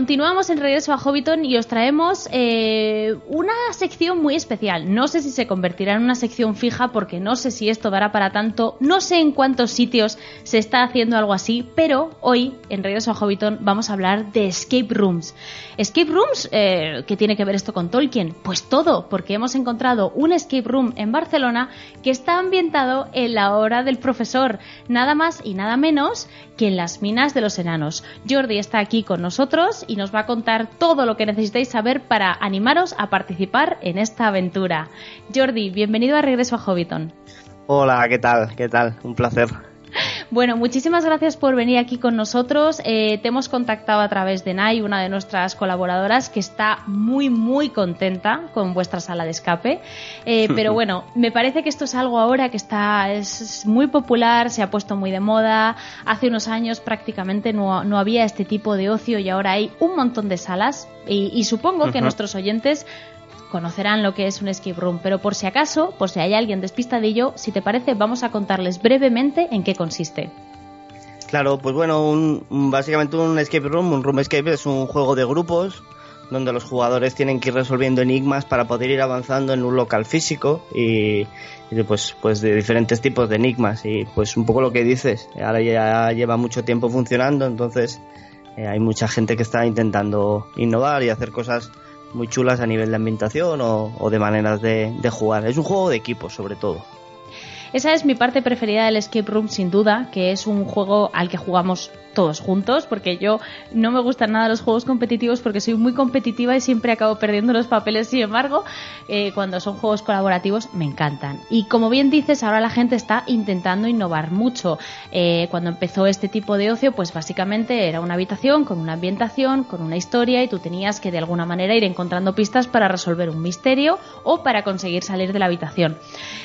Continuamos en regreso a Hobbiton y os traemos eh, una sección muy especial. No sé si se convertirá en una sección fija porque no sé si esto dará para tanto. No sé en cuántos sitios se está haciendo algo así, pero hoy en regreso a Hobbiton vamos a hablar de escape rooms. Escape rooms, eh, ¿qué tiene que ver esto con Tolkien? Pues todo, porque hemos encontrado un escape room en Barcelona que está ambientado en la hora del profesor, nada más y nada menos que en las minas de los enanos. Jordi está aquí con nosotros y nos va a contar todo lo que necesitáis saber para animaros a participar en esta aventura. Jordi, bienvenido a Regreso a Hobbiton. Hola, ¿qué tal? ¿Qué tal? Un placer. Bueno, muchísimas gracias por venir aquí con nosotros. Eh, te hemos contactado a través de NAI, una de nuestras colaboradoras, que está muy, muy contenta con vuestra sala de escape. Eh, pero bueno, me parece que esto es algo ahora que está es muy popular, se ha puesto muy de moda. Hace unos años prácticamente no, no había este tipo de ocio y ahora hay un montón de salas. Y, supongo que nuestros oyentes conocerán lo que es un escape room, pero por si acaso, por si hay alguien despistadillo, si te parece, vamos a contarles brevemente en qué consiste. Claro, pues bueno, un, básicamente un escape room, un room escape es un juego de grupos donde los jugadores tienen que ir resolviendo enigmas para poder ir avanzando en un local físico y, pues, pues de diferentes tipos de enigmas y pues un poco lo que dices, ahora ya lleva mucho tiempo funcionando, entonces eh, hay mucha gente que está intentando innovar y hacer cosas muy chulas a nivel de ambientación o, de maneras de, de jugar. Es un juego de equipo sobre todo. Esa es mi parte preferida del escape room sin duda, que es un juego al que jugamos todos juntos, porque yo no me gustan nada los juegos competitivos porque soy muy competitiva y siempre acabo perdiendo los papeles. Sin embargo, eh, cuando son juegos colaborativos me encantan. Y como bien dices, ahora la gente está intentando innovar mucho. Eh, cuando empezó este tipo de ocio, pues básicamente era una habitación con una ambientación, con una historia y tú tenías que de alguna manera ir encontrando pistas para resolver un misterio o para conseguir salir de la habitación.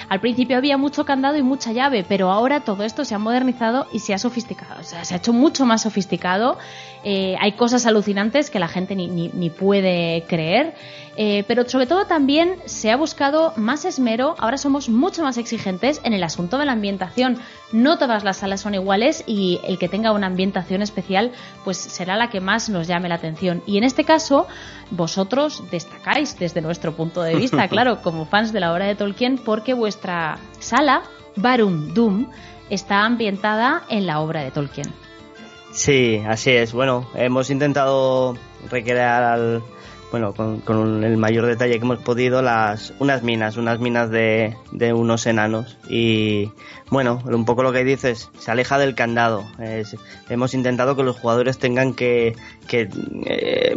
Al principio había mucho candado y mucha llave, pero ahora todo esto se ha modernizado y se ha sofisticado. O sea, se ha hecho mucho más sofisticado. Eh, hay cosas alucinantes que la gente ni, ni, puede creer. Eh, pero sobre todo también se ha buscado más esmero. Ahora somos mucho más exigentes en el asunto de la ambientación. No todas las salas son iguales y el que tenga una ambientación especial pues será la que más nos llame la atención. Y en este caso, vosotros destacáis desde nuestro punto de vista, claro, como fans de la obra de Tolkien, porque vuestra sala, Barum Doom, está ambientada en la obra de Tolkien. Sí, así es. Bueno, hemos intentado recrear al, bueno, con, el mayor detalle que hemos podido las unas minas, unas minas de, de unos enanos y bueno, un poco lo que dices, se aleja del candado. hemos intentado que los jugadores tengan que, que eh,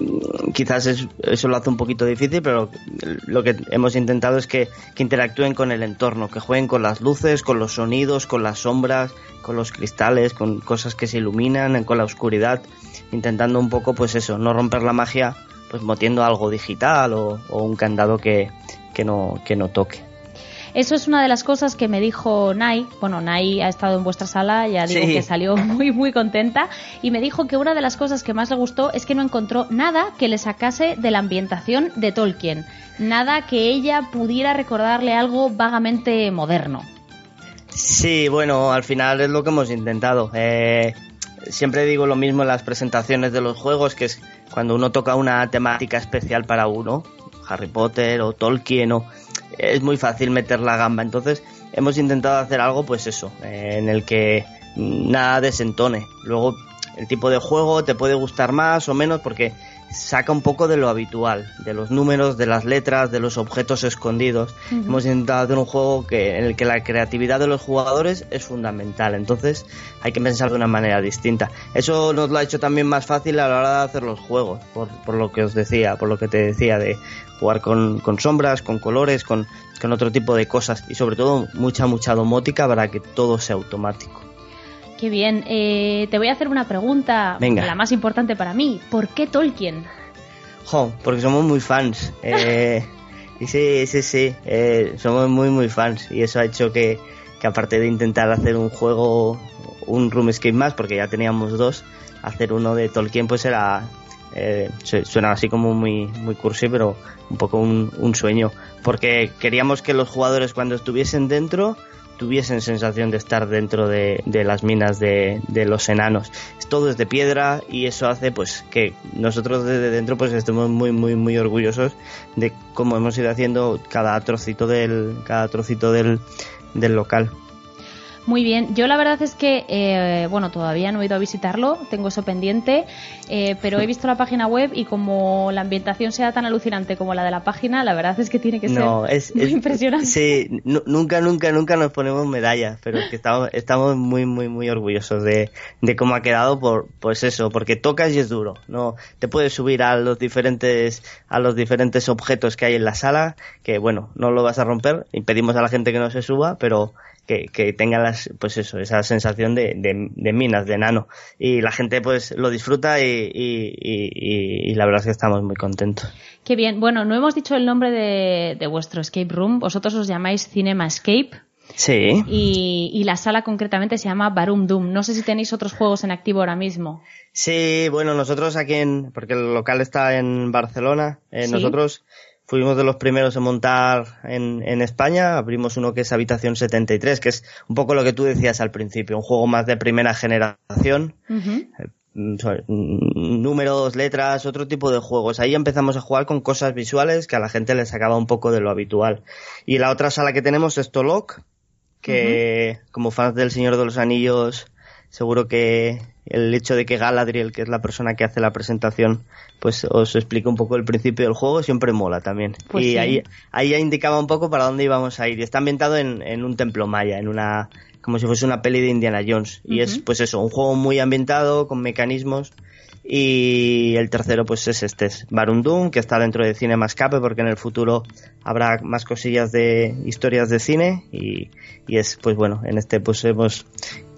quizás eso lo hace un poquito difícil, pero lo que hemos intentado es que, que interactúen con el entorno, que jueguen con las luces, con los sonidos, con las sombras, con los cristales, con cosas que se iluminan, con la oscuridad, intentando un poco, pues eso, no romper la magia, pues motiendo algo digital o, un candado que, que, no, que no toque. Eso es una de las cosas que me dijo Nai. Bueno, Nai ha estado en vuestra sala, ya digo que salió muy, muy contenta. Y me dijo que una de las cosas que más le gustó es que no encontró nada que le sacase de la ambientación de Tolkien. Nada que ella pudiera recordarle algo vagamente moderno. Sí, bueno, al final es lo que hemos intentado. Eh, siempre digo lo mismo en las presentaciones de los juegos, que es cuando uno toca una temática especial para uno, Harry Potter o Tolkien, o, es muy fácil meter la gamba. Entonces hemos intentado hacer algo, pues eso, en el que nada desentone. Luego el tipo de juego te puede gustar más o menos porque saca un poco de lo habitual, de los números, de las letras, de los objetos escondidos. Hemos intentado hacer un juego que, en el que la creatividad de los jugadores es fundamental, entonces hay que pensar de una manera distinta. Eso nos lo ha hecho también más fácil a la hora de hacer los juegos, por, por lo que os decía, por lo que te decía, de jugar con, con sombras, con colores, con, con otro tipo de cosas y sobre todo mucha, mucha domótica para que todo sea automático. Qué bien. Eh, te voy a hacer una pregunta, la más importante para mí. ¿Por qué Tolkien? Jo, porque somos muy fans. Eh, y sí, sí, sí, eh, somos muy, muy fans. Y eso ha hecho que, que aparte de intentar hacer un juego, un Room Escape más, porque ya teníamos dos, hacer uno de Tolkien pues era eh, suena así como muy, muy cursi, pero un poco un, un, sueño. Porque queríamos que los jugadores cuando estuviesen dentro tuviesen sensación de estar dentro de, las minas de, de, los enanos. Todo es de piedra y eso hace pues que nosotros desde dentro pues estemos muy muy muy orgullosos de cómo hemos ido haciendo cada trocito del cada trocito del, del local. Muy bien, yo la verdad es que, eh, bueno, todavía no he ido a visitarlo, tengo eso pendiente, eh, pero he visto la página web y como la ambientación sea tan alucinante como la de la página, la verdad es que tiene que ser no, es, muy es, impresionante. Sí, nunca, nunca, nunca nos ponemos medallas, pero que estamos, estamos muy, muy, muy orgullosos de, de cómo ha quedado por, pues eso, porque tocas y es duro, no, te puedes subir a los diferentes, a los diferentes objetos que hay en la sala, que bueno, no lo vas a romper, impedimos a la gente que no se suba, pero que, que tenga las, pues eso, esa sensación de, de, de, minas, de enano. Y la gente pues lo disfruta y, y, y, y, la verdad es que estamos muy contentos. Qué bien. Bueno, no hemos dicho el nombre de, de vuestro escape room. Vosotros os llamáis Cinema Escape. Sí. Y, y, la sala concretamente se llama Barum Doom. No sé si tenéis otros juegos en activo ahora mismo. Sí, bueno, nosotros aquí en, porque el local está en Barcelona, eh, ¿Sí? nosotros fuimos de los primeros en montar en, en, España. Abrimos uno que es Habitación 73, que es un poco lo que tú decías al principio, un juego más de primera generación. Uh -huh. Números, letras, otro tipo de juegos. Ahí empezamos a jugar con cosas visuales que a la gente le sacaba un poco de lo habitual. Y la otra sala que tenemos es Tolok, que uh -huh. como fans del Señor de los Anillos, seguro que el hecho de que Galadriel, que es la persona que hace la presentación, pues os explica un poco el principio del juego, siempre mola también. Pues y sí. ahí, ahí ya indicaba un poco para dónde íbamos a ir. Y está ambientado en, en un templo maya, en una, como si fuese una peli de Indiana Jones. Y uh -huh. es, pues eso, un juego muy ambientado, con mecanismos. Y el tercero, pues es este, es Barundum, que está dentro de Cinema Escape, porque en el futuro habrá más cosillas de historias de cine. Y, y es, pues bueno, en este, pues hemos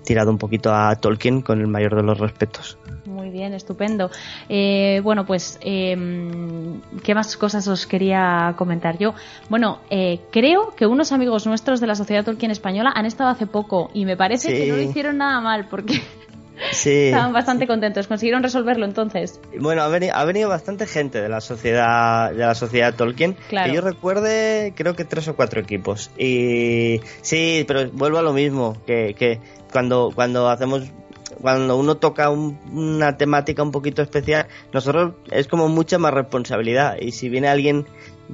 tirado un poquito a Tolkien con el mayor de los respetos. Muy bien, estupendo. Eh, bueno, pues, eh, ¿qué más cosas os quería comentar yo? Bueno, eh, creo que unos amigos nuestros de la Sociedad Tolkien Española han estado hace poco y me parece Sí. que no lo hicieron nada mal porque Sí. estaban bastante contentos. ¿Consiguieron resolverlo entonces? Bueno, ha venido, ha venido bastante gente de la sociedad de la sociedad Tolkien. Claro. Que yo recuerde, creo que tres o cuatro equipos. Y sí, pero vuelvo a lo mismo, que, que cuando, cuando hacemos cuando uno toca un, una temática un poquito especial, nosotros es como mucha más responsabilidad. Y si viene alguien,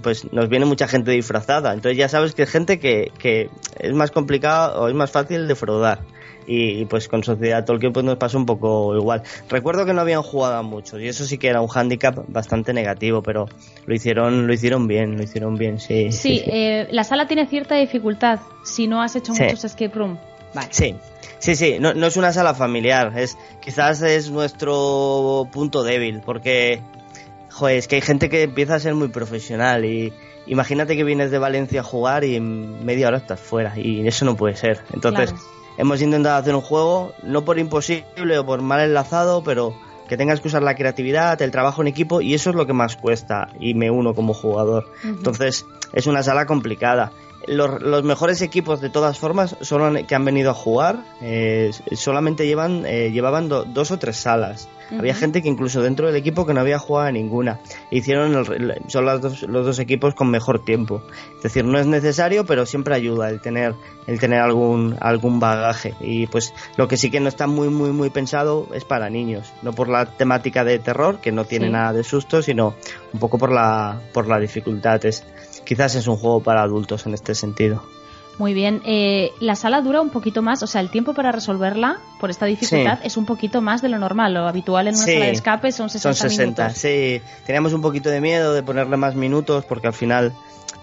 pues nos viene mucha gente disfrazada. Entonces ya sabes que es gente que, que es más complicado o es más fácil defraudar. Y, y, pues con Sociedad Tolkien pues nos pasó un poco igual. Recuerdo que no habían jugado a muchos y eso sí que era un hándicap bastante negativo, pero lo hicieron, lo hicieron bien, lo hicieron bien, sí. Sí, sí, sí. Eh, la sala tiene cierta dificultad si no has hecho Sí. muchos escape room. Vale. Sí, sí, sí, no, no es una sala familiar, es quizás es nuestro punto débil, porque joder, es que hay gente que empieza a ser muy profesional y imagínate que vienes de Valencia a jugar y en media hora estás fuera y eso no puede ser. Entonces, Claro. Hemos intentado hacer un juego, no por imposible o por mal enlazado, pero que tengas que usar la creatividad, el trabajo en equipo y eso es lo que más cuesta y me uno como jugador. Entonces, es una sala complicada. Los, los mejores equipos de todas formas son que han venido a jugar eh, solamente llevan eh, llevaban do- dos o tres salas. Había gente que incluso dentro del equipo que no había jugado a ninguna. Hicieron el- son los dos, los dos equipos con mejor tiempo. Es decir, no es necesario, pero siempre ayuda el tener el tener algún algún bagaje. Y pues lo que sí que no está muy muy muy pensado es para niños, no por la temática de terror que no tiene Sí. nada de susto, sino un poco por la por la dificultad. Es quizás es un juego para adultos en este sentido. Muy bien. Eh, la sala dura un poquito más, o sea, el tiempo para resolverla por esta dificultad es un poquito más de lo normal. Lo habitual en una Sí. sala de escape son 60, Son 60, minutos. sí. Teníamos un poquito de miedo de ponerle más minutos porque al final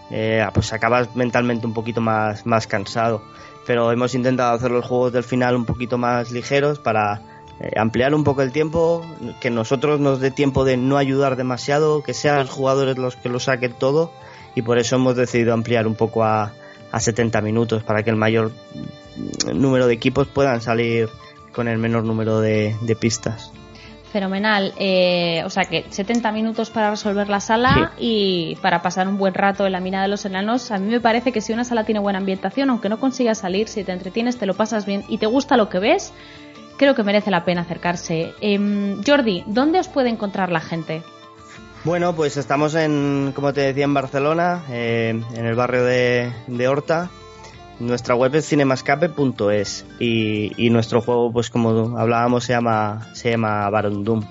eh, pues acabas mentalmente un poquito más, más cansado. Pero hemos intentado hacer los juegos del final un poquito más ligeros para eh, ampliar un poco el tiempo, que nosotros nos dé tiempo de no ayudar demasiado, que sean los jugadores los que lo saquen todo y por eso hemos decidido ampliar un poco a, a 70 minutos para que el mayor número de equipos puedan salir con el menor número de, de pistas. Fenomenal. Eh, o sea que 70 minutos para resolver la sala y para pasar un buen rato en la mina de los enanos. A mí me parece que si una sala tiene buena ambientación, aunque no consigas salir, si te entretienes, te lo pasas bien y te gusta lo que ves, creo que merece la pena acercarse. Em, Jordi, ¿dónde os puede encontrar la gente? Bueno, pues estamos en, como te decía, en Barcelona, eh, en el barrio de, Horta. Nuestra web es cinemascape.es y, y nuestro juego, pues como hablábamos, se llama, se llama Baron Doom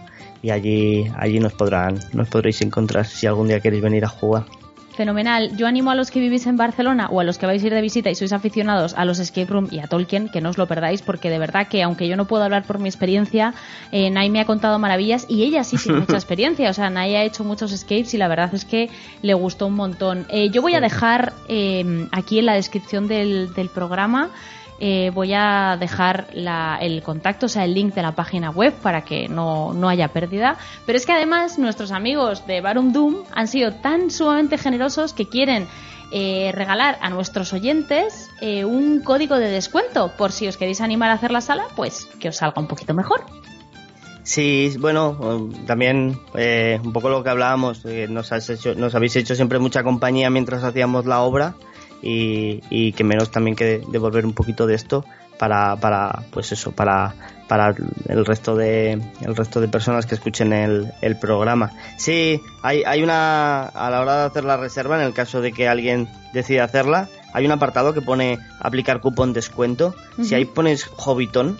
y allí, allí nos podrán, nos podréis encontrar si algún día queréis venir a jugar. Fenomenal. Yo animo a los que vivís en Barcelona o a los que vais a ir de visita y sois aficionados a los escape room y a Tolkien que no os lo perdáis porque de verdad que aunque yo no puedo hablar por mi experiencia, eh, Nai me ha contado maravillas y ella sí tiene mucha experiencia. O sea, Nai ha hecho muchos escapes y la verdad es que le gustó un montón. Eh, yo voy a dejar eh, aquí en la descripción del, del programa eh, voy a dejar la, el contacto, o sea, el link de la página web para que no, no, haya pérdida. Pero es que además nuestros amigos de Barum Doom han sido tan sumamente generosos que quieren eh, regalar a nuestros oyentes eh, un código de descuento por si os queréis animar a hacer la sala, pues que os salga un poquito mejor. Sí, bueno, también eh, un poco lo que hablábamos, eh, nos, has hecho, nos habéis hecho siempre mucha compañía mientras hacíamos la obra y, y que menos también que devolver un poquito de esto para, para pues eso, para, para el resto de el resto de personas que escuchen el, el programa. Sí, hay, hay una a la hora de hacer la reserva, en el caso de que alguien decida hacerla, hay un apartado que pone aplicar cupón descuento. Uh -huh. Si ahí pones Hobbiton,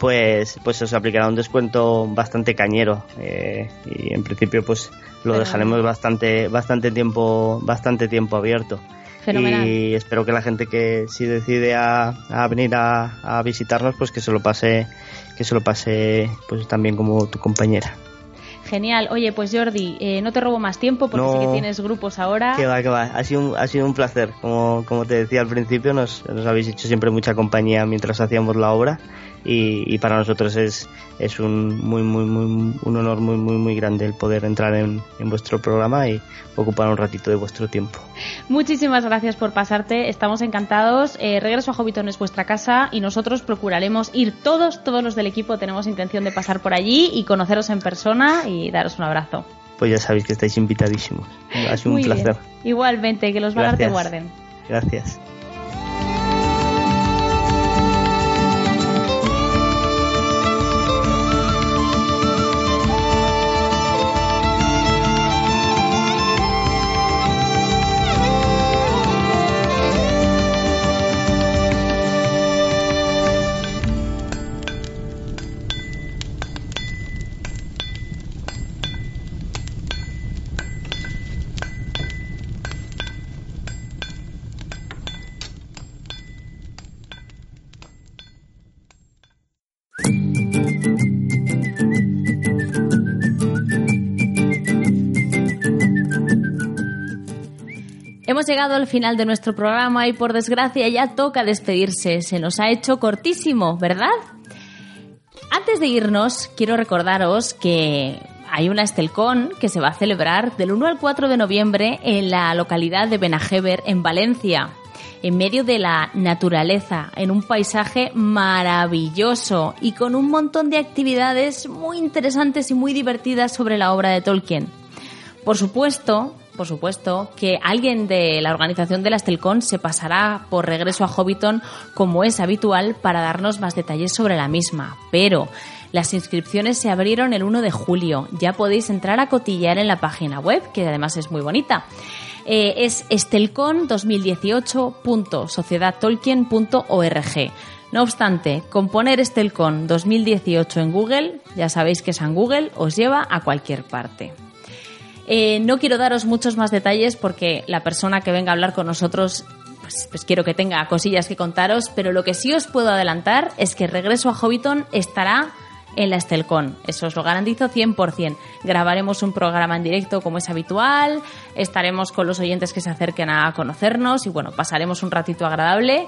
pues, pues os aplicará un descuento bastante cañero eh, y en principio pues lo Pero... dejaremos bastante bastante tiempo bastante tiempo abierto. Fenomenal. Y espero que la gente que si decide a, a venir a, a, visitarnos, pues que se lo pase, que se lo pase, pues también como tu compañera. Genial. Oye, pues Jordi, eh, no te robo más tiempo porque no, sé que tienes grupos ahora. Que va, que va. Ha sido un, ha sido un placer. Como, como te decía al principio, nos, nos habéis hecho siempre mucha compañía mientras hacíamos la obra y, y, para nosotros es, es un muy muy muy un honor muy muy muy grande el poder entrar en, en, vuestro programa y ocupar un ratito de vuestro tiempo. Muchísimas gracias por pasarte, estamos encantados. Eh, regreso a Hobbiton es vuestra casa y nosotros procuraremos ir todos, todos los del equipo tenemos intención de pasar por allí y conoceros en persona y daros un abrazo. Pues ya sabéis que estáis invitadísimos. Ha sido muy un placer. Bien. Igualmente, que los Valar te guarden. Gracias. Hemos llegado al final de nuestro programa y por desgracia ya toca despedirse. Se nos ha hecho cortísimo, ¿verdad? Antes de irnos, quiero recordaros que hay una Estelcon que se va a celebrar del 1 al 4 de noviembre en la localidad de Benajever, en Valencia, en medio de la naturaleza, en un paisaje maravilloso y con un montón de actividades muy interesantes y muy divertidas sobre la obra de Tolkien. Por supuesto, por supuesto, que alguien de la organización de la Estelcon se pasará por regreso a Hobbiton como es habitual para darnos más detalles sobre la misma. Pero las inscripciones se abrieron el 1 de julio. Ya podéis entrar a cotillar en la página web, que además es muy bonita. Eh, es estelcon2018.sociedadtolkien.org. No obstante, con poner Estelcon 2018 en Google, ya sabéis que es en Google, os lleva a cualquier parte. Eh, no quiero daros muchos más detalles porque la persona que venga a hablar con nosotros pues, pues, quiero que tenga cosillas que contaros, pero lo que sí os puedo adelantar es que Regreso a Hobbiton estará en la Estelcon, eso os lo garantizo 100%. Grabaremos un programa en directo como es habitual, estaremos con los oyentes que se acerquen a conocernos y bueno, pasaremos un ratito agradable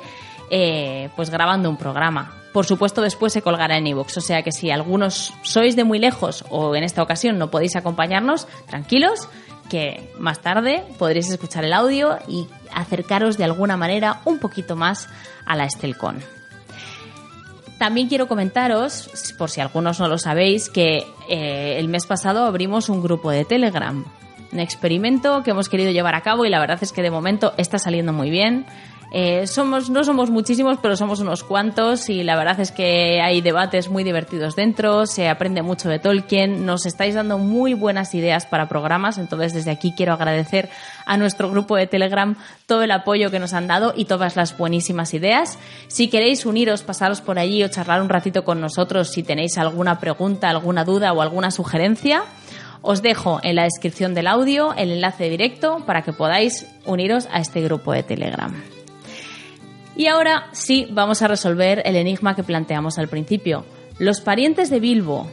eh, pues grabando un programa. Por supuesto, después se colgará en iVoox, o sea que si algunos sois de muy lejos o en esta ocasión no podéis acompañarnos, tranquilos, que más tarde podréis escuchar el audio y acercaros de alguna manera un poquito más a la Estelcon. También quiero comentaros, por si algunos no lo sabéis, que eh, el mes pasado abrimos un grupo de Telegram. Un experimento que hemos querido llevar a cabo y la verdad es que de momento está saliendo muy bien. Eh, somos, no somos muchísimos, pero somos unos cuantos y la verdad es que hay debates muy divertidos dentro, se aprende mucho de Tolkien, nos estáis dando muy buenas ideas para programas, entonces desde aquí quiero agradecer a nuestro grupo de Telegram todo el apoyo que nos han dado y todas las buenísimas ideas. Si queréis uniros, pasaros por allí o charlar un ratito con nosotros si tenéis alguna pregunta, alguna duda o alguna sugerencia. Os dejo en la descripción del audio el enlace directo para que podáis uniros a este grupo de Telegram. Y ahora sí, vamos a resolver el enigma que planteamos al principio. Los parientes de Bilbo,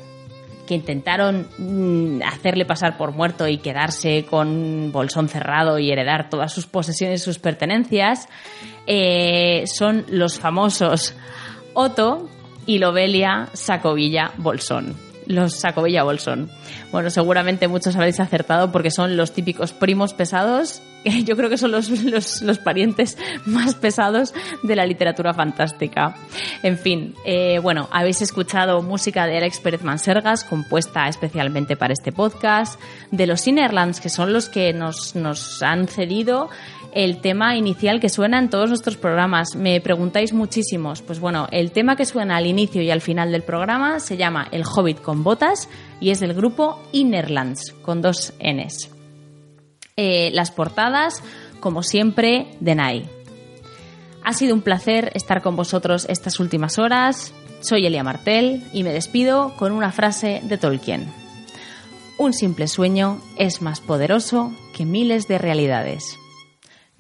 que intentaron mm, hacerle pasar por muerto y quedarse con bolsón cerrado y heredar todas sus posesiones y sus pertenencias, eh, son los famosos Otto y Lobelia Sacovilla Bolsón. Los Sacovilla Bolsón. Bueno, seguramente muchos habréis acertado porque son los típicos primos pesados yo creo que son los, los, parientes más pesados de la literatura fantástica. En fin, eh, bueno, habéis escuchado música de Alex Pérez Mansergas, compuesta especialmente para este podcast, de los Innerlands, que son los que nos, nos han cedido el tema inicial que suena en todos nuestros programas. Me preguntáis muchísimos. Pues bueno, el tema que suena al inicio y al final del programa se llama El Hobbit con botas y es del grupo Innerlands, con dos Ns. Eh, las portadas, como siempre, de Nai. Ha sido un placer estar con vosotros estas últimas horas. Soy Elia Martel y me despido con una frase de Tolkien. Un simple sueño es más poderoso que miles de realidades.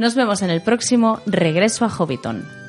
Nos vemos en el próximo Regreso a Hobbiton.